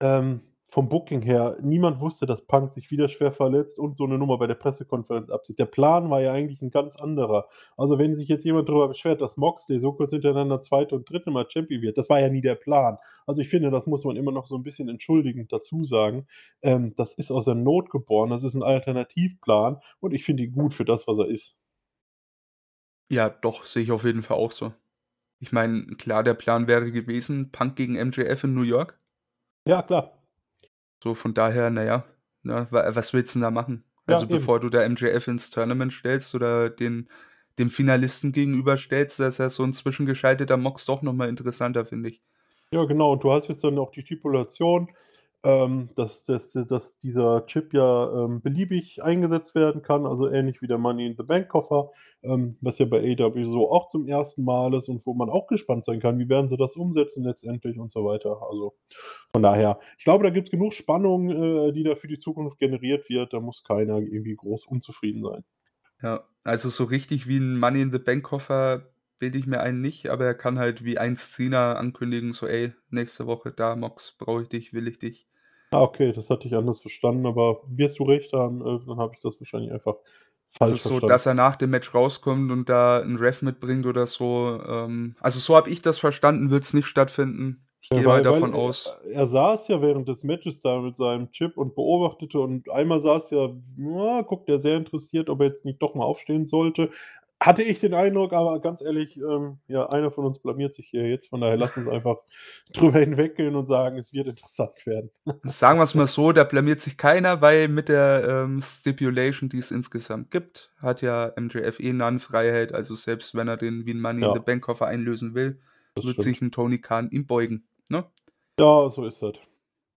ähm, vom Booking her, niemand wusste, dass Punk sich wieder schwer verletzt und so 'ne Nummer bei der Pressekonferenz abzieht. Der Plan war ja eigentlich 'n ganz anderer. Also, wenn sich jetzt jemand darüber beschwert, dass Moxley so kurz hintereinander 2. und 3. Mal Champion wird, das war ja nie der Plan. Also, ich finde, das muss man immer noch so 'n bisschen entschuldigend dazu sagen. Ähm, das ist aus der Not geboren, das ist 'n Alternativplan und ich finde ihn gut für das, was er ist. Ja, doch, sehe ich auf jeden Fall auch so. Ich meine, klar, der Plan wäre gewesen, Punk gegen MJF in New York. Ja, klar. So, von daher, na ja, ne, wa was willst 'n da machen? Ja, Also, eben. bevor du da MJF ins Tournament stellst oder den dem Finalisten gegenüberstellst, da ist ja so 'n zwischengeschalteter Mox doch noch mal interessanter, finde ich. Ja, genau. Und du hast jetzt dann auch die Stipulation, ähm, dass dass dass dieser Chip ja, ähm, beliebig eingesetzt werden kann, also ähnlich wie der Money in the Bank Koffer, ähm, was ja bei AEW so auch zum 1. Mal ist und wo man auch gespannt sein kann, wie werden sie das umsetzen letztendlich und so weiter. Also, von daher, ich glaube, da gibt's genug Spannung, äh, die da für die Zukunft generiert wird. Da muss keiner irgendwie groß unzufrieden sein. Ja, also, so richtig wie 'n Money in the Bank Koffer bilde ich mir einen nicht, aber er kann halt wie einst Cena ankündigen, so: „Ey, nächste Woche da, Mox, brauche ich dich, will ich dich.“ Ah, okay, das hatte ich anders verstanden, aber wirst du recht haben, äh, dann habe ich das wahrscheinlich einfach Also, falsch so, verstanden. dass er nach dem Match rauskommt und da 'n Ref mitbringt oder so, ähm also, so habe ich das verstanden, wird's nicht stattfinden. Ich Ja, gehe mal davon er aus. er saß ja während des Matches da mit seinem Chip und beobachtete und einmal sah's ja, ja, guckt er sehr interessiert, ob er jetzt nicht doch mal aufstehen sollte. Hatte ich den Eindruck, aber ganz ehrlich, ähm, ja, einer von uns blamiert sich hier jetzt, von daher lass uns einfach drüber hinweggehen und sagen, es wird interessant werden. Sagen wir es mal so, da blamiert sich keiner, weil mit der ähm, Stipulation, die es insgesamt gibt, hat ja MJF eh Nannenfreiheit, also selbst wenn er den wie ein Money Ja. in the Bank Koffer einlösen will, Das wird stimmt. sich ein Tony Khan ihm beugen. Ne? Ja, so ist das.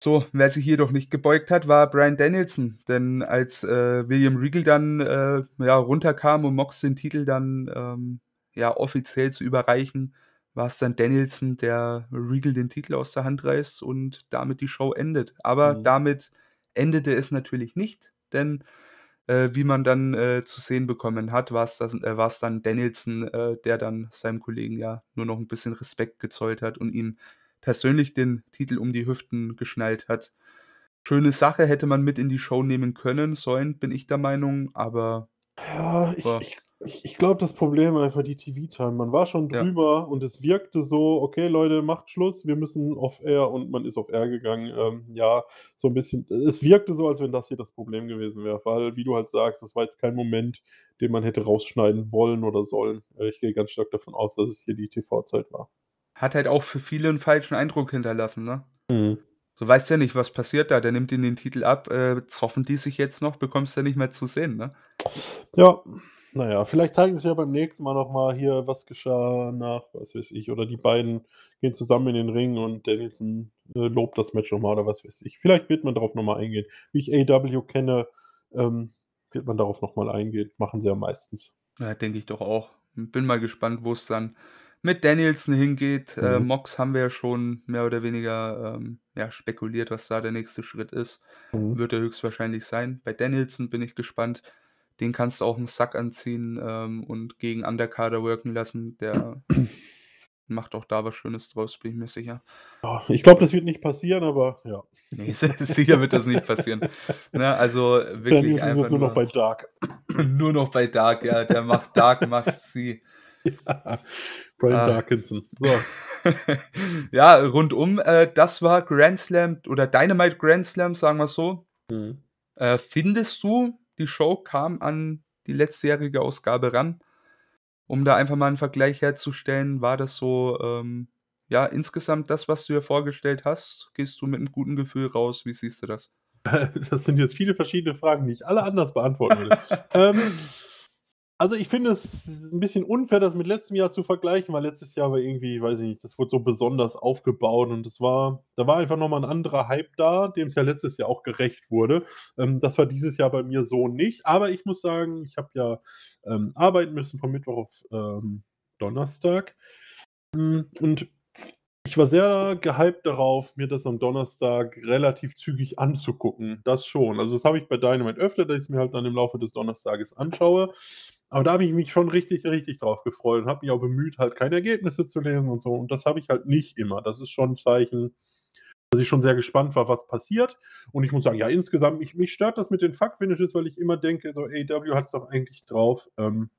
So, wer sich jedoch nicht gebeugt hat, war Brian Danielson. Denn als äh, William Regal dann äh, ja, runterkam, um Mox den Titel dann ähm, ja, offiziell zu überreichen, war es dann Danielson, der Regal den Titel aus der Hand reißt und damit die Show endet. Aber Mhm. damit endete es natürlich nicht, denn äh, wie man dann äh, zu sehen bekommen hat, war es äh, dann Danielson, äh, der dann seinem Kollegen ja nur noch ein bisschen Respekt gezollt hat und ihm persönlich den Titel um die Hüften geschnallt hat. Schöne Sache hätte man mit in die Show nehmen können, sollen, bin ich der Meinung, aber Ja, ich, Ja. ich, ich, ich glaube, das Problem war einfach die TV-Time. Man war schon Ja. drüber und es wirkte so, okay, Leute, macht Schluss, wir müssen off-air und man ist off-air gegangen. Ähm, ja, so ein bisschen. Es wirkte so, als wenn das hier das Problem gewesen wäre, weil, wie du halt sagst, das war jetzt kein Moment, den man hätte rausschneiden wollen oder sollen. Äh, Ich gehe ganz stark davon aus, dass es hier die TV-Zeit war. Hat halt auch für viele einen falschen Eindruck hinterlassen, ne? Mhm. Du weißt ja nicht, was passiert da. Der nimmt ihn den Titel ab. Äh, zoffen die sich jetzt noch? Bekommst du ja nicht mehr zu sehen, ne? Ja, naja, vielleicht zeigen sie ja beim nächsten Mal nochmal hier, was geschah nach, was weiß ich. Oder die beiden gehen zusammen in den Ring und Danielson äh, lobt das Match nochmal oder was weiß ich. Vielleicht wird man darauf nochmal eingehen. Wie ich AW kenne, ähm, wird man darauf nochmal eingehen. Machen sie ja meistens. Ja, denke ich doch auch. Bin mal gespannt, wo es dann mit Danielson hingeht. Äh, Mhm. Mox haben wir ja schon mehr oder weniger ähm, ja, spekuliert, was da der nächste Schritt ist. Mhm. Wird er höchstwahrscheinlich sein. Bei Danielson bin ich gespannt. Den kannst du auch einen Sack anziehen ähm, und gegen Undercarder worken lassen. Der macht auch da was Schönes draus, bin ich mir sicher. Ja, ich glaube, das wird nicht passieren, aber ja. Nee, sicher wird das nicht passieren. Ne, also wirklich Danielson einfach nur nur, noch bei Dark. nur noch bei Dark. Ja, der macht Dark Must See. Brian Ah. Darkinson. So. ja, rundum, äh, das war Grand Slam oder Dynamite Grand Slam, sagen wir so. Mhm. Äh, findest du, die Show kam an die letztjährige Ausgabe ran? Um da einfach mal einen Vergleich herzustellen, war das so, ähm, ja, insgesamt das, was du dir vorgestellt hast? Gehst du mit einem guten Gefühl raus? Wie siehst du das? Das sind jetzt viele verschiedene Fragen, die ich alle anders beantworten würde. ähm, also ich finde es ein bisschen unfair, das mit letztem Jahr zu vergleichen, weil letztes Jahr war irgendwie, weiß ich nicht, das wurde so besonders aufgebaut und es war, da war einfach nochmal ein anderer Hype da, dem es ja letztes Jahr auch gerecht wurde. Ähm, das war dieses Jahr bei mir so nicht, aber ich muss sagen, ich habe ja ähm, arbeiten müssen von Mittwoch auf ähm, Donnerstag Mm, und ich war sehr gehypt darauf, mir das am Donnerstag relativ zügig anzugucken. Das schon. Also das habe ich bei Dynamite öfter, dass ich es mir halt dann im Laufe des Donnerstages anschaue. Aber da habe ich mich schon richtig, richtig drauf gefreut und habe mich auch bemüht, halt keine Ergebnisse zu lesen und so. Und das habe ich halt nicht immer. Das ist schon ein Zeichen, dass ich schon sehr gespannt war, was passiert. Und ich muss sagen, ja, insgesamt, mich, mich stört das mit den Fuck-Finishes, weil ich immer denke, so AW hat es doch eigentlich drauf, ähm,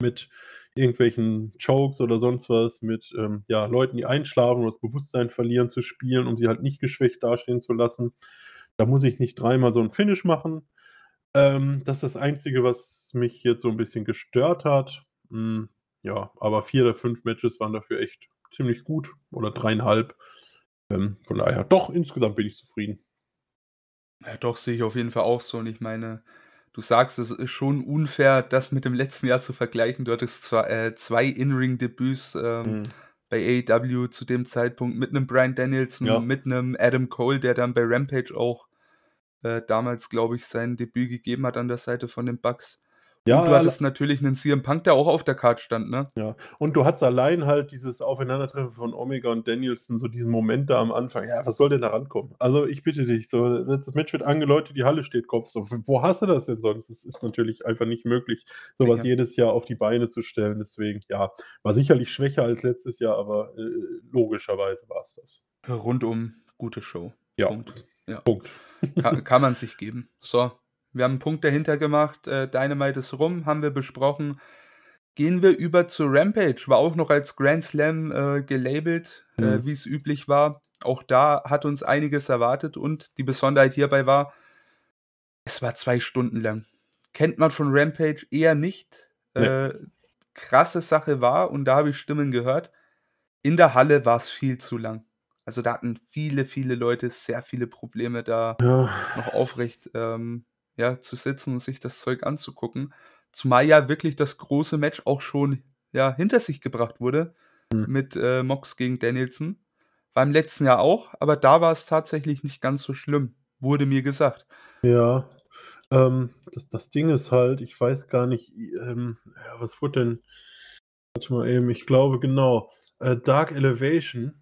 mit irgendwelchen Chokes oder sonst was, mit ähm, ja, Leuten, die einschlafen oder das Bewusstsein verlieren, zu spielen, um sie halt nicht geschwächt dastehen zu lassen. Da muss ich nicht dreimal so ein Finish machen. Ähm, das ist das Einzige, was mich jetzt so ein bisschen gestört hat. Hm, ja, aber vier der fünf Matches waren dafür echt ziemlich gut oder dreieinhalb. Ähm, von daher, doch, insgesamt bin ich zufrieden. Ja, doch, sehe ich auf jeden Fall auch so. Und ich meine, du sagst, es ist schon unfair, das mit dem letzten Jahr zu vergleichen. Du hattest zwar äh, zwei In-Ring-Debüts ähm, Hm. bei AEW zu dem Zeitpunkt mit einem Brian Danielson, Ja. mit einem Adam Cole, der dann bei Rampage auch äh, damals, glaube ich, sein Debüt gegeben hat an der Seite von den Bucks. Ja, Und du hattest natürlich einen CM Punk, der auch auf der Karte stand, ne? Ja, und du hattest allein halt dieses Aufeinandertreffen von Omega und Danielson, so diesen Moment da am Anfang. Ja, was soll denn da rankommen? Also ich bitte dich, so, das Match wird angeläutet, die Halle steht Kopf. So, wo hast du das denn sonst? Es ist natürlich einfach nicht möglich, sowas Sicher. jedes Jahr auf die Beine zu stellen. Deswegen, ja, war sicherlich schwächer als letztes Jahr, aber äh, logischerweise war es das. Rundum gute Show. Ja, Punkt. Ja. Punkt. Kann, kann man sich geben. So, wir haben einen Punkt dahinter gemacht. Äh, Dynamite ist rum, haben wir besprochen. Gehen wir über zu Rampage. War auch noch als Grand Slam äh, gelabelt, äh, Mhm. wie es üblich war. Auch da hat uns einiges erwartet und die Besonderheit hierbei war, es war zwei Stunden lang. Kennt man von Rampage eher nicht. nee. äh, krasse Sache war, und da habe ich Stimmen gehört, in der Halle war es viel zu lang. Also da hatten viele, viele Leute sehr viele Probleme, da ja. noch aufrecht ähm, ja, zu sitzen und sich das Zeug anzugucken. Zumal ja wirklich das große Match auch schon ja, hinter sich gebracht wurde mhm. mit äh, Mox gegen Danielson. War im letzten Jahr auch, aber da war es tatsächlich nicht ganz so schlimm, wurde mir gesagt. Ja, ähm, das, das Ding ist halt, ich weiß gar nicht, ähm, ja, was wurde denn? Warte mal eben, ich glaube genau, äh, Dark Elevation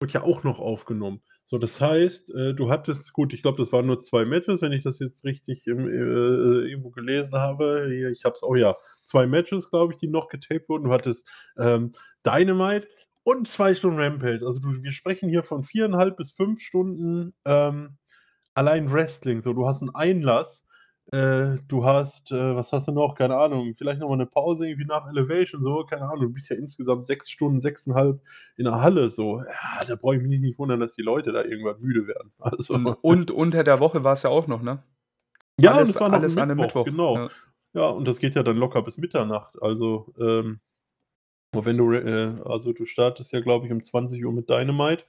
wurde ja auch noch aufgenommen. So, das heißt, äh, du hattest, gut, ich glaube, das waren nur zwei Matches, wenn ich das jetzt richtig im, äh, irgendwo gelesen habe. Ich habe es auch, ja, zwei Matches, glaube ich, die noch getaped wurden. Du hattest ähm, Dynamite und zwei Stunden Rampage. Also du, wir sprechen hier von viereinhalb bis fünf Stunden ähm, allein Wrestling. So, du hast einen Einlass äh, du hast, äh, was hast du noch? Keine Ahnung, vielleicht nochmal eine Pause irgendwie nach Elevation, so, keine Ahnung. Du bist ja insgesamt sechs Stunden, sechseinhalb in der Halle, so. Ja, da brauche ich mich nicht wundern, dass die Leute da irgendwann müde werden. Also. Und, unter der Woche war es ja auch noch, ne? Ja, alles, das war noch alles Mittwoch, an Mittwoch. Genau. Ja. ja. und das geht ja dann locker bis Mitternacht. Also, ähm, wenn du, äh, also du startest ja, glaube ich, um 20 Uhr mit Dynamite.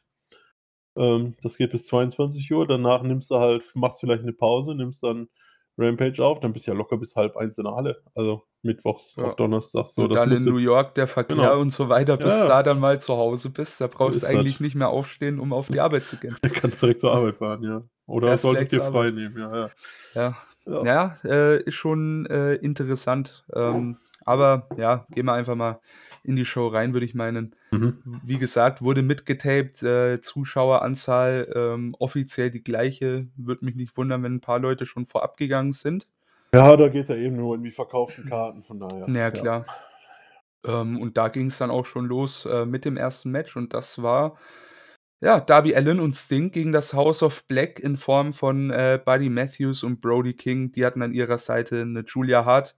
Ähm, das geht bis 22 Uhr. Danach nimmst du halt, machst vielleicht eine Pause, nimmst dann Rampage auf, dann bist du ja locker bis halb eins in der Halle. Also mittwochs ja. auf Donnerstag. So, und dann in New York der Verkehr genau. und so weiter, bis ja. da dann mal zu Hause bist. Da brauchst du eigentlich nicht mehr aufstehen, um auf die Arbeit zu gehen. Du kannst direkt zur Arbeit fahren, ja. Oder Erst solltest dir frei nehmen, ja. Ja, ja. ja. ja äh, ist schon äh, interessant. Ähm, aber ja, gehen wir einfach mal in die Show rein, würde ich meinen. Mhm. Wie gesagt, wurde mitgetaped, äh, Zuschaueranzahl ähm, offiziell die gleiche. Würde mich nicht wundern, wenn ein paar Leute schon vorab gegangen sind. Ja, da geht es ja eben nur in die verkauften Karten, von daher. Ja, klar. Ja. Ähm, und da ging es dann auch schon los äh, mit dem ersten Match und das war ja, Darby Allen und Sting gegen das House of Black in Form von äh, Buddy Matthews und Brody King. Die hatten an ihrer Seite eine Julia Hart.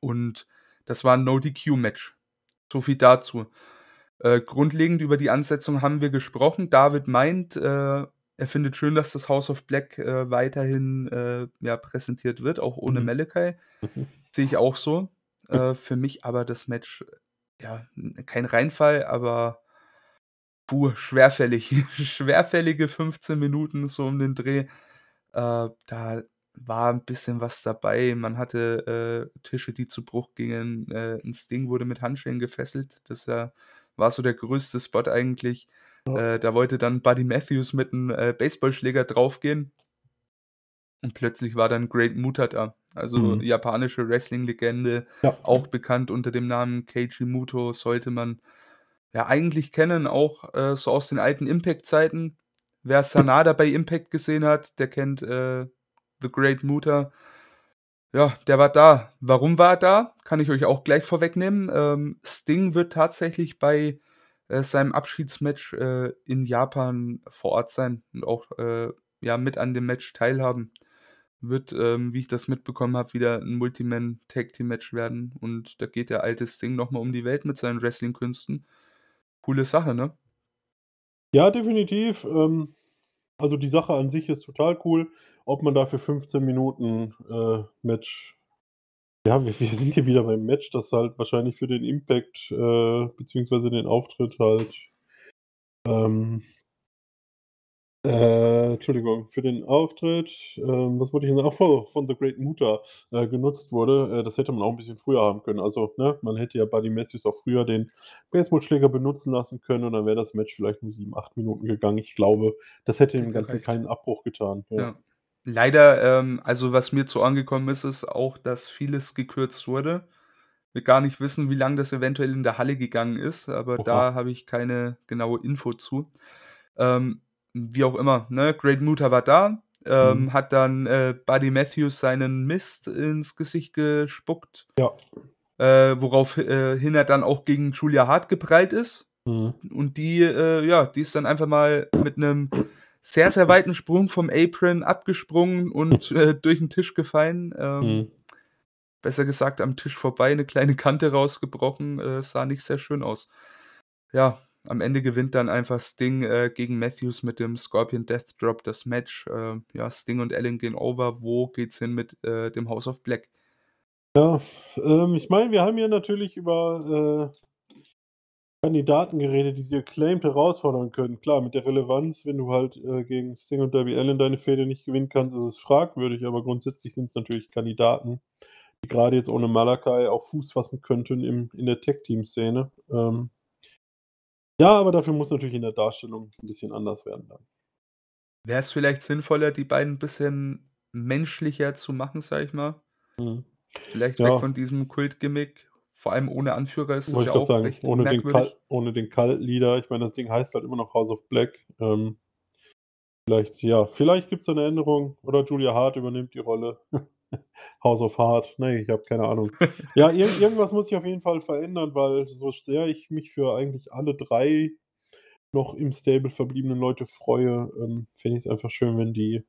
Und das war ein No-DQ-Match. So viel dazu. Äh, grundlegend über die Ansetzung haben wir gesprochen. David meint, äh, er findet schön, dass das House of Black äh, weiterhin äh, ja, präsentiert wird, auch ohne mhm. Malachi. Mhm. Sehe ich auch so. Äh, für mich aber das Match, ja, kein Reinfall, aber puh, schwerfällig. Schwerfällige 15 Minuten so um den Dreh. Äh, da war ein bisschen was dabei. Man hatte äh, Tische, die zu Bruch gingen. Äh, ein Sting wurde mit Handschellen gefesselt. Das äh, war so der größte Spot eigentlich. Ja. Äh, da wollte dann Buddy Matthews mit einem äh, Baseballschläger draufgehen. Und plötzlich war dann Great Muta da. Also mhm. japanische Wrestling-Legende, ja. auch bekannt unter dem Namen Keiji Muto, sollte man ja eigentlich kennen, auch äh, so aus den alten Impact-Zeiten. Wer Sanada bei Impact gesehen hat, der kennt äh, The Great Muta. Ja, der war da. Warum war er da? Kann ich euch auch gleich vorwegnehmen. Ähm, Sting wird tatsächlich bei äh, seinem Abschiedsmatch äh, in Japan vor Ort sein und auch äh, ja, mit an dem Match teilhaben. Wird, ähm, wie ich das mitbekommen habe, wieder ein Multiman-Tag-Team-Match werden. Und da geht der alte Sting nochmal um die Welt mit seinen Wrestling-Künsten. Coole Sache, ne? Ja, definitiv. Ähm, also die Sache an sich ist total cool. Ob man dafür 15 Minuten äh, Match ja, wir, wir, sind hier wieder beim Match, das halt wahrscheinlich für den Impact äh, beziehungsweise den Auftritt halt ähm, äh, Entschuldigung, für den Auftritt, äh, was wollte ich denn auch von, von The Great Muta äh, genutzt wurde, äh, das hätte man auch ein bisschen früher haben können. Also, ne, man hätte ja Buddy Matthews auch früher den Baseballschläger benutzen lassen können und dann wäre das Match vielleicht nur sieben, acht Minuten gegangen. Ich glaube, das hätte dem Ganzen keinen Abbruch getan. Ja. ja. Leider, ähm, also was mir zu angekommen ist, ist auch, dass vieles gekürzt wurde. Wir gar nicht wissen, wie lange das eventuell in der Halle gegangen ist, aber Oha. da habe ich keine genaue Info zu. Ähm, wie auch immer, ne? Great Muta war da, ähm, mhm. hat dann äh, Buddy Matthews seinen Mist ins Gesicht gespuckt. Ja. Äh, woraufhin äh, er dann auch gegen Julia Hart geprallt ist. Mhm. Und die, äh, ja, die ist dann einfach mal mit einem sehr, sehr weiten Sprung vom Apron abgesprungen und äh, durch den Tisch gefallen. Ähm, mhm. Besser gesagt, am Tisch vorbei, eine kleine Kante rausgebrochen. Äh, sah nicht sehr schön aus. Ja, am Ende gewinnt dann einfach Sting äh, gegen Matthews mit dem Scorpion Death Drop das Match. Äh, ja, Sting und Ellen gehen over. Wo geht's hin mit äh, dem House of Black? Ja, ähm, ich meine, wir haben hier natürlich über, äh, Kandidaten geredet, die sie acclaimed herausfordern können. Klar, mit der Relevanz, wenn du halt, äh, gegen Sting und Darby Allin deine Fehde nicht gewinnen kannst, ist es fragwürdig, aber grundsätzlich sind's natürlich Kandidaten, die grade jetzt ohne Malakai auch Fuß fassen könnten im in der Tag-Team-Szene. Ähm ja, aber dafür muss natürlich in der Darstellung 'n bisschen anders werden dann. Wär's vielleicht sinnvoller, die beiden 'n bisschen menschlicher zu machen, sage ich mal? Mhm. Vielleicht weg Ja. von diesem Kult-Gimmick. Vor allem ohne Anführer ist das ja ich auch sagen, recht ohne den merkwürdig. ohne den Cult-Leader. Ich meine, das Ding heißt halt immer noch „House of Black“. Ähm vielleicht ja, vielleicht gibt's da 'ne Änderung oder Julia Hart übernimmt die Rolle. „House of Hart“. Ne, ich habe keine Ahnung. Ja, irgend irgendwas muss sich auf jeden Fall verändern, weil so sehr ich mich für eigentlich alle 3 noch im Stable verbliebenen Leute freue, ähm, fände ich's einfach schön, wenn die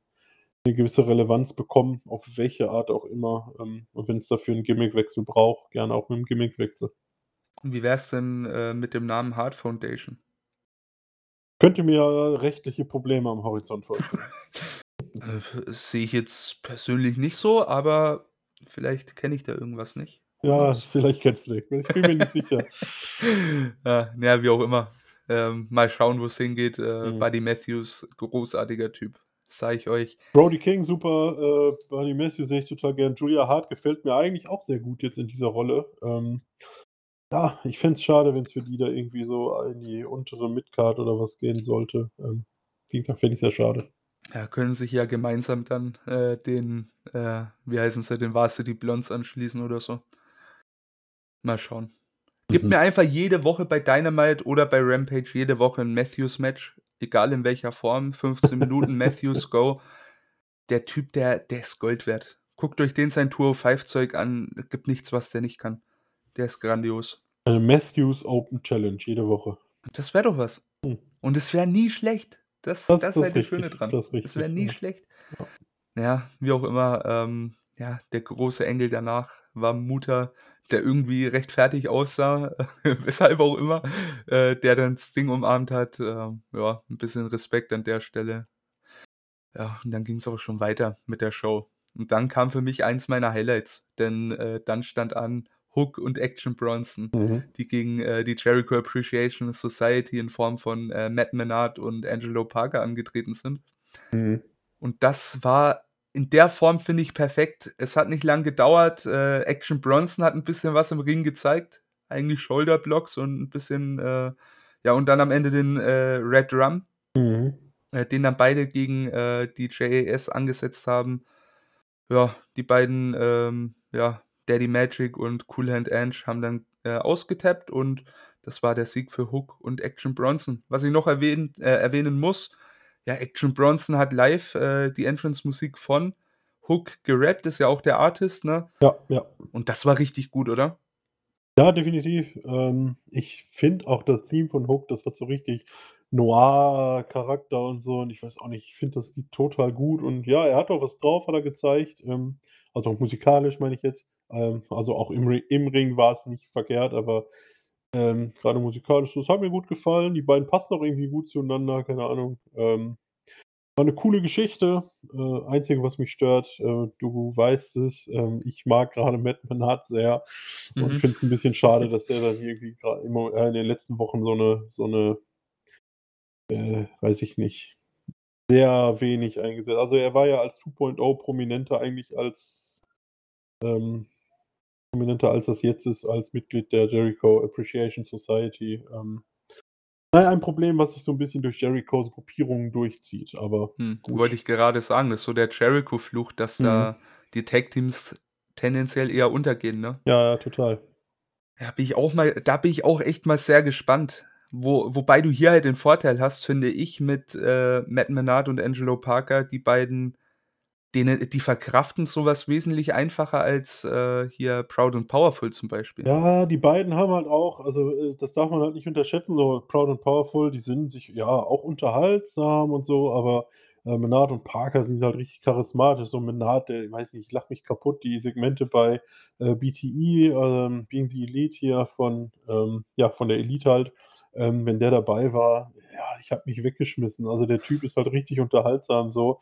'ne gewisse Relevanz bekommen, auf welche Art auch immer. Ähm, und wenn's dafür 'n Gimmickwechsel braucht, gerne auch mit 'nem Gimmickwechsel. Wie wär's denn, äh, mit dem Namen „Hart Foundation“? Könnte mir rechtliche Probleme am Horizont vorstellen. Äh, sehe ich jetzt persönlich nicht so, aber vielleicht kenne ich da irgendwas nicht. Ja, vielleicht kennst du den. Ich bin mir nicht sicher. Ja, na ja, wie auch immer. Ähm, mal schauen, wo's hingeht. Äh, Mhm. Buddy Matthews, großartiger Typ, sage ich euch. Brody King, super. Äh, Buddy Matthews sehe ich total gern. Julia Hart gefällt mir eigentlich auch sehr gut jetzt in dieser Rolle. Ähm, ja, ich fände es schade, wenn's für die da irgendwie so in die untere Midcard oder was gehen sollte. Ähm, wie gesagt, fände ich sehr schade. Ja, können sich ja gemeinsam dann, äh, den, äh, wie heißen sie, den Varsity Blonds anschließen oder so. Mal schauen. Gib Mhm. mir einfach jede Woche bei Dynamite oder bei Rampage jede Woche 'n Matthews-Match, egal in welcher Form. 15 Minuten Matthews, go. Der Typ, der der ist Gold wert. Guckt euch den sein 205-Zeug an. Gibt nichts, was der nicht kann. Der ist grandios. Eine Matthews Open Challenge jede Woche. Das wäre doch was. Hm. Und es wäre nie schlecht. Das Das das das halt das Schöne dran. Das Es wäre nie ja. schlecht. Ja. Ja, wie auch immer, ähm, ja, der große Engel danach war Muta, der irgendwie recht fertig aussah, weshalb auch immer, äh, der dann Sting umarmt hat. Ähm, ja, 'n bisschen Respekt an der Stelle. Ja, und dann ging's auch schon weiter mit der Show. Und dann kam für mich eins meiner Highlights, denn, äh, dann stand an Hook und Action Bronson, Mhm. die gegen, äh, die Jericho Appreciation Society in Form von, äh, Matt Menard und Angelo Parker angetreten sind. Mhm. Und das war in der Form, finde ich, perfekt. Es hat nicht lang gedauert. Äh, Action Bronson hat 'n bisschen was im Ring gezeigt, eigentlich Shoulder Blocks und 'n bisschen, äh ja, und dann am Ende den, äh, Red Drum, Mhm. äh, den dann beide gegen, äh, die JAS angesetzt haben. Ja, die beiden, ähm, ja, Daddy Magic und Cool Hand Ange haben dann, äh, ausgetappt und das war der Sieg für Hook und Action Bronson. Was ich noch erwähnen äh, erwähnen muss, ja, Action Bronson hat live, äh, die Entrance-Musik von Hook gerappt, ist ja auch der Artist, ne? Ja, ja. Und das war richtig gut, oder? Ja, definitiv. Ähm, ich finde auch das Theme von Hook, das hat so richtig Noir-Charakter und so und ich weiß auch nicht, ich finde das Lied total gut und ja, er hat auch was drauf, hat er gezeigt. Ähm, also auch musikalisch meine ich jetzt. Ähm, also auch im im Ring war's nicht verkehrt, aber, ähm, grade musikalisch, das hat mir gut gefallen. Die beiden passen auch irgendwie gut zueinander, keine Ahnung. Ähm, war 'ne coole Geschichte. Äh, Einzige, was mich stört, äh, du weißt es, ähm, ich mag grade Matt Menard sehr und Mhm. finde es 'n bisschen schade, dass er dann irgendwie immer äh, in den letzten Wochen so 'ne so 'ne äh, weiß ich nicht, sehr wenig eingesetzt also, er war ja als 2.0 prominenter eigentlich als ähm, prominenter als das jetzt ist als Mitglied der Jericho Appreciation Society. Ähm, na ja, ein Problem, was sich so 'n bisschen durch Jerichos Gruppierungen durchzieht, aber Hm, wollte ich gerade sagen, das ist so der Jericho-Fluch, dass Mhm. da die Tag-Teams tendenziell eher untergehen, ne? Ja, ja, total. Ja, bin ich auch mal da bin ich auch echt mal sehr gespannt. Wo wobei du hier halt den Vorteil hast, finde ich, mit, äh, Matt Menard und Angelo Parker, die beiden, denen die verkraften so was wesentlich einfacher als, äh, hier Proud and Powerful zum Beispiel. Ja, die beiden haben halt auch also, äh, das darf man halt nicht unterschätzen, so Proud and Powerful, die sind sich ja auch unterhaltsam und so, aber, äh, Menard und Parker sind halt richtig charismatisch. So Menard, der ich weiß nicht, ich lache mich kaputt, die Segmente bei, äh, BTE, ähm, Being the Elite hier von, ähm ja, von der Elite halt. Ähm, wenn der dabei war, ja, ich habe mich weggeschmissen. Also, der Typ ist halt richtig unterhaltsam so.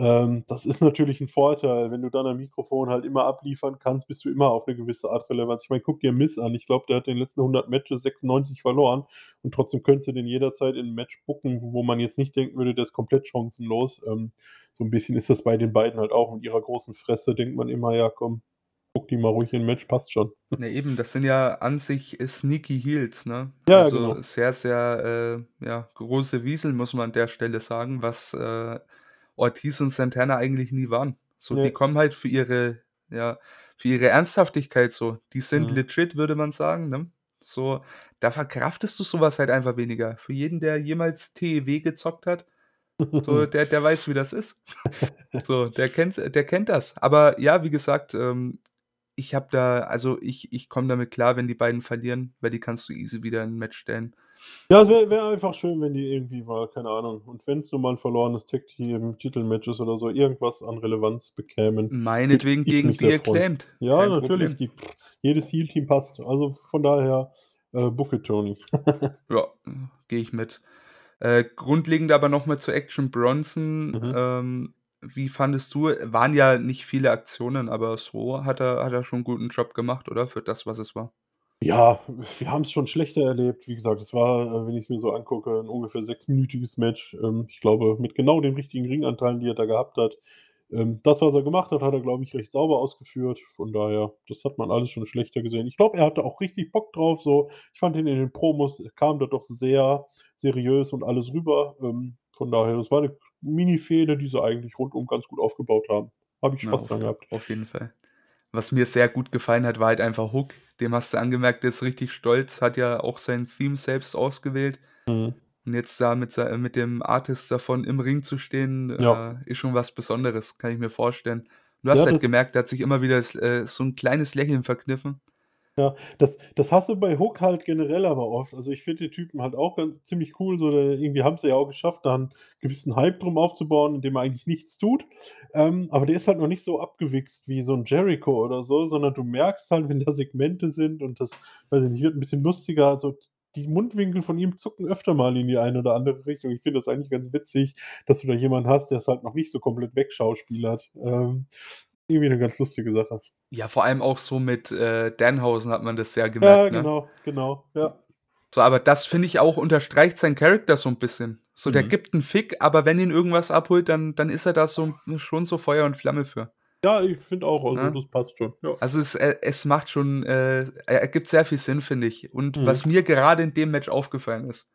Ähm, das ist natürlich 'n Vorteil. Wenn du dann am Mikrofon halt immer abliefern kannst, bist du immer auf 'ne gewisse Art Relevanz. Ich meine, guck dir Miz an. Ich glaube, der hat in den letzten 100 Matches 96 verloren und trotzdem könntest du den jederzeit in 'n Match booken, wo man jetzt nicht denken würde, der ist komplett chancenlos. Ähm, so 'n bisschen ist das bei den beiden halt auch. Mit ihrer großen Fresse denkt man immer: „Ja, komm, book die mal ruhig in 'n Match, passt schon.“ Ne, eben, das sind ja an sich, äh, sneaky Heels, ne? Ja, Also, genau. sehr, sehr, äh, ja, große Wiesel, muss man an der Stelle sagen, was, äh, Ortiz und Santana eigentlich nie waren. So, die Ne. kommen halt für ihre ja, für ihre Ernsthaftigkeit so. Die sind Mhm. legit, würde man sagen, ne? So, da verkraftest du so was halt einfach weniger. Für jeden, der jemals TEW gezockt hat, so, der der weiß, wie das ist. So, der kennt der kennt das. Aber ja, wie gesagt, ähm, ich habe da also, ich ich komme damit klar, wenn die beiden verlieren, weil die kannst du easy wieder in 'n Match stellen. Ja, es wäre wäre einfach schön, wenn die irgendwie mal keine Ahnung, und wenn's nur mal 'n verlorenes Tag-Team-Titelmatch ist oder so, irgendwas an Relevanz bekämen, Meinetwegen gegen freuen. Acclaimed, Ja, kein natürlich, die jedes Heel-Team passt. Also, von daher, äh, it, Tony. Ja, gehe ich mit. Äh, grundlegend aber noch mal zu Action Bronson. Mhm. Ähm, wie fandest du waren ja nicht viele Aktionen, aber so hat er hat er schon 'n guten Job gemacht, oder? Für das, was es war. Ja, wir haben's schon schlechter erlebt. Wie gesagt, es war, äh, wenn ich's mir so angucke, 'n ungefähr sechsminütiges Match. Ähm, ich glaube, mit genau den richtigen Ringanteilen, die er da gehabt hat. Ähm, das, was er gemacht hat, hat er, glaube ich, recht sauber ausgeführt. Von daher, das hat man alles schon schlechter gesehen. Ich glaube, er hatte auch richtig Bock drauf so. Ich fand ihn in den Promos kam der doch sehr seriös und alles rüber. Ähm, von daher, das war 'ne Minifehde, die sie eigentlich rundum ganz gut aufgebaut haben. Habe ich Spaß auf dran gehabt. auf jeden Fall. Was mir sehr gut gefallen hat, war halt einfach Hook. Dem hast du angemerkt, der ist richtig stolz, hat ja auch sein Theme selbst ausgewählt. Mhm. Und jetzt da mit mit dem Artist davon im Ring zu stehen, Ja. äh, ist schon was Besonderes, kann ich mir vorstellen. Du Ja, hast halt das gemerkt, der hat sich immer wieder äh, so 'n kleines Lächeln verkniffen. Ja, das das hast du bei Hook halt generell aber oft. Also, ich finde den Typen halt auch ganz ziemlich cool, so irgendwie haben sie ja auch geschafft, da 'n gewissen Hype drum aufzubauen, indem er eigentlich nichts tut. Ähm, aber der ist halt noch nicht so abgewichst wie so 'n Jericho oder so, sondern du merkst halt, wenn da Segmente sind und das, weiß ich nicht, wird 'n bisschen lustiger. Also, die Mundwinkel von ihm zucken öfter mal in die eine oder andere Richtung. Ich finde das eigentlich ganz witzig, dass du da jemanden hast, der es halt noch nicht so komplett wegschauspielert. Ähm, irgendwie 'ne ganz lustige Sache. Ja, vor allem auch so mit, äh, Danhausen hat man das sehr Ja, gemerkt, ne? genau, genau, ja. So, aber das finde ich auch unterstreicht seinen Charakter so 'n bisschen. So, der Mhm. gibt 'n Fick, aber wenn ihn irgendwas abholt, dann dann ist er da so schon so Feuer und Flamme für. Ja, ich finde auch, also, Ne? das passt schon, ja. Also, es äh, es macht schon, äh er ergibt sehr viel Sinn, finde ich. Und Mhm. was mir gerade in dem Match aufgefallen ist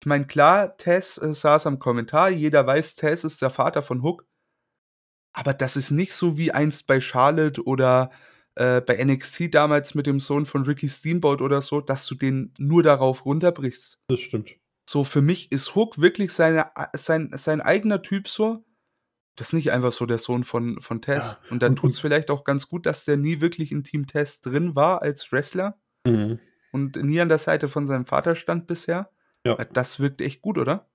ich meine, klar, Taz, äh, saß am Kommentar. Jeder weiß, Taz ist der Vater von Hook. Aber das ist nicht so wie einst bei Charlotte oder, äh, bei NXT damals mit dem Sohn von Ricky Steamboat oder so, dass du den nur darauf runterbrichst. Das stimmt. So, für mich ist Hook wirklich seine a sein sein eigener Typ so. Das ist nicht einfach so der Sohn von von Ja, Taz. Und da und tut's und vielleicht auch ganz gut, dass der nie wirklich in Team Taz drin war als Wrestler Mhm. und nie an der Seite von seinem Vater stand bisher. Ja. Weil das wirkt echt gut, oder?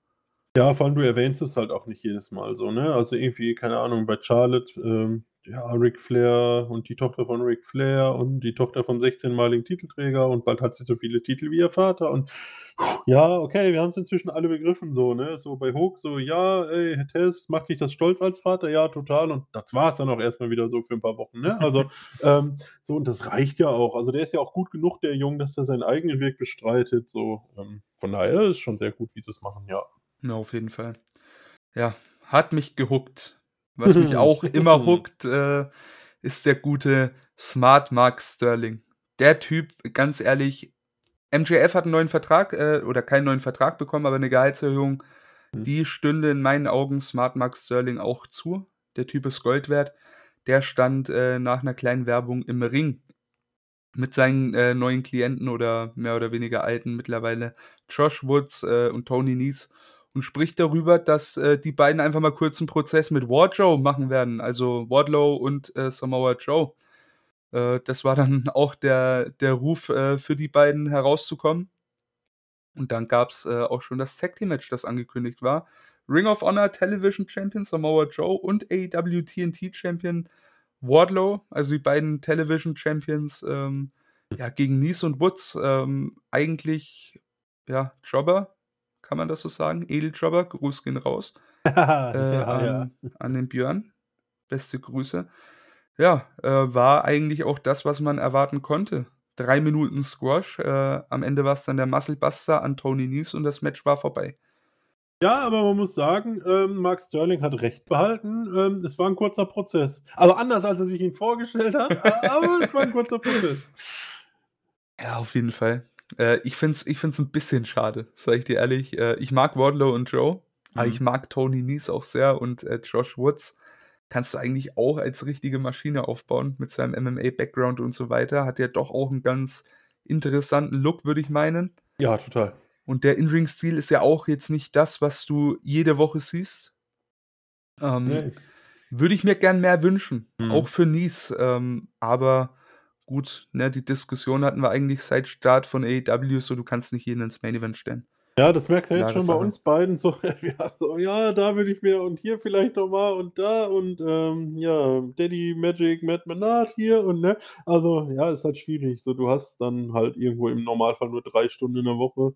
Ja, vor allem du erwähnst es halt auch nicht jedes Mal so, ne? Also, irgendwie, keine Ahnung, bei Charlotte, ähm, ja, Ric Flair und die Tochter von Ric Flair und die Tochter vom sechzehnmaligen Titelträger und bald hat sie so viele Titel wie ihr Vater und ja, okay, wir haben's inzwischen alle begriffen so, ne? So bei Hook so: „Ja, ey, Taz, macht dich das stolz als Vater?“ „Ja, total.“ Und das war's dann auch erst mal wieder so für 'n paar Wochen, ne? Also, ähm, so und das reicht ja auch. Also, der ist ja auch gut genug, der Junge, dass er seinen eigenen Weg bestreitet, so. Ähm, von daher ist schon sehr gut, wie sie's machen, ja. Ja, auf jeden Fall. Ja, hat mich gehookt. Was mich auch immer hookt, äh, ist der gute Smart Mark Sterling. Der Typ, ganz ehrlich MJF hat 'n neuen Vertrag, äh, oder keinen neuen Vertrag bekommen, aber 'ne Gehaltserhöhung, Mhm. die stünde in meinen Augen Smart Mark Sterling auch zu. Der Typ ist Gold wert. Der stand, äh, nach 'ner kleinen Werbung im Ring mit seinen, äh, neuen Klienten oder mehr oder weniger alten mittlerweile, Josh Woods, äh, und Tony Nese und spricht darüber, dass, äh, die beiden einfach mal kurz 'n Prozess mit Wardlow machen werden, also Wardlow und, äh, Samoa Joe. Äh, das war dann auch der der Ruf, äh, für die beiden herauszukommen. Und dann gab's, äh, auch schon das Tag-Team-Match, das angekündigt war. Ring of Honor Television Champion Samoa Joe und AEW TNT Champion Wardlow, also die beiden Television Champions, ähm, ja, gegen Nese und Woods. Ähm, eigentlich, ja, Jobber, kann man das so sagen? Edeljobber, Gruß gehen raus. äh, ja, an, ja. an, den Björn. Beste Grüße. Ja, äh, war eigentlich auch das, was man erwarten konnte. Drei Minuten Squash. Äh, am Ende war es dann der Musclebuster an Tony Nies und das Match war vorbei. Ja, aber man muss sagen, ähm, Mark Sterling hat recht behalten. Ähm, es war ein kurzer Prozess. Also anders, als er sich ihn vorgestellt hat, aber es war ein kurzer Prozess. Ja, auf jeden Fall. Äh, ich finde es ich find's ein bisschen schade, sage ich dir ehrlich. Äh, ich mag Wardlow und Joe, mhm. aber ich mag Tony Nies auch sehr und äh, Josh Woods kannst du eigentlich auch als richtige Maschine aufbauen mit seinem MMA-Background und so weiter. Hat ja doch auch einen ganz interessanten Look, würde ich meinen. Ja, total. Und der In-Ring-Stil ist ja auch jetzt nicht das, was du jede Woche siehst. Ähm, nee. Würde ich mir gern mehr wünschen, mhm. auch für Nies. Ähm, aber gut, ne, die Diskussion hatten wir eigentlich seit Start von AEW, so du kannst nicht jeden ins Main Event stellen. Ja, das merkt er jetzt schon bei uns beiden so, ja, so, ja, da würde ich mir und hier vielleicht nochmal und da und ähm, ja, Daddy Magic Matt Menard hier und ne, also ja, ist halt schwierig. So, du hast dann halt irgendwo im Normalfall nur drei Stunden in der Woche.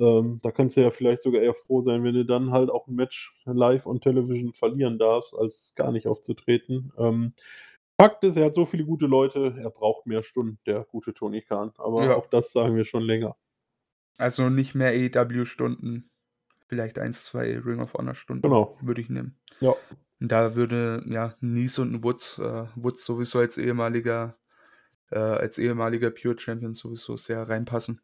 Ähm, da kannst du ja vielleicht sogar eher froh sein, wenn du dann halt auch ein Match live on Television verlieren darfst, als gar nicht aufzutreten. Ähm, Fakt ist, er hat so viele gute Leute, er braucht mehr Stunden, der gute Tony Khan. Aber ja. auch das sagen wir schon länger. Also nicht mehr AEW-Stunden, vielleicht eins, zwei Ring of Honor-Stunden genau. würde ich nehmen. Ja. Und da würde ja Nies und Woods, äh, Woods sowieso als ehemaliger, äh, als ehemaliger Pure Champion sowieso sehr reinpassen.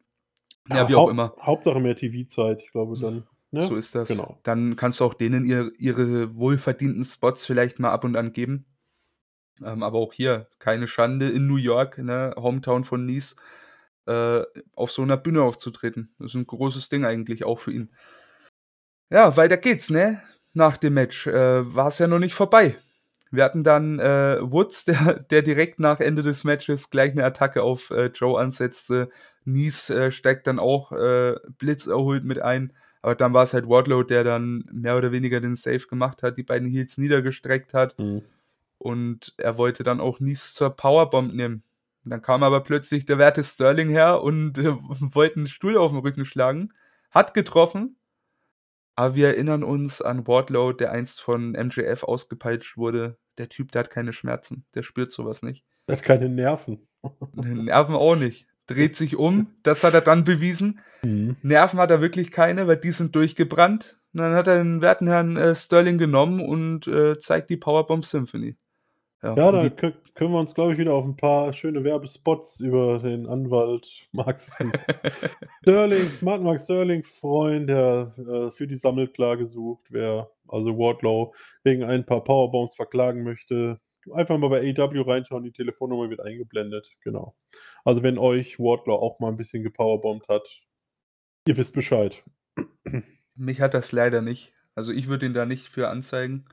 Ja, wie auch immer. Hauptsache mehr TV-Zeit, ich glaube dann. Ne? So ist das. Genau. Dann kannst du auch denen ihr, ihre wohlverdienten Spots vielleicht mal ab und an geben. Ähm, aber auch hier keine Schande in New York, ne, Hometown von Nice, äh, auf so einer Bühne aufzutreten. Das ist ein großes Ding eigentlich auch für ihn. Ja, weiter geht's, ne? Nach dem Match äh, war es ja noch nicht vorbei. Wir hatten dann äh, Woods, der, der direkt nach Ende des Matches gleich eine Attacke auf äh, Joe ansetzte. Nies äh, steigt dann auch äh, Blitz erholt mit ein. Aber dann war es halt Wardlow, der dann mehr oder weniger den Save gemacht hat, die beiden Heels niedergestreckt hat. Mhm. Und er wollte dann auch Nies zur Powerbomb nehmen. Und dann kam aber plötzlich der werte Sterling her und äh, wollte einen Stuhl auf den Rücken schlagen. Hat getroffen. Aber wir erinnern uns an Wardlow, der einst von MJF ausgepeitscht wurde. Der Typ, der hat keine Schmerzen. Der spürt sowas nicht. Der hat keine Nerven. Nerven auch nicht dreht sich um. Das hat er dann bewiesen. Mhm. Nerven hat er wirklich keine, weil die sind durchgebrannt. Und dann hat er den werten Herrn äh, Sterling genommen und äh, zeigt die Powerbomb Symphony. Ja, ja da können wir uns, glaube ich, wieder auf ein paar schöne Werbespots über den Anwalt Max Sterling, Smart Mark Sterling freuen, der äh, für die Sammelklage sucht, wer also Wardlow wegen ein paar Powerbombs verklagen möchte. Einfach mal bei AW reinschauen, die Telefonnummer wird eingeblendet. Genau. Also wenn euch Wardlaw auch mal ein bisschen gepowerbombt hat, ihr wisst Bescheid. Mich hat das leider nicht. Also ich würde ihn da nicht für anzeigen.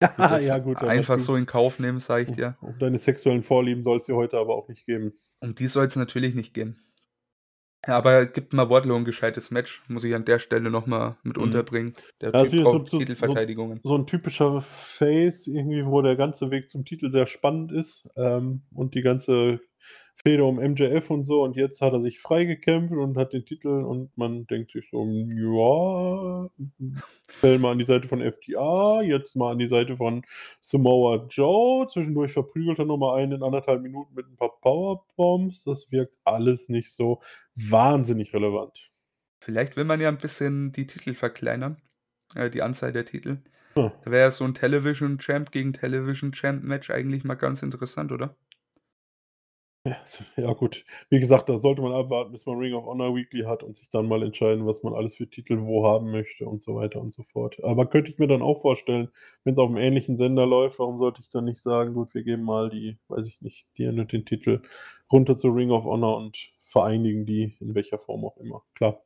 Ja, gut. Einfach so in Kauf nehmen, sage ich dir. Um deine sexuellen Vorlieben soll es dir heute aber auch nicht geben. Um die soll es natürlich nicht gehen. Ja, aber gibt mal Wardlow ein gescheites Match, muss ich an der Stelle nochmal mit mhm. unterbringen. Der ja, Typ braucht so, Titelverteidigungen. So, so, ein typischer Face, irgendwie, wo der ganze Weg zum Titel sehr spannend ist ähm, und die ganze Fehde um MJF und so und jetzt hat er sich freigekämpft und hat den Titel und man denkt sich so, ja, stell mal an die Seite von FTA, jetzt mal an die Seite von Samoa Joe, zwischendurch verprügelt er nochmal einen in anderthalb Minuten mit ein paar Powerbombs, das wirkt alles nicht so wahnsinnig relevant. Vielleicht will man ja ein bisschen die Titel verkleinern, äh, die Anzahl der Titel. Ja. Da wäre ja so ein Television Champ gegen Television Champ Match eigentlich mal ganz interessant, oder? Ja, gut. Wie gesagt, da sollte man abwarten, bis man Ring of Honor Weekly hat und sich dann mal entscheiden, was man alles für Titel wo haben möchte und so weiter und so fort. Aber könnte ich mir dann auch vorstellen, wenn es auf einem ähnlichen Sender läuft, warum sollte ich dann nicht sagen, gut, wir geben mal die, weiß ich nicht, die und den Titel runter zu Ring of Honor und vereinigen die in welcher Form auch immer. Klar.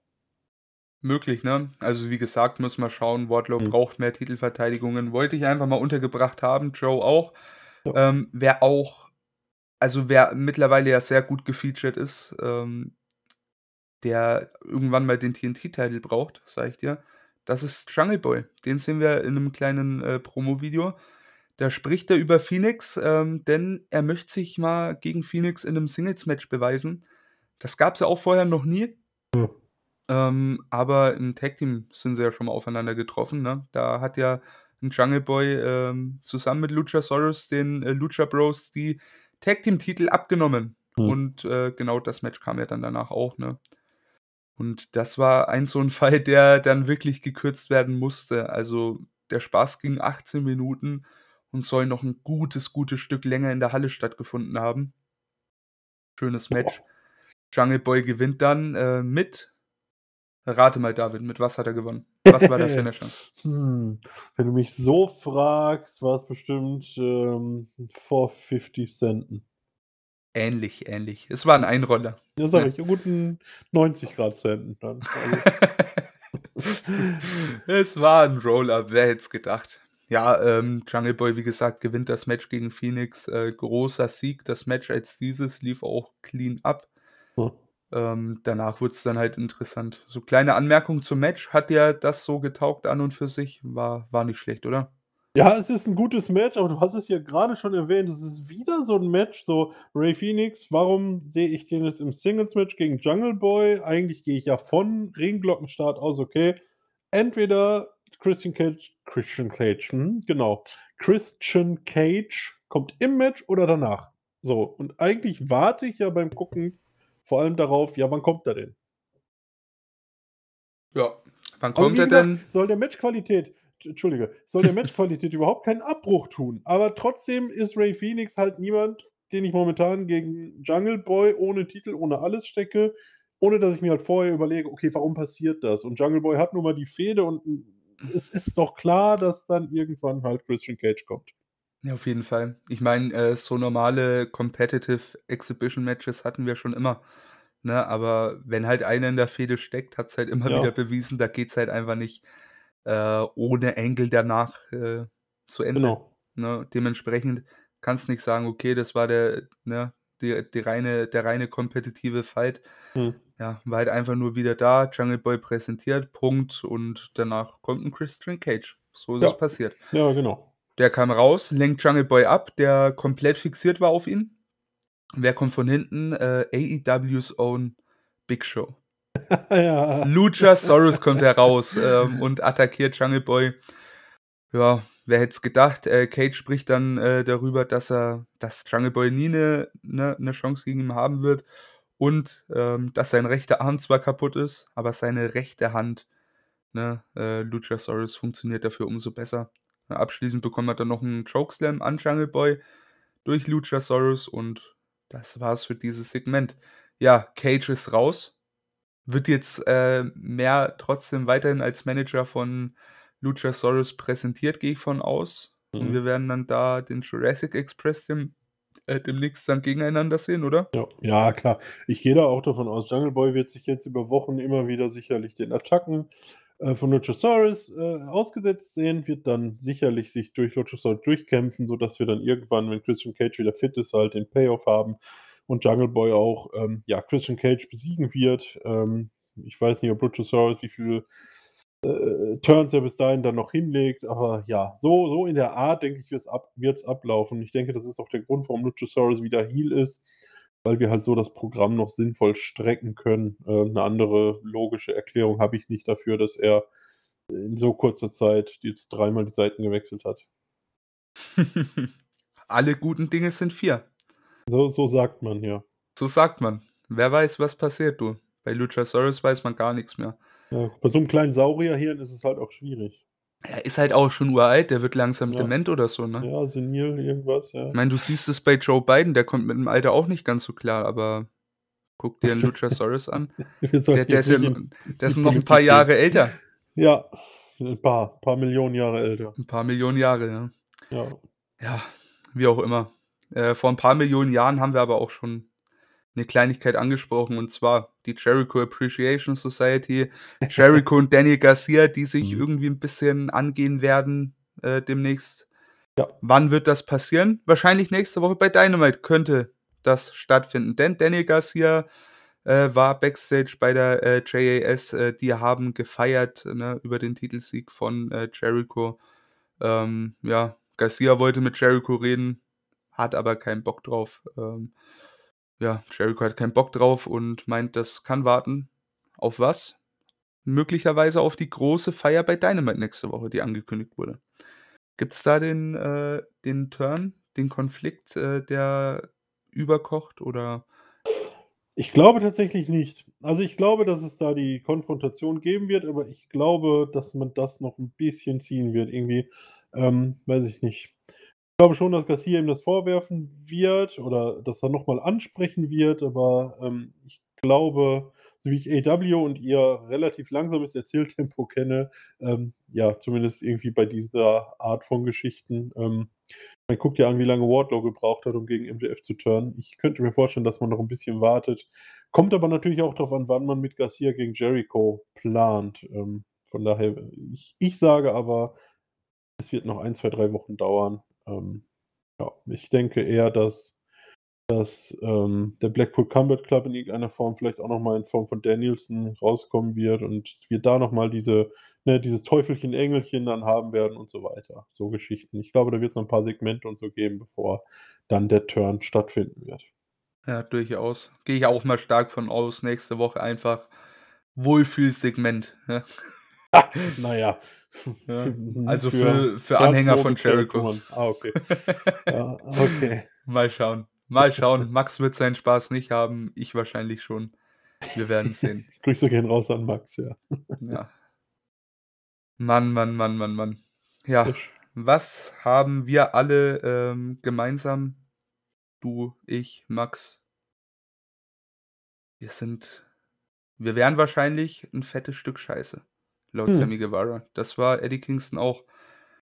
Möglich, ne? Also wie gesagt, muss man schauen, Wardlow hm. braucht mehr Titelverteidigungen. Wollte ich einfach mal untergebracht haben, Joe auch. Ja. Ähm, Wer auch also wer mittlerweile ja sehr gut gefeatured ist, ähm, der irgendwann mal den TNT-Titel braucht, sag ich dir, das ist Jungle Boy. Den sehen wir in einem kleinen äh, Promo-Video. Da spricht er über Phoenix, ähm, denn er möchte sich mal gegen Phoenix in einem Singles-Match beweisen. Das gab es ja auch vorher noch nie. Hm. Ähm, aber im Tag Team sind sie ja schon mal aufeinander getroffen, ne? Da hat ja 'n Jungle Boy, ähm, zusammen mit Luchasaurus den, äh, Lucha Bros die Tag Team Titel abgenommen. Mhm. Und, äh, genau das Match kam ja dann danach auch, ne? Und das war ein so 'n Fall, der dann wirklich gekürzt werden musste. Also, der Spaß ging 18 Minuten und soll noch 'n gutes, gutes Stück länger in der Halle stattgefunden haben. Schönes Match. Jungle Boy gewinnt dann, äh, mit rate mal, David, mit was hat er gewonnen? Was war der Finisher? Hm, wenn du mich so fragst, war's bestimmt, ähm, 450 Centen. Ähnlich, ähnlich. Es war 'n Einroller. Ja, sage Ne? ich, 'n guten 90 Grad Centen dann. Es war 'n Roll-up, wer hätte es gedacht? Ja, ähm, Jungle Boy, wie gesagt, gewinnt das Match gegen Phoenix. Äh, großer Sieg. Das Match als dieses lief auch clean ab. Hm. Ähm, danach wurde es dann halt interessant. So kleine Anmerkung zum Match. Hat dir das so getaugt an und für sich? War war nicht schlecht, oder? Ja, es ist 'n gutes Match, aber du hast es ja grade schon erwähnt. Es ist wieder so 'n Match, so Rey Fenix, warum sehe ich den jetzt im Singles-Match gegen Jungle Boy? Eigentlich gehe ich ja von Ringglockenstart aus, okay, entweder Christian Cage Christian Cage, mhm, genau. Christian Cage kommt im Match oder danach. So, und eigentlich warte ich ja beim Gucken vor allem darauf, ja, wann kommt er denn? Ja, wann kommt er gesagt, denn? soll der Matchqualität Entschuldige, soll der Matchqualität überhaupt keinen Abbruch tun. Aber trotzdem ist Rey Fenix halt niemand, den ich momentan gegen Jungle Boy ohne Titel, ohne alles stecke, ohne dass ich mir halt vorher überlege: „Okay, warum passiert das?“ Und Jungle Boy hat nun mal die Fehde und, es ist doch klar, dass dann irgendwann halt Christian Cage kommt. Ja, auf jeden Fall. Ich meine, äh, so normale Competitive Exhibition Matches hatten wir schon immer, ne? Aber wenn halt einer in der Fehde steckt, hat's halt immer wieder Ja. bewiesen, da geht's halt einfach nicht, äh, ohne Angle danach, äh, zu Ende, Genau. ne? Dementsprechend kannst nicht sagen: „Okay, das war der ne, die die reine der reine kompetitive Fight.“ Mhm. Ja, war halt einfach nur wieder da, Jungle Boy präsentiert, Punkt und danach kommt 'n Christian Cage. So ist es Ja. passiert. Ja, genau. Der kam raus, lenkt Jungle Boy ab, der komplett fixiert war auf ihn. Wer kommt von hinten? Äh, AEW's Own Big Show. Ja. Luchasaurus kommt heraus, ähm, und attackiert Jungle Boy. Ja, wer hätte es gedacht? Äh, Cage spricht dann, äh, darüber, dass er dass Jungle Boy nie 'ne ne 'ne Chance gegen ihn haben wird und, ähm, dass sein rechter Arm zwar kaputt ist, aber seine rechte Hand, ne, äh, Luchasaurus funktioniert dafür umso besser. Abschließend bekommt er dann noch 'n Chokeslam an Jungle Boy durch Luchasaurus und das war's für dieses Segment. Ja, Cage ist raus, wird jetzt, äh, mehr trotzdem weiterhin als Manager von Luchasaurus präsentiert, gehe ich von aus. Und Mhm. wir werden dann da den Jurassic Express dem äh, demnächst dann gegeneinander sehen, oder? Ja, ja klar. Ich gehe da auch davon aus, Jungle Boy wird sich jetzt über Wochen immer wieder sicherlich den Attacken, äh, von Luchasaurus, äh, ausgesetzt sehen, wird dann sicherlich sich durch Luchasaurus durchkämpfen, sodass wir dann irgendwann, wenn Christian Cage wieder fit ist, halt den Payoff haben und Jungle Boy auch, ähm, ja, Christian Cage besiegen wird. Ähm, ich weiß nicht, ob Luchasaurus wie viel, äh, Turns er bis dahin dann noch hinlegt, aber ja, so so in der Art, denke ich, wird's ab wird's ablaufen. Ich denke, das ist auch der Grund, warum Luchasaurus wieder Heel ist, weil wir halt so das Programm noch sinnvoll strecken können. Äh, 'ne andere logische Erklärung habe ich nicht dafür, dass er in so kurzer Zeit jetzt dreimal die Seiten gewechselt hat. Alle guten Dinge sind 4. So so sagt man, ja. So sagt man. Wer weiß, was passiert, du. Bei Luchasaurus weiß man gar nix mehr. Ja, bei so 'nem kleinen Saurierhirn ist es halt auch schwierig. Er ist halt auch schon uralt, der wird langsam Ja. dement oder so, ne? Ja, senil, irgendwas, ja. Ich meine, du siehst es bei Joe Biden, der kommt mit dem Alter auch nicht ganz so klar, aber guck dir 'n Luchasaurus an. Der der ist ja der ist noch 'n Politik paar. Jahre älter. Ja, 'n paar paar Millionen Jahre älter. 'N paar Millionen Jahre, ja. Ja. Ja, wie auch immer. Äh, vor 'n paar Millionen Jahren haben wir aber auch schon 'ne Kleinigkeit angesprochen, und zwar die Jericho Appreciation Society. Jericho und Danny Garcia, die sich Mhm. irgendwie 'n bisschen angehen werden, äh, demnächst. Ja. Wann wird das passieren? Wahrscheinlich nächste Woche bei Dynamite könnte das stattfinden, denn Danny Garcia, äh, war backstage bei der, äh, JAS. Äh, die haben gefeiert, ne, über den Titelsieg von, äh, Jericho. Ähm, ja, Garcia wollte mit Jericho reden, hat aber keinen Bock drauf. Ähm, ja, Jericho hat keinen Bock drauf und meint, das kann warten. Auf was? möglicherweise auf die große Feier bei Dynamite nächste Woche, die angekündigt wurde. Gibt es da den, äh, den Turn, den Konflikt, äh, der überkocht oder? Ich glaube tatsächlich nicht. Also, ich glaube, dass es da die Konfrontation geben wird, aber ich glaube, dass man das noch ein bisschen ziehen wird irgendwie. Ähm, weiß ich nicht. Ich glaube schon, dass Garcia ihm das vorwerfen wird oder dass er noch mal ansprechen wird, aber, ähm, ich glaube, so wie ich AEW und ihr relativ langsames Erzähltempo kenne, ähm, ja, zumindest irgendwie bei dieser Art von Geschichten, ähm man guckt ja an, wie lange Wardlow gebraucht hat, um gegen MJF zu turnen. Ich könnte mir vorstellen, dass man noch ein bisschen wartet. Kommt aber natürlich auch darauf an, wann man mit Garcia gegen Jericho plant. Ähm, von daher, ich ich sage aber, es wird noch ein, zwei, drei Wochen dauern. Ähm, ja, ich denke eher, dass dass, ähm, der Blackpool Combat Club in irgendeiner Form vielleicht auch noch mal in Form von Danielson rauskommen wird und wir da noch mal diese ne, dieses Teufelchen, Engelchen dann haben werden und so weiter. So Geschichten. Ich glaube, da wird es noch ein paar Segmente und so geben, bevor dann der Turn stattfinden wird. Ja, durchaus. Gehe ich auch mal stark von aus. Nächste Woche einfach Wohlfühlsegment, ja. Na ja. Also für für Anhänger von Jericho. Ah, okay. Ja, okay. Mal schauen. Mal schauen. Max wird seinen Spaß nicht haben, ich wahrscheinlich schon. Wir werden sehen. Grüße gehen raus an Max, ja. Ja. Mann, Mann, Mann, Mann, Mann. Ja, was haben wir alle, ähm, gemeinsam? Du, ich, Max. Wir sind wir wären wahrscheinlich 'n fettes Stück Scheiße, laut Hm. Sammy Guevara. Das war Eddie Kingston auch.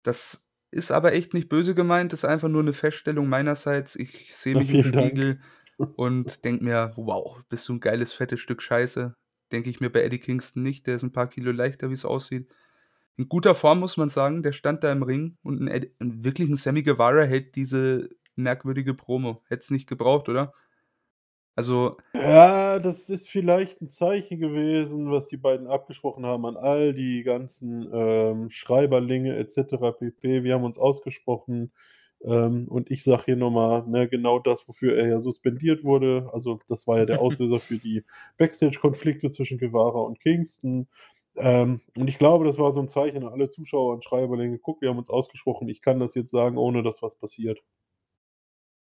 Das ist aber echt nicht böse gemeint, ist einfach nur 'ne Feststellung meinerseits. Ich sehe mich im vielen Dank. Spiegel und denke mir: „Wow, bist du 'n geiles, fettes Stück Scheiße.“ Denke ich mir bei Eddie Kingston nicht. Der ist 'n paar Kilo leichter, wie's aussieht. In guter Form, muss man sagen. Der stand da im Ring und 'n Ed wirklich 'n Sammy Guevara hält diese merkwürdige Promo. Hätte es nicht gebraucht, oder? Also Ja, das ist vielleicht 'n Zeichen gewesen, was die beiden abgesprochen haben an all die ganzen, ähm, Schreiberlinge et cetera pp. Wir haben uns ausgesprochen, ähm, und ich sage hier noch mal, ne, genau das, wofür er ja suspendiert wurde. Also, das war ja der Auslöser für die Backstage-Konflikte zwischen Guevara und Kingston. Ähm, und ich glaube, das war so 'n Zeichen an alle Zuschauer und Schreiberlinge: „Guck, wir haben uns ausgesprochen. Ich kann das jetzt sagen, ohne dass was passiert.“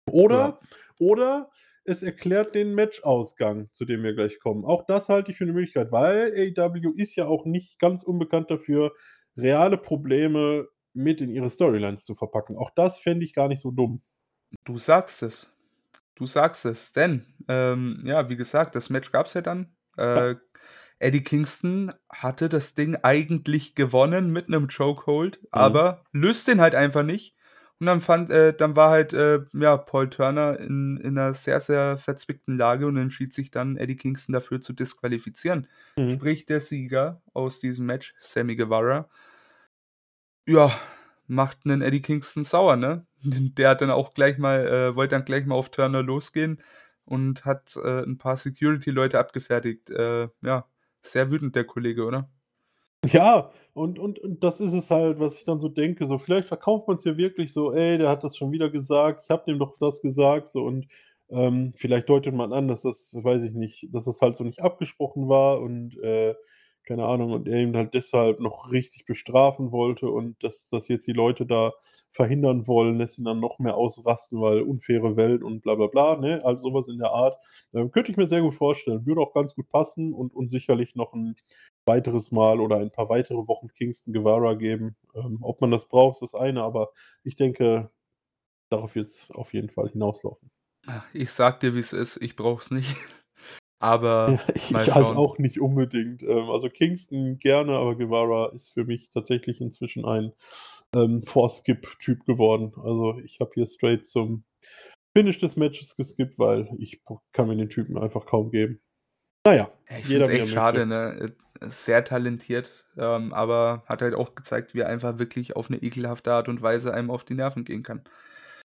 Oder Ja. oder es erklärt den Matchausgang, zu dem wir gleich kommen. Auch das halte ich für 'ne Möglichkeit, weil AEW ist ja auch nicht ganz unbekannt dafür, reale Probleme mit in ihre Storylines zu verpacken. Auch das fände ich gar nicht so dumm. Du sagst es. Du sagst es, denn, ähm, ja, wie gesagt, das Match gab's ja dann. Ja. Äh, Eddie Kingston hatte das Ding eigentlich gewonnen mit 'nem Chokehold, Mhm. aber löst den halt einfach nicht. Und dann fand äh, dann war halt, äh, ja, Paul Turner in in 'ner sehr, sehr verzwickten Lage und entschied sich dann, Eddie Kingston dafür zu disqualifizieren. Mhm. Sprich, der Sieger aus diesem Match, Sammy Guevara ja, macht 'nen Eddie Kingston sauer, ne? Der hat dann auch gleich mal äh, wollte dann gleich mal auf Turner losgehen und hat, äh, 'n paar Security-Leute abgefertigt. Äh, ja, sehr wütend der Kollege, oder? Ja, und und und das ist es halt, was ich dann so denke, so vielleicht verkauft man's ja wirklich so: „Ey, der hat das schon wieder gesagt. Ich habe dem doch das gesagt“, so und, ähm, vielleicht deutet man an, dass das, weiß ich nicht dass das halt so nicht abgesprochen war und, äh, keine Ahnung, und er ihn halt deshalb noch richtig bestrafen wollte und dass dass jetzt die Leute da verhindern wollen, lässt ihn dann noch mehr ausrasten, weil unfaire Welt und bla bla bla, ne? Also, so was in der Art. Ähm, könnte ich mir sehr gut vorstellen. Würde auch ganz gut passen und und sicherlich noch 'n weiteres Mal oder ein paar weitere Wochen Kingston Guevara geben. Ähm, ob man das braucht, ist das eine, aber ich denke, darauf wird's auf jeden Fall hinauslaufen. Ich sage dir, wie's ist, ich brauche es nicht. Aber Ich mal halt schauen. auch nicht unbedingt. Ähm, also, Kingston gerne, aber Guevara ist für mich tatsächlich inzwischen ein, ähm, Vorskip-Typ geworden. Also, ich habe hier straight zum Finish des Matches geskippt, weil ich kann mir den Typen einfach kaum geben. Na ja, Ja, ich finde jeder es echt schade, ne? Äh, sehr talentiert, ähm, aber hat halt auch gezeigt, wie er einfach wirklich auf 'ne ekelhafte Art und Weise einem auf die Nerven gehen kann.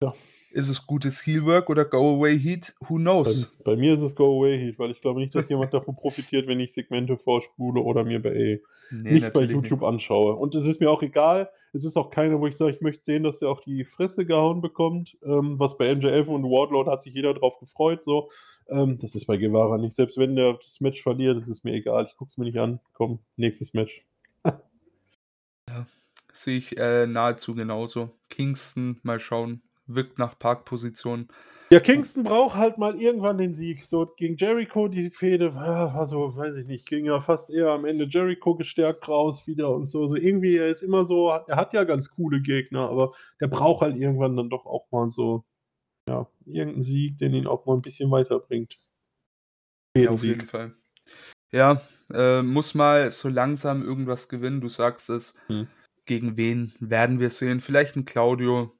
Ja. Ist es gutes Heelwork oder Go-Away Heat? Who knows? Bei, bei, mir ist es Go-Away Heat, weil ich glaube nicht, dass jemand davon profitiert, wenn ich Segmente vorspule oder mir bei, nee, nicht bei YouTube nicht. anschaue. Und es ist mir auch egal. Es ist auch keiner, wo ich sage, ich möchte sehen, dass er auf die Fresse gehauen bekommt. Ähm, was bei MJF und Wardlord hat sich jeder drauf gefreut. So. Ähm, das ist bei Guevara nicht. Selbst wenn der das Match verliert, ist es mir egal. Ich gucke es mir nicht an. Komm, nächstes Match. ja, sehe ich äh, nahezu genauso. Kingston, mal schauen wirkt nach Parkposition. Ja, Kingston braucht halt mal irgendwann den Sieg. So gegen Jericho, die Fehde war so, weiß ich nicht, ging ja fast eher am Ende Jericho gestärkt raus wieder und so. So irgendwie, er ist immer so, er hat ja ganz coole Gegner, aber der braucht halt irgendwann dann doch auch mal so, ja, irgendeinen Sieg, den ihn auch mal ein bisschen weiterbringt. Ja, auf jeden Fall. Ja, äh, muss mal so langsam irgendwas gewinnen. Du sagst es. Hm. Gegen wen werden wir sehen? Vielleicht ein Claudio,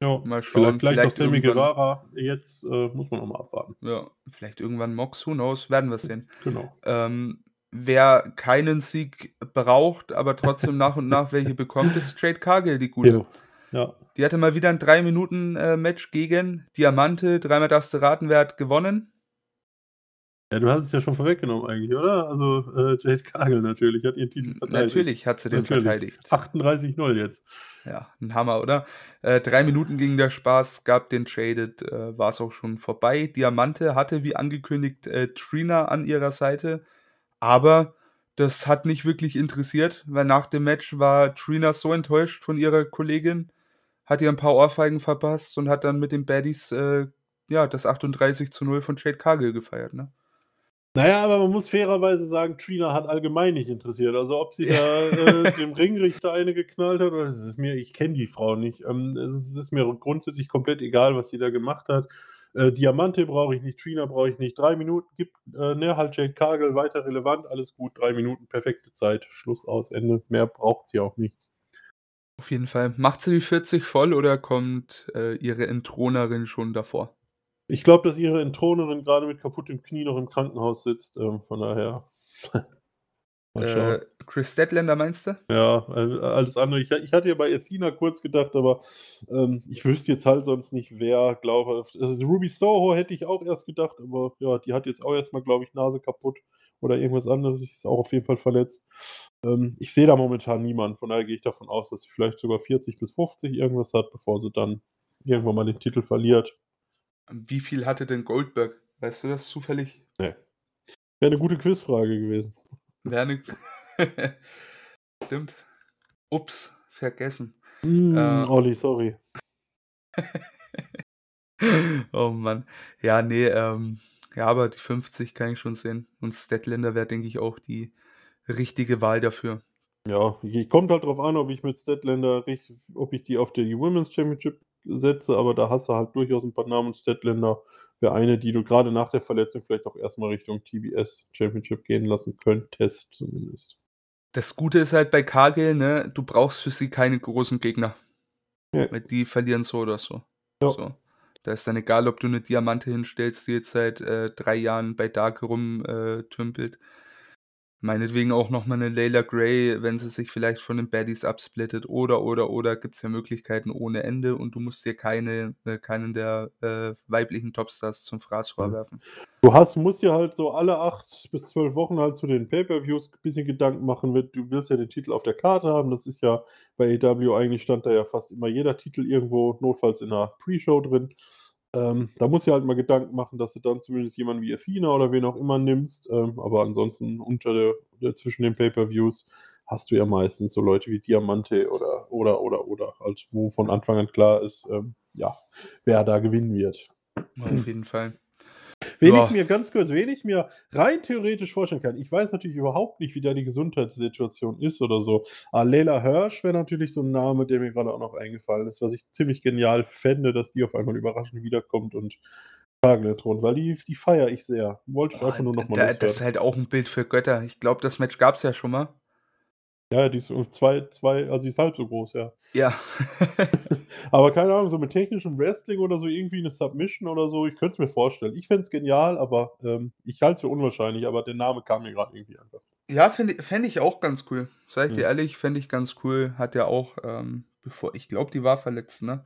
ja, mal schauen. Vielleicht, vielleicht, vielleicht auch Sammy Guevara. Jetzt äh, muss man nochmal abwarten. Ja, vielleicht irgendwann Mox, who knows, werden wir sehen. Genau. Ähm, wer keinen Sieg braucht, aber trotzdem nach und nach welche bekommt, ist Trade Cargill, die gute. Ja. ja. Die hatte mal wieder ein 3-Minuten-Match gegen Diamante. Dreimal darfst du raten, wer hat gewonnen? Ja, du hast es ja schon vorweggenommen eigentlich, oder? Also äh, Jade Kagel natürlich hat ihren Titel verteidigt. Natürlich hat sie den natürlich. verteidigt. 38-0 jetzt. Ja, ein Hammer, oder? Äh, drei Minuten ging der Spaß, gab den Traded, äh, war es auch schon vorbei. Diamante hatte wie angekündigt äh, Trina an ihrer Seite, aber das hat nicht wirklich interessiert, weil nach dem Match war Trina so enttäuscht von ihrer Kollegin, hat ihr ein paar Ohrfeigen verpasst und hat dann mit den Baddies äh, ja, das 38 zu 0 von Jade Cargill gefeiert, ne? Naja, aber man muss fairerweise sagen, Trina hat allgemein nicht interessiert. Also ob sie da äh, dem Ringrichter eine geknallt hat, oder das ist mir, ich kenne die Frau nicht. Ähm, es ist mir grundsätzlich komplett egal, was sie da gemacht hat. Äh, Diamante brauche ich nicht, Trina brauche ich nicht. Drei Minuten gibt, äh, ne, halt Jade Cargill weiter relevant, alles gut, drei Minuten, perfekte Zeit, Schluss aus, Ende. Mehr braucht sie auch nicht. Auf jeden Fall. Macht sie die 40 voll oder kommt äh, ihre Entthronerin schon davor? Ich glaube, dass ihre Entthronerin gerade mit kaputtem Knie noch im Krankenhaus sitzt, ähm, von daher. Äh, Chris Deadlander meinst du? Ja, äh, alles andere. Ich, ich hatte ja bei Athena kurz gedacht, aber ähm, ich wüsste jetzt halt sonst nicht, wer, glaube ich. Also Ruby Soho hätte ich auch erst gedacht, aber ja, die hat jetzt auch erstmal, glaube ich, Nase kaputt oder irgendwas anderes. Sie ist auch auf jeden Fall verletzt. Ähm, ich sehe da momentan niemanden, von daher gehe ich davon aus, dass sie vielleicht sogar 40 bis 50 irgendwas hat, bevor sie dann irgendwann mal den Titel verliert. Wie viel hatte denn Goldberg? Weißt du das zufällig? Nee. Wäre eine gute Quizfrage gewesen. Wäre eine. Stimmt. Ups, vergessen. Mm, äh, Olli, sorry. oh Mann. Ja, nee, ähm, ja, aber die 50 kann ich schon sehen. Und Statlander wäre, denke ich, auch die richtige Wahl dafür. Ja, kommt halt drauf an, ob ich mit Statlander, ob ich die auf die Women's Championship setze, aber da hast du halt durchaus ein paar Namen. Statlander wäre eine, die du gerade nach der Verletzung vielleicht auch erstmal Richtung TBS Championship gehen lassen könntest, zumindest. Das Gute ist halt bei Cargill, ne, du brauchst für sie keine großen Gegner. Ja. Weil die verlieren so oder so. Ja. so. Da ist dann egal, ob du eine Diamante hinstellst, die jetzt seit äh, drei Jahren bei Dark rumtümpelt. Äh, Meinetwegen auch nochmal eine Layla Gray, wenn sie sich vielleicht von den Baddies absplittet. Oder, oder, oder gibt es ja Möglichkeiten ohne Ende und du musst dir keine, äh, keinen der äh, weiblichen Topstars zum Fraß vorwerfen. Du hast, musst dir halt so alle acht bis zwölf Wochen halt zu den Pay-Per-Views ein bisschen Gedanken machen. Du willst ja den Titel auf der Karte haben. Das ist ja bei AW eigentlich stand da ja fast immer jeder Titel irgendwo, notfalls in einer Pre-Show drin. Ähm, da muss ich halt mal Gedanken machen, dass du dann zumindest jemanden wie Athena oder wen auch immer nimmst. Ähm, aber ansonsten unter der, der zwischen den Pay-Per-Views hast du ja meistens so Leute wie Diamante oder oder oder oder, halt, wo von Anfang an klar ist, ähm, ja, wer da gewinnen wird. Auf jeden Fall. Wen ja. ich mir ganz kurz, wen ich mir rein theoretisch vorstellen kann, ich weiß natürlich überhaupt nicht, wie da die Gesundheitssituation ist oder so. Aber Leila Hirsch wäre natürlich so ein Name, der mir gerade auch noch eingefallen ist, was ich ziemlich genial fände, dass die auf einmal überraschend wiederkommt und Tageletron, weil die, die feiere ich sehr. Wollte ich einfach nur nochmal da, Das ist halt auch ein Bild für Götter. Ich glaube, das Match gab es ja schon mal. Ja, die ist zwei, zwei, also die ist halb so groß, ja. Ja. aber keine Ahnung, so mit technischem Wrestling oder so irgendwie eine Submission oder so, ich könnte es mir vorstellen. Ich fände es genial, aber ähm, ich halte es für unwahrscheinlich, aber der Name kam mir gerade irgendwie einfach. Ja, fände fänd ich auch ganz cool. Sag ich ja. dir ehrlich, fände ich ganz cool. Hat ja auch, ähm, bevor, ich glaube, die war verletzt, ne?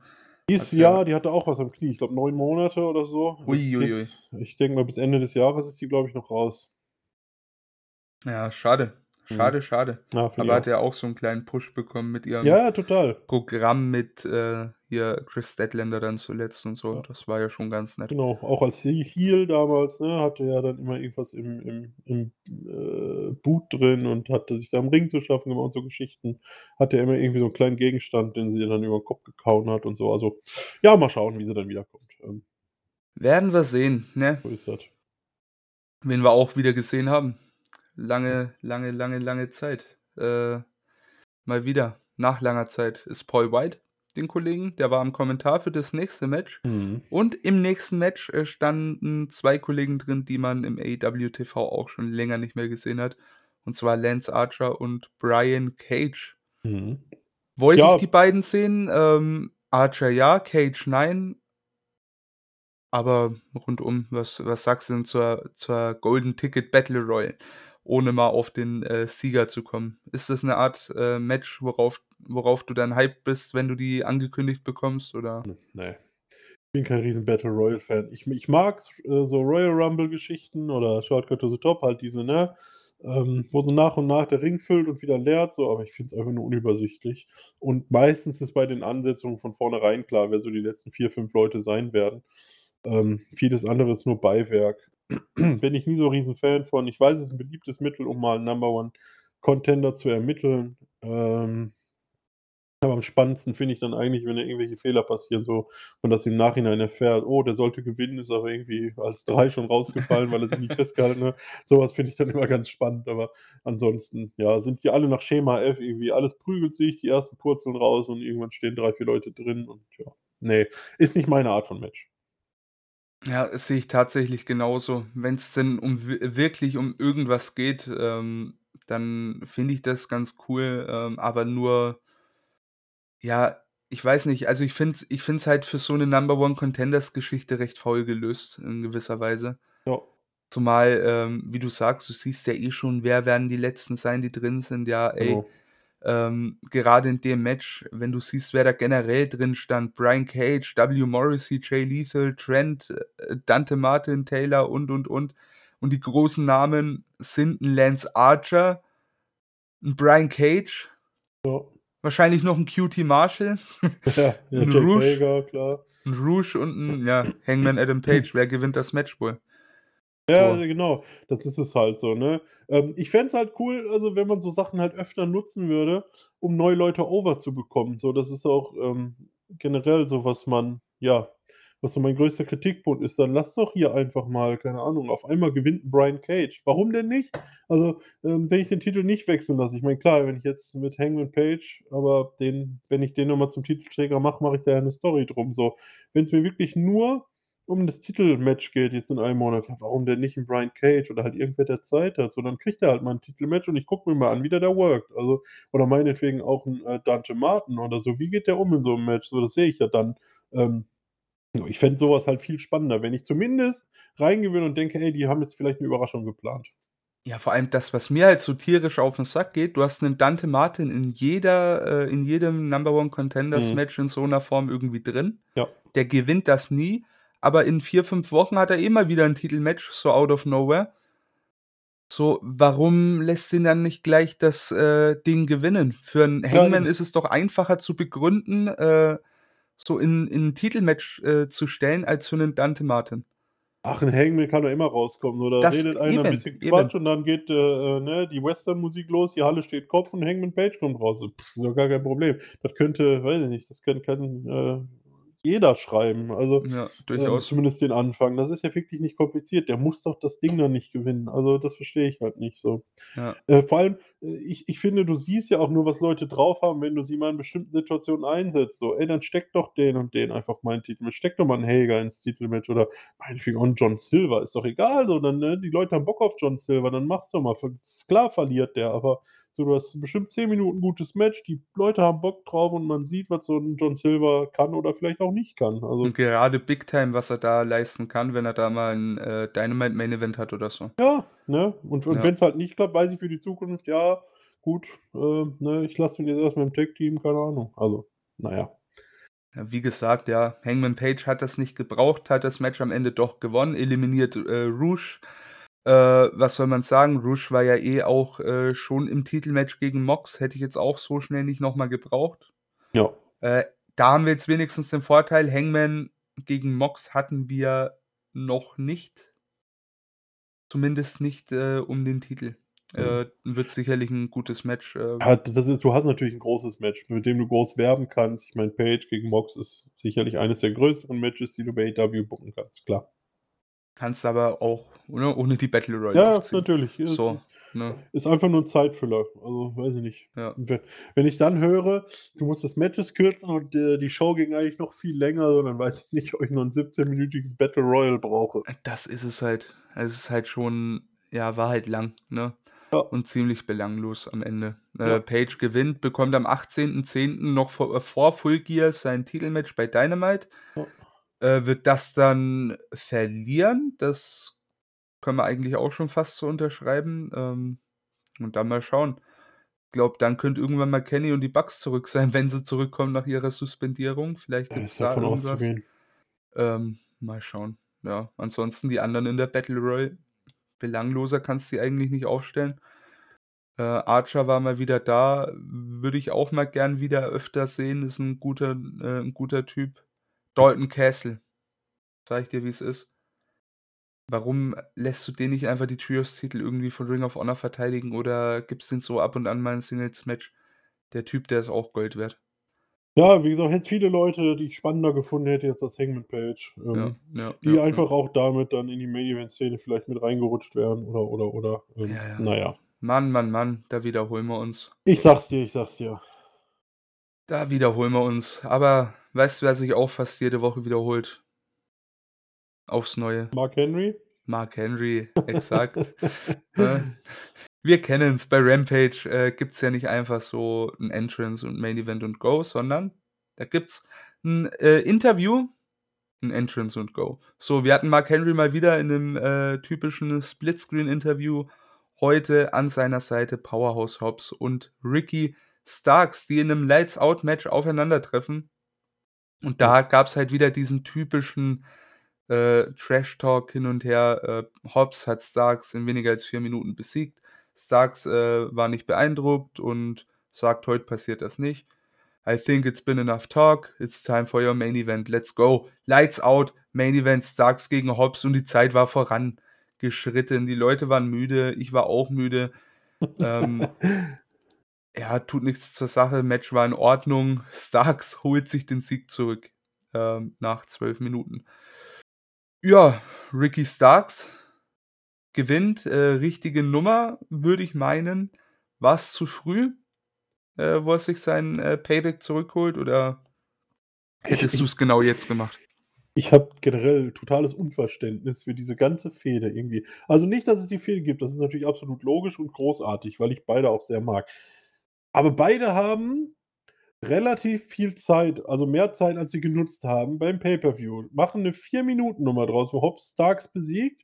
Dies Jahr, die hatte auch was am Knie. Ich glaube, neun Monate oder so. Ui, ui, ui. Ich denke mal, bis Ende des Jahres ist die, glaube ich, noch raus. Ja, schade. Schade, Mhm. schade. Ja, Aber hat ja auch so einen kleinen Push bekommen mit ihrem Ja, total. Programm mit äh, hier Chris Statlander dann zuletzt und so. Ja. Das war ja schon ganz nett. Genau, auch als He Heel damals, ne, hatte er dann immer irgendwas im, im, im äh, Boot drin und hatte sich da im Ring zu schaffen gemacht und so Geschichten. Hatte er immer irgendwie so einen kleinen Gegenstand, den sie dann über den Kopf gekauen hat und so. Also, ja, mal schauen, wie sie dann wiederkommt. Ähm, Werden wir sehen, ne? so ist das. Wen wir auch wieder gesehen haben. Lange, lange, lange, lange Zeit. Äh, mal wieder, nach langer Zeit, ist Paul White, den Kollegen. Der war im Kommentar für das nächste Match. Mhm. Und im nächsten Match äh, standen zwei Kollegen drin, die man im AEW TV auch schon länger nicht mehr gesehen hat. Und zwar Lance Archer und Brian Cage. Mhm. Wollte Ja. ich die beiden sehen? Ähm, Archer ja, Cage nein. Aber rundum, was, was sagst du denn zur, zur Golden Ticket Battle Royal? Ohne mal auf den äh, Sieger zu kommen. Ist das eine Art äh, Match, worauf, worauf du dann hyped bist, wenn du die angekündigt bekommst? Oder? Nee. Ich bin kein riesen Battle Royale Fan. Ich, ich mag äh, so Royal Rumble Geschichten oder Shortcut to the Top, halt diese, ne? Ähm, wo so nach und nach der Ring füllt und wieder leert, so, aber ich finde es einfach nur unübersichtlich. Und meistens ist bei den Ansetzungen von vornherein klar, wer so die letzten vier, fünf Leute sein werden. Ähm, vieles andere ist nur Beiwerk. Bin ich nie so riesen Fan von. Ich weiß, es ist ein beliebtes Mittel, um mal einen Number One Contender zu ermitteln. Ähm, aber am spannendsten finde ich dann eigentlich, wenn da irgendwelche Fehler passieren, so man das im Nachhinein erfährt, oh, der sollte gewinnen, ist aber irgendwie als drei schon rausgefallen, weil er sich nicht festgehalten hat. Sowas finde ich dann immer ganz spannend. Aber ansonsten, ja, sind die alle nach Schema F irgendwie, alles prügelt sich, die ersten purzeln raus und irgendwann stehen drei, vier Leute drin und ja. Nee, ist nicht meine Art von Match. Ja, das sehe ich tatsächlich genauso. Wenn es denn um wi- wirklich um irgendwas geht, ähm, dann finde ich das ganz cool. Ähm, aber nur, ja, ich weiß nicht. Also ich finde es ich find's halt für so eine Number One Contenders Geschichte recht faul gelöst in gewisser Weise. Ja. Zumal, ähm, wie du sagst, du siehst ja eh schon, wer werden die letzten sein, die drin sind. Ja, ey, Genau. Ähm, gerade in dem Match, wenn du siehst, wer da generell drin stand, Brian Cage, W. Morrissey, Jay Lethal, Trent, äh, Dante Martin, Taylor und, und, und. Und die großen Namen sind ein Lance Archer, ein Brian Cage, Ja, wahrscheinlich noch ein QT Marshall, ja, ja Ein Rouge. Hager, ein Rouge und ein ja, Hangman Adam Page. Wer gewinnt das Match wohl? Ja, So. genau. Das ist es halt so, ne? Ähm, ich fände es halt cool, also wenn man so Sachen halt öfter nutzen würde, um neue Leute over zu bekommen. So, das ist auch ähm, generell so, was man, ja, was so mein größter Kritikpunkt ist. Dann lass doch hier einfach mal, keine Ahnung, auf einmal gewinnt Brian Cage. Warum denn nicht? Also, ähm, wenn ich den Titel nicht wechseln lasse, ich meine, klar, wenn ich jetzt mit Hangman Page, aber den, wenn ich den nochmal zum Titelträger mache, mache ich da ja eine Story drum. So, wenn es mir wirklich nur um das Titelmatch geht jetzt in einem Monat, ja, warum denn nicht ein Brian Cage oder halt irgendwer, der Zeit hat? So, dann kriegt er halt mal ein Titelmatch und ich gucke mir mal an, wie der da workt. Also, oder meinetwegen auch ein äh, Dante Martin oder so. Wie geht der um in so einem Match? So, das sehe ich ja dann. Ähm, ich fände sowas halt viel spannender, wenn ich zumindest reingewinne und denke, ey, die haben jetzt vielleicht eine Überraschung geplant. Ja, vor allem das, was mir halt so tierisch auf den Sack geht, du hast einen Dante Martin in jeder, äh, in jedem Number One Contenders Mhm. Match in so einer Form irgendwie drin. Ja. Der gewinnt das nie, aber in vier, fünf Wochen hat er immer wieder ein Titelmatch, so out of nowhere. So, warum lässt ihn dann nicht gleich das äh, Ding gewinnen? Für einen Ja, Hangman eben. ist es doch einfacher zu begründen, äh, so in, in ein Titelmatch äh, zu stellen, als für einen Dante Martin. Ach, ein Hangman kann doch immer rauskommen. Oder Das redet einer eben, ein bisschen eben. Quatsch und dann geht äh, äh, ne, die Western-Musik los, die Halle steht Kopf und Hangman Page kommt raus. Pff, ist doch gar kein Problem. Das könnte, weiß ich nicht, das kann, kann äh, jeder schreiben. Also Ja, ähm, durchaus. zumindest den Anfang. Das ist ja wirklich nicht kompliziert. Der muss doch das Ding dann nicht gewinnen. Also das verstehe ich halt nicht so. Ja. Äh, vor allem, äh, ich, ich finde, du siehst ja auch nur, was Leute drauf haben, wenn du sie mal in bestimmten Situationen einsetzt. So, ey, dann steck doch den und den einfach mal in Titelmatch. Steck doch mal einen Hager ins Titelmatch oder meinetwegen einen John Silver. Ist doch egal. So, dann, ne, die Leute haben Bock auf John Silver, dann mach's doch mal. Klar verliert der, aber so, du hast bestimmt 10 Minuten gutes Match, die Leute haben Bock drauf und man sieht, was so ein John Silver kann oder vielleicht auch nicht kann. Also, Und gerade Big Time, was er da leisten kann, wenn er da mal ein äh, Dynamite Main Event hat oder so. Ja, ne? Und, und Ja. wenn es halt nicht klappt, weiß ich für die Zukunft, ja, gut, äh, ne, ich lasse ihn jetzt erstmal im Tech-Team, keine Ahnung. Also, naja. Ja, wie gesagt, ja, Hangman Page hat das nicht gebraucht, hat das Match am Ende doch gewonnen, eliminiert äh, Rouge. Äh, was soll man sagen? Rouge war ja eh auch äh, schon im Titelmatch gegen Mox, hätte ich jetzt auch so schnell nicht nochmal gebraucht. Ja. Äh, da haben wir jetzt wenigstens den Vorteil, Hangman gegen Mox hatten wir noch nicht. Zumindest nicht äh, um den Titel. Mhm. Äh, wird sicherlich ein gutes Match. Äh, Ja, das ist, du hast natürlich ein großes Match, mit dem du groß werben kannst. Ich meine, Page gegen Mox ist sicherlich eines der größeren Matches, die du bei AW booken kannst, klar. Kannst aber auch ne, ohne die Battle Royale Ja, aufziehen. natürlich. Es So, ist, ne? ist einfach nur ein Zeitfüller. Also, weiß ich nicht. Ja. Wenn ich dann höre, du musst das Matches kürzen und äh, die Show ging eigentlich noch viel länger, so, dann weiß ich nicht, ob ich noch ein 17-minütiges Battle Royale brauche. Das ist es halt. Es ist halt schon, ja, war halt lang, ne? Ja. Und ziemlich belanglos am Ende. Ja. Äh, Page gewinnt, bekommt am 18.10. noch vor, äh, vor Full Gear sein Titelmatch bei Dynamite. Ja. Äh, wird das dann verlieren? Das können wir eigentlich auch schon fast so unterschreiben. Ähm, und dann mal schauen. Ich glaube, dann könnte irgendwann mal Kenny und die Bucks zurück sein, wenn sie zurückkommen nach ihrer Suspendierung. Vielleicht gibt es da irgendwas. auszugehen. Ähm, mal schauen. Ja, ansonsten die anderen in der Battle Royale. Belangloser kannst du die eigentlich nicht aufstellen. Äh, Archer war mal wieder da. Würde ich auch mal gern wieder öfter sehen. Ist ein guter, äh, ein guter Typ. Dalton Castle. Ich dir, wie es ist. Warum lässt du den nicht einfach die Trios-Titel irgendwie von Ring of Honor verteidigen oder gibst den so ab und an mal ein Singles-Match? Der Typ, der ist auch Gold wert. Ja, wie gesagt, hätte es viele Leute, die ich spannender gefunden hätte, jetzt als Hangman Page. Ähm, Ja, ja, die ja, einfach auch damit dann in die Main-Event-Szene vielleicht mit reingerutscht wären oder, oder, oder. Ähm, Ja, ja. Naja. Mann, Mann, Mann, da wiederholen wir uns. Ich sag's dir, ich sag's dir. Da wiederholen wir uns. Aber weißt du, wer sich auch fast jede Woche wiederholt? Aufs Neue. Mark Henry? Mark Henry, exakt. Ne? Wir kennen es, bei Rampage äh, gibt es ja nicht einfach so ein Entrance und Main Event und Go, sondern da gibt es ein äh, Interview, ein Entrance und Go. So, wir hatten Mark Henry mal wieder in einem äh, typischen Splitscreen-Interview. Heute an seiner Seite Powerhouse Hobbs und Ricky Starks, die in einem Lights-Out-Match aufeinandertreffen. Und da gab es halt wieder diesen typischen äh, Trash-Talk hin und her. Äh, Hobbs hat Starks in weniger als vier Minuten besiegt. Starks äh, war nicht beeindruckt und sagt, heute passiert das nicht. I think it's been enough talk. It's time for your main event. Let's go. Lights out. Main Event Starks gegen Hobbs und die Zeit war vorangeschritten. Die Leute waren müde. Ich war auch müde. ähm, ja, tut nichts zur Sache. Match war in Ordnung. Starks holt sich den Sieg zurück ähm, nach zwölf Minuten. Ja, Ricky Starks gewinnt. Äh, richtige Nummer, würde ich meinen. War es zu früh, äh, wo er sich sein äh, Payback zurückholt? Oder hättest du es genau jetzt gemacht? Ich habe generell totales Unverständnis für diese ganze Fehde irgendwie. Also nicht, dass es die Fehde gibt, das ist natürlich absolut logisch und großartig, weil ich beide auch sehr mag. Aber beide haben relativ viel Zeit, also mehr Zeit, als sie genutzt haben beim Pay-Per-View. Machen eine 4-Minuten-Nummer draus, wo Hobbs Starks besiegt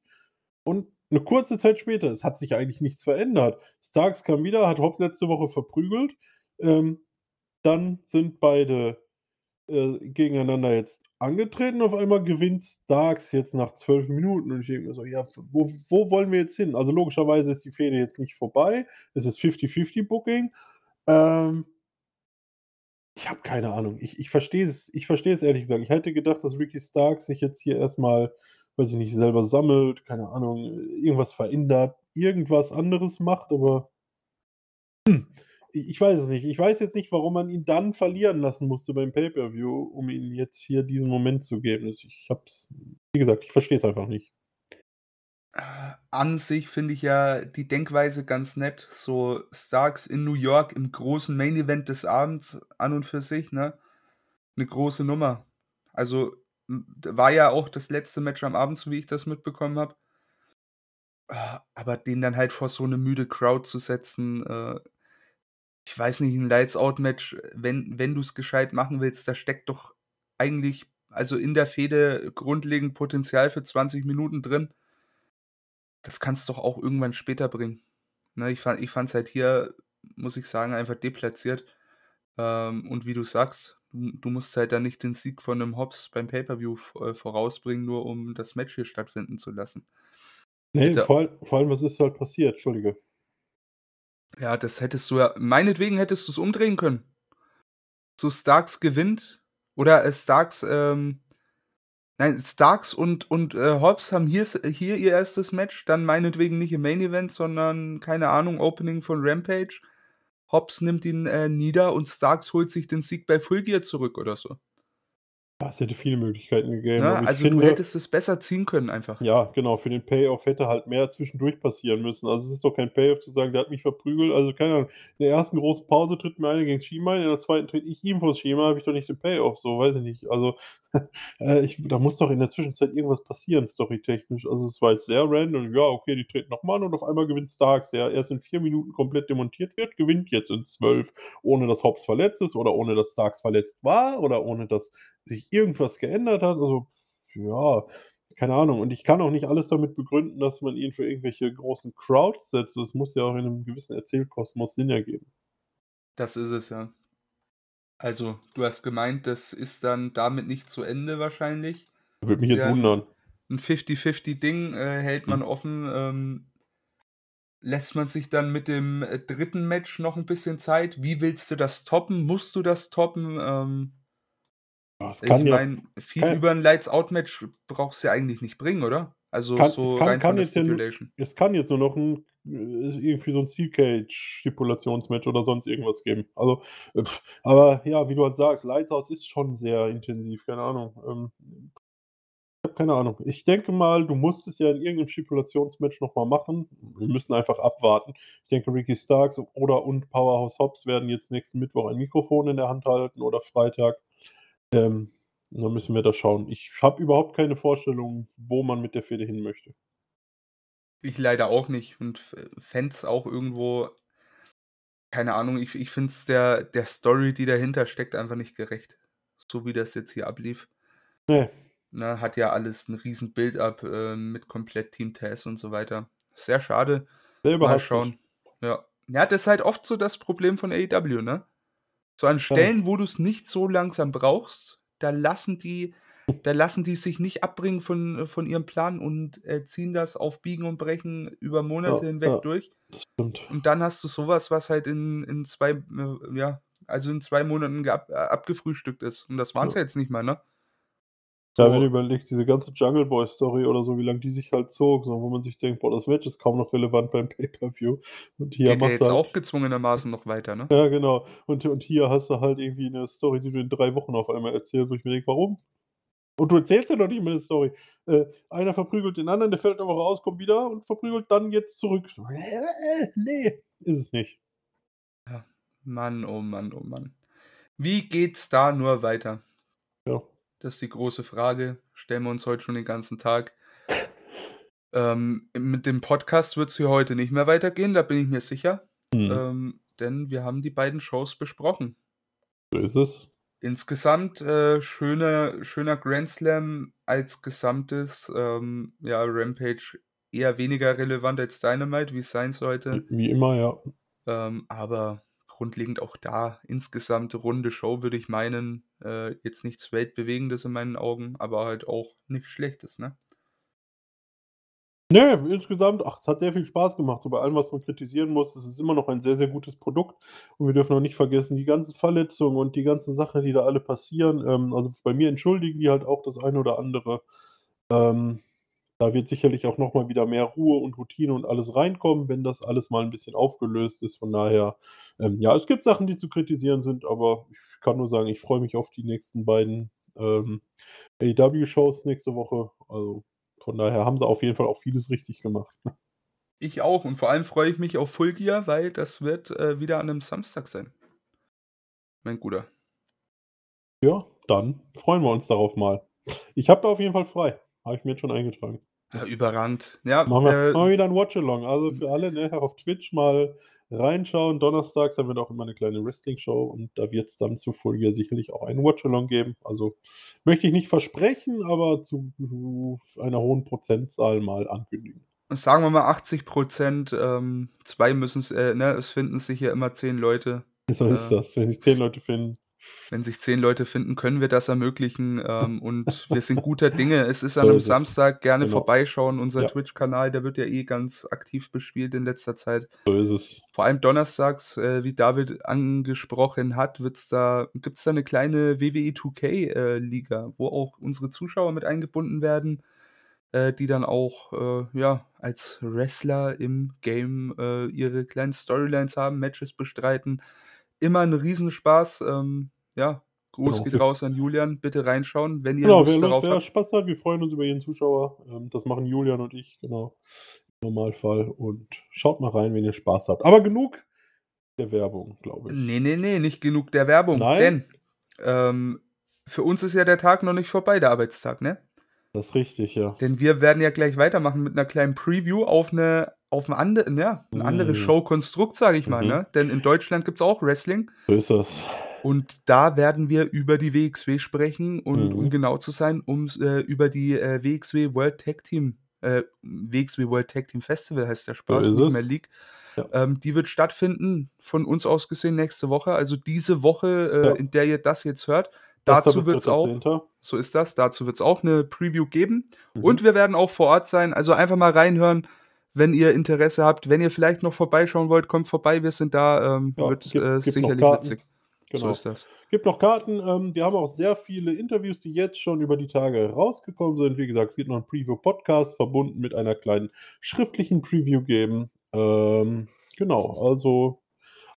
und eine kurze Zeit später, es hat sich eigentlich nichts verändert. Starks kam wieder, hat Hobbs letzte Woche verprügelt. Ähm, dann sind beide äh, gegeneinander jetzt angetreten. Auf einmal gewinnt Starks jetzt nach zwölf Minuten. Und ich denke mir so, ja, wo, wo wollen wir jetzt hin? Also logischerweise ist die Fehde jetzt nicht vorbei. Es ist 50-50 Booking. Ähm, ich habe keine Ahnung. Ich, ich verstehe es, ich verstehe es ehrlich gesagt. Ich hätte gedacht, dass Ricky Starks sich jetzt hier erstmal, weiß ich nicht, selber sammelt, keine Ahnung, irgendwas verändert, irgendwas anderes macht, aber hm, ich, ich weiß es nicht. Ich weiß jetzt nicht, warum man ihn dann verlieren lassen musste beim Pay-Per-View, um ihm jetzt hier diesen Moment zu geben. Ich, ich hab's, wie gesagt, ich verstehe es einfach nicht. An sich finde ich ja die Denkweise ganz nett. So Starks in New York im großen Main Event des Abends an und für sich, ne? Eine große Nummer. Also war ja auch das letzte Match am Abend, so wie ich das mitbekommen habe. Aber den dann halt vor so eine müde Crowd zu setzen, äh, ich weiß nicht, ein Lights-Out-Match, wenn, wenn du es gescheit machen willst, da steckt doch eigentlich, also in der Fehde grundlegend Potenzial für 20 Minuten drin. Das kannst du doch auch irgendwann später bringen. Ne, ich fand fand's halt hier, muss ich sagen, einfach deplatziert. Ähm, und wie du sagst, du musst halt dann nicht den Sieg von einem Hobbs beim Pay-Per-View äh, vorausbringen, nur um das Match hier stattfinden zu lassen. Nee, vor, allem, vor allem, was ist halt passiert? Entschuldige. Ja, das hättest du ja. Meinetwegen hättest du es umdrehen können. So Starks gewinnt. Oder Starks, ähm, Nein, Starks und, und äh, Hobbs haben hier, hier ihr erstes Match, dann meinetwegen nicht im Main Event, sondern, keine Ahnung, Opening von Rampage. Hobbs nimmt ihn äh, nieder und Starks holt sich den Sieg bei Full Gear zurück oder so. Es hätte viele Möglichkeiten gegeben. Ne? Also finde, du hättest es besser ziehen können einfach. Ja, genau. Für den Payoff hätte halt mehr zwischendurch passieren müssen. Also es ist doch kein Payoff zu sagen, der hat mich verprügelt. Also keine Ahnung, in der ersten großen Pause tritt mir einer gegen Schiemann, in der zweiten tritt ich ihm vors Schema, habe ich doch nicht den Payoff. So, weiß ich nicht. Also äh, ich, da muss doch in der Zwischenzeit irgendwas passieren, storytechnisch. Also es war jetzt sehr random. Ja, okay, die treten nochmal und auf einmal gewinnt Starks, der erst in vier Minuten komplett demontiert wird, gewinnt jetzt in zwölf, ohne dass Hobbs verletzt ist oder ohne dass Starks verletzt war oder ohne dass sich irgendwas geändert hat. Also, ja, keine Ahnung. Und ich kann auch nicht alles damit begründen, dass man ihn für irgendwelche großen Crowds setzt. Das muss ja auch in einem gewissen Erzählkosmos Sinn ergeben. Das ist es ja. Also, du hast gemeint, das ist dann damit nicht zu Ende wahrscheinlich. Würde mich jetzt ja, wundern. Ein 50-50-Ding äh, hält man hm. offen. Ähm, lässt man sich dann mit dem äh, dritten Match noch ein bisschen Zeit? Wie willst du das toppen? Musst du das toppen? Ähm, ich meine, viel kann, über ein Lights-Out-Match brauchst du ja eigentlich nicht bringen, oder? Also kann, so kann, rein kann der Stipulation. Ja, es kann jetzt nur noch ein, äh, irgendwie so ein Steel Cage-Stipulationsmatch oder sonst irgendwas geben. Also, aber ja, wie du halt sagst, Lights Out ist schon sehr intensiv, keine Ahnung. Ähm, ich habe keine Ahnung. Ich denke mal, du musst es ja in irgendeinem Stipulationsmatch nochmal machen. Wir müssen einfach abwarten. Ich denke, Ricky Starks oder und Powerhouse Hobbs werden jetzt nächsten Mittwoch ein Mikrofon in der Hand halten oder Freitag. Ähm, dann müssen wir da schauen. Ich habe überhaupt keine Vorstellung, wo man mit der Fehde hin möchte. Ich leider auch nicht und fände es auch irgendwo, keine Ahnung, ich, ich finde es der, der Story, die dahinter steckt, einfach nicht gerecht. So wie das jetzt hier ablief. Nee. Na, hat ja alles ein riesen Build-up äh, mit komplett Team Tess und so weiter. Sehr schade. Selber Mal schauen. Ja. ja, das ist halt oft so das Problem von AEW, ne? So an Stellen, wo du es nicht so langsam brauchst, da lassen die da lassen die sich nicht abbringen von von ihrem Plan und, äh, ziehen das auf Biegen und Brechen über Monate Ja, hinweg ja, durch. das stimmt. Und dann hast du sowas, was halt in in 2, äh, ja, also in zwei Monaten geab äh, abgefrühstückt ist. Und das waren es Ja. ja jetzt nicht mal, ne? Ja, wenn du überlegst, diese ganze Jungle Boy Story oder so, wie lange die sich halt zog, so, wo man sich denkt, boah, das Match ist kaum noch relevant beim Pay-Per-View. Und hier Geht ja jetzt halt, auch gezwungenermaßen noch weiter, ne? Ja, genau. Und, und hier hast du halt irgendwie eine Story, die du in drei Wochen auf einmal erzählst, wo ich mir denke, warum? Und du erzählst ja noch nicht mal eine Story. Äh, einer verprügelt den anderen, der fällt aber raus, kommt wieder und verprügelt dann jetzt zurück. Äh, nee, ist es nicht. Ja, Mann, oh Mann, oh Mann. Wie geht's da nur weiter? Ja. Das ist die große Frage. Stellen wir uns heute schon den ganzen Tag. Ähm, mit dem Podcast wird es hier heute nicht mehr weitergehen, da bin ich mir sicher. Mhm. Ähm, denn wir haben die beiden Shows besprochen. So ist es. Insgesamt äh, schöner, schöner Grand Slam als Gesamtes. Ähm, ja, Rampage eher weniger relevant als Dynamite, wie es sein sollte. Wie immer, ja. Ähm, aber grundlegend auch da insgesamt runde Show, würde ich meinen. Äh, jetzt nichts Weltbewegendes in meinen Augen, aber halt auch nichts Schlechtes, ne? Ne, insgesamt, ach, es hat sehr viel Spaß gemacht. So bei allem, was man kritisieren muss, es ist immer noch ein sehr, sehr gutes Produkt. Und wir dürfen auch nicht vergessen, die ganzen Verletzungen und die ganzen Sachen, die da alle passieren. Ähm, also bei mir entschuldigen die halt auch das eine oder andere. Ähm, da wird sicherlich auch nochmal wieder mehr Ruhe und Routine und alles reinkommen, wenn das alles mal ein bisschen aufgelöst ist. Von daher, ähm, ja, es gibt Sachen, die zu kritisieren sind, aber ich kann nur sagen, ich freue mich auf die nächsten beiden ähm, AEW-Shows nächste Woche. Also von daher haben sie auf jeden Fall auch vieles richtig gemacht. Ich auch und vor allem freue ich mich auf Full Gear, weil das wird äh, wieder an einem Samstag sein. Mein Guter. Ja, dann freuen wir uns darauf mal. Ich habe da auf jeden Fall frei. Habe ich mir jetzt schon eingetragen. Ja, überrannt. Ja, machen, wir, äh, machen wir wieder ein Watch-Along. Also für alle ne, auf Twitch mal reinschauen. Donnerstags haben wir auch immer eine kleine Wrestling-Show und da wird es dann zu Folge sicherlich auch einen Watch-Along geben. Also möchte ich nicht versprechen, aber zu einer hohen Prozentzahl mal ankündigen. Sagen wir mal 80 Prozent, ähm, zwei müssen es, äh, ne, es finden sich ja immer zehn Leute. So ist äh, das, wenn sich zehn Leute finden. Wenn sich zehn Leute finden, können wir das ermöglichen. Ähm, und wir sind guter Dinge. Es ist an einem. Samstag. Gerne Genau. vorbeischauen. Unser Ja. Twitch-Kanal, der wird ja eh ganz aktiv bespielt in letzter Zeit. So ist es. Vor allem donnerstags, äh, wie David angesprochen hat, wird's da, gibt es da eine kleine WWE 2K-Liga, wo auch unsere Zuschauer mit eingebunden werden, äh, die dann auch äh, ja, als Wrestler im Game äh, ihre kleinen Storylines haben, Matches bestreiten. Immer ein Riesenspaß. Ähm, ja, Gruß Genau. geht raus an Julian. Bitte reinschauen, wenn ihr Genau, Lust wer, darauf wer habt. Spaß hat, wir freuen uns über jeden Zuschauer. Ähm, das machen Julian und ich, genau. Im Normalfall. Und schaut mal rein, wenn ihr Spaß habt. Aber genug der Werbung, glaube ich. Nee, nee, nee, nicht genug der Werbung. Nein? Denn ähm, für uns ist ja der Tag noch nicht vorbei, der Arbeitstag, ne? Das ist richtig, ja. Denn wir werden ja gleich weitermachen mit einer kleinen Preview auf eine auf ein, ande, ja, ein anderes Mhm. Showkonstrukt, sage ich mal. Mhm. Ne? Denn in Deutschland gibt es auch Wrestling. So ist das. Und da werden wir über die WXW sprechen und Mhm. um genau zu sein, um äh, über die äh, WXW World Tag Team, äh, WXW World Tag Team Festival heißt der Spaß, nicht mehr League. Ja. Ähm, die wird stattfinden, von uns aus gesehen, nächste Woche. Also diese Woche, äh, Ja. in der ihr das jetzt hört. Dazu wird es auch, so ist das, dazu wird es auch eine Preview geben. Mhm. Und wir werden auch vor Ort sein. Also einfach mal reinhören, wenn ihr Interesse habt. Wenn ihr vielleicht noch vorbeischauen wollt, kommt vorbei. Wir sind da. Ähm, Ja, wird gibt- äh, gibt sicherlich witzig. Genau. So ist das. gibt noch Karten. Ähm, wir haben auch sehr viele Interviews, die jetzt schon über die Tage rausgekommen sind. Wie gesagt, es gibt noch einen Preview-Podcast verbunden mit einer kleinen schriftlichen Preview geben. Ähm, genau, also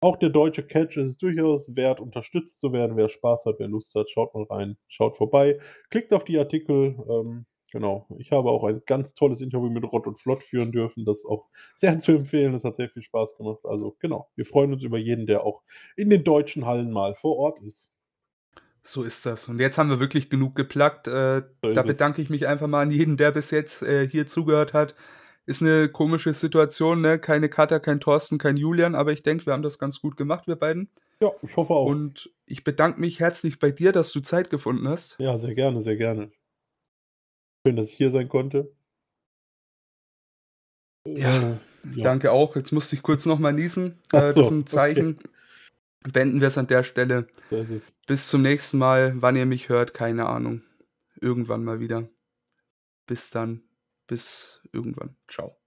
auch der deutsche Catch ist es durchaus wert, unterstützt zu werden. Wer Spaß hat, wer Lust hat, schaut mal rein, schaut vorbei, klickt auf die Artikel. Ähm, genau, ich habe auch ein ganz tolles Interview mit Rott und Flott führen dürfen. Das ist auch sehr zu empfehlen. Das hat sehr viel Spaß gemacht. Also genau, wir freuen uns über jeden, der auch in den deutschen Hallen mal vor Ort ist. So ist das. Und jetzt haben wir wirklich genug geplagt. Äh, So da es. bedanke ich mich einfach mal an jeden, der bis jetzt äh, hier zugehört hat. Ist eine komische Situation, ne? Keine Katha, kein Thorsten, kein Julian, aber ich denke, wir haben das ganz gut gemacht, wir beiden. Ja, ich hoffe auch. Und ich bedanke mich herzlich bei dir, dass du Zeit gefunden hast. ja, sehr gerne, sehr gerne. Schön, dass ich hier sein konnte. Ja, Äh, ja. Danke auch. Jetzt musste ich kurz nochmal niesen. Äh, das so, ist ein Zeichen. Beenden wir es an der Stelle. Das Bis zum nächsten Mal. Wann ihr mich hört, keine Ahnung. Irgendwann mal wieder. Bis dann. Bis irgendwann. Ciao.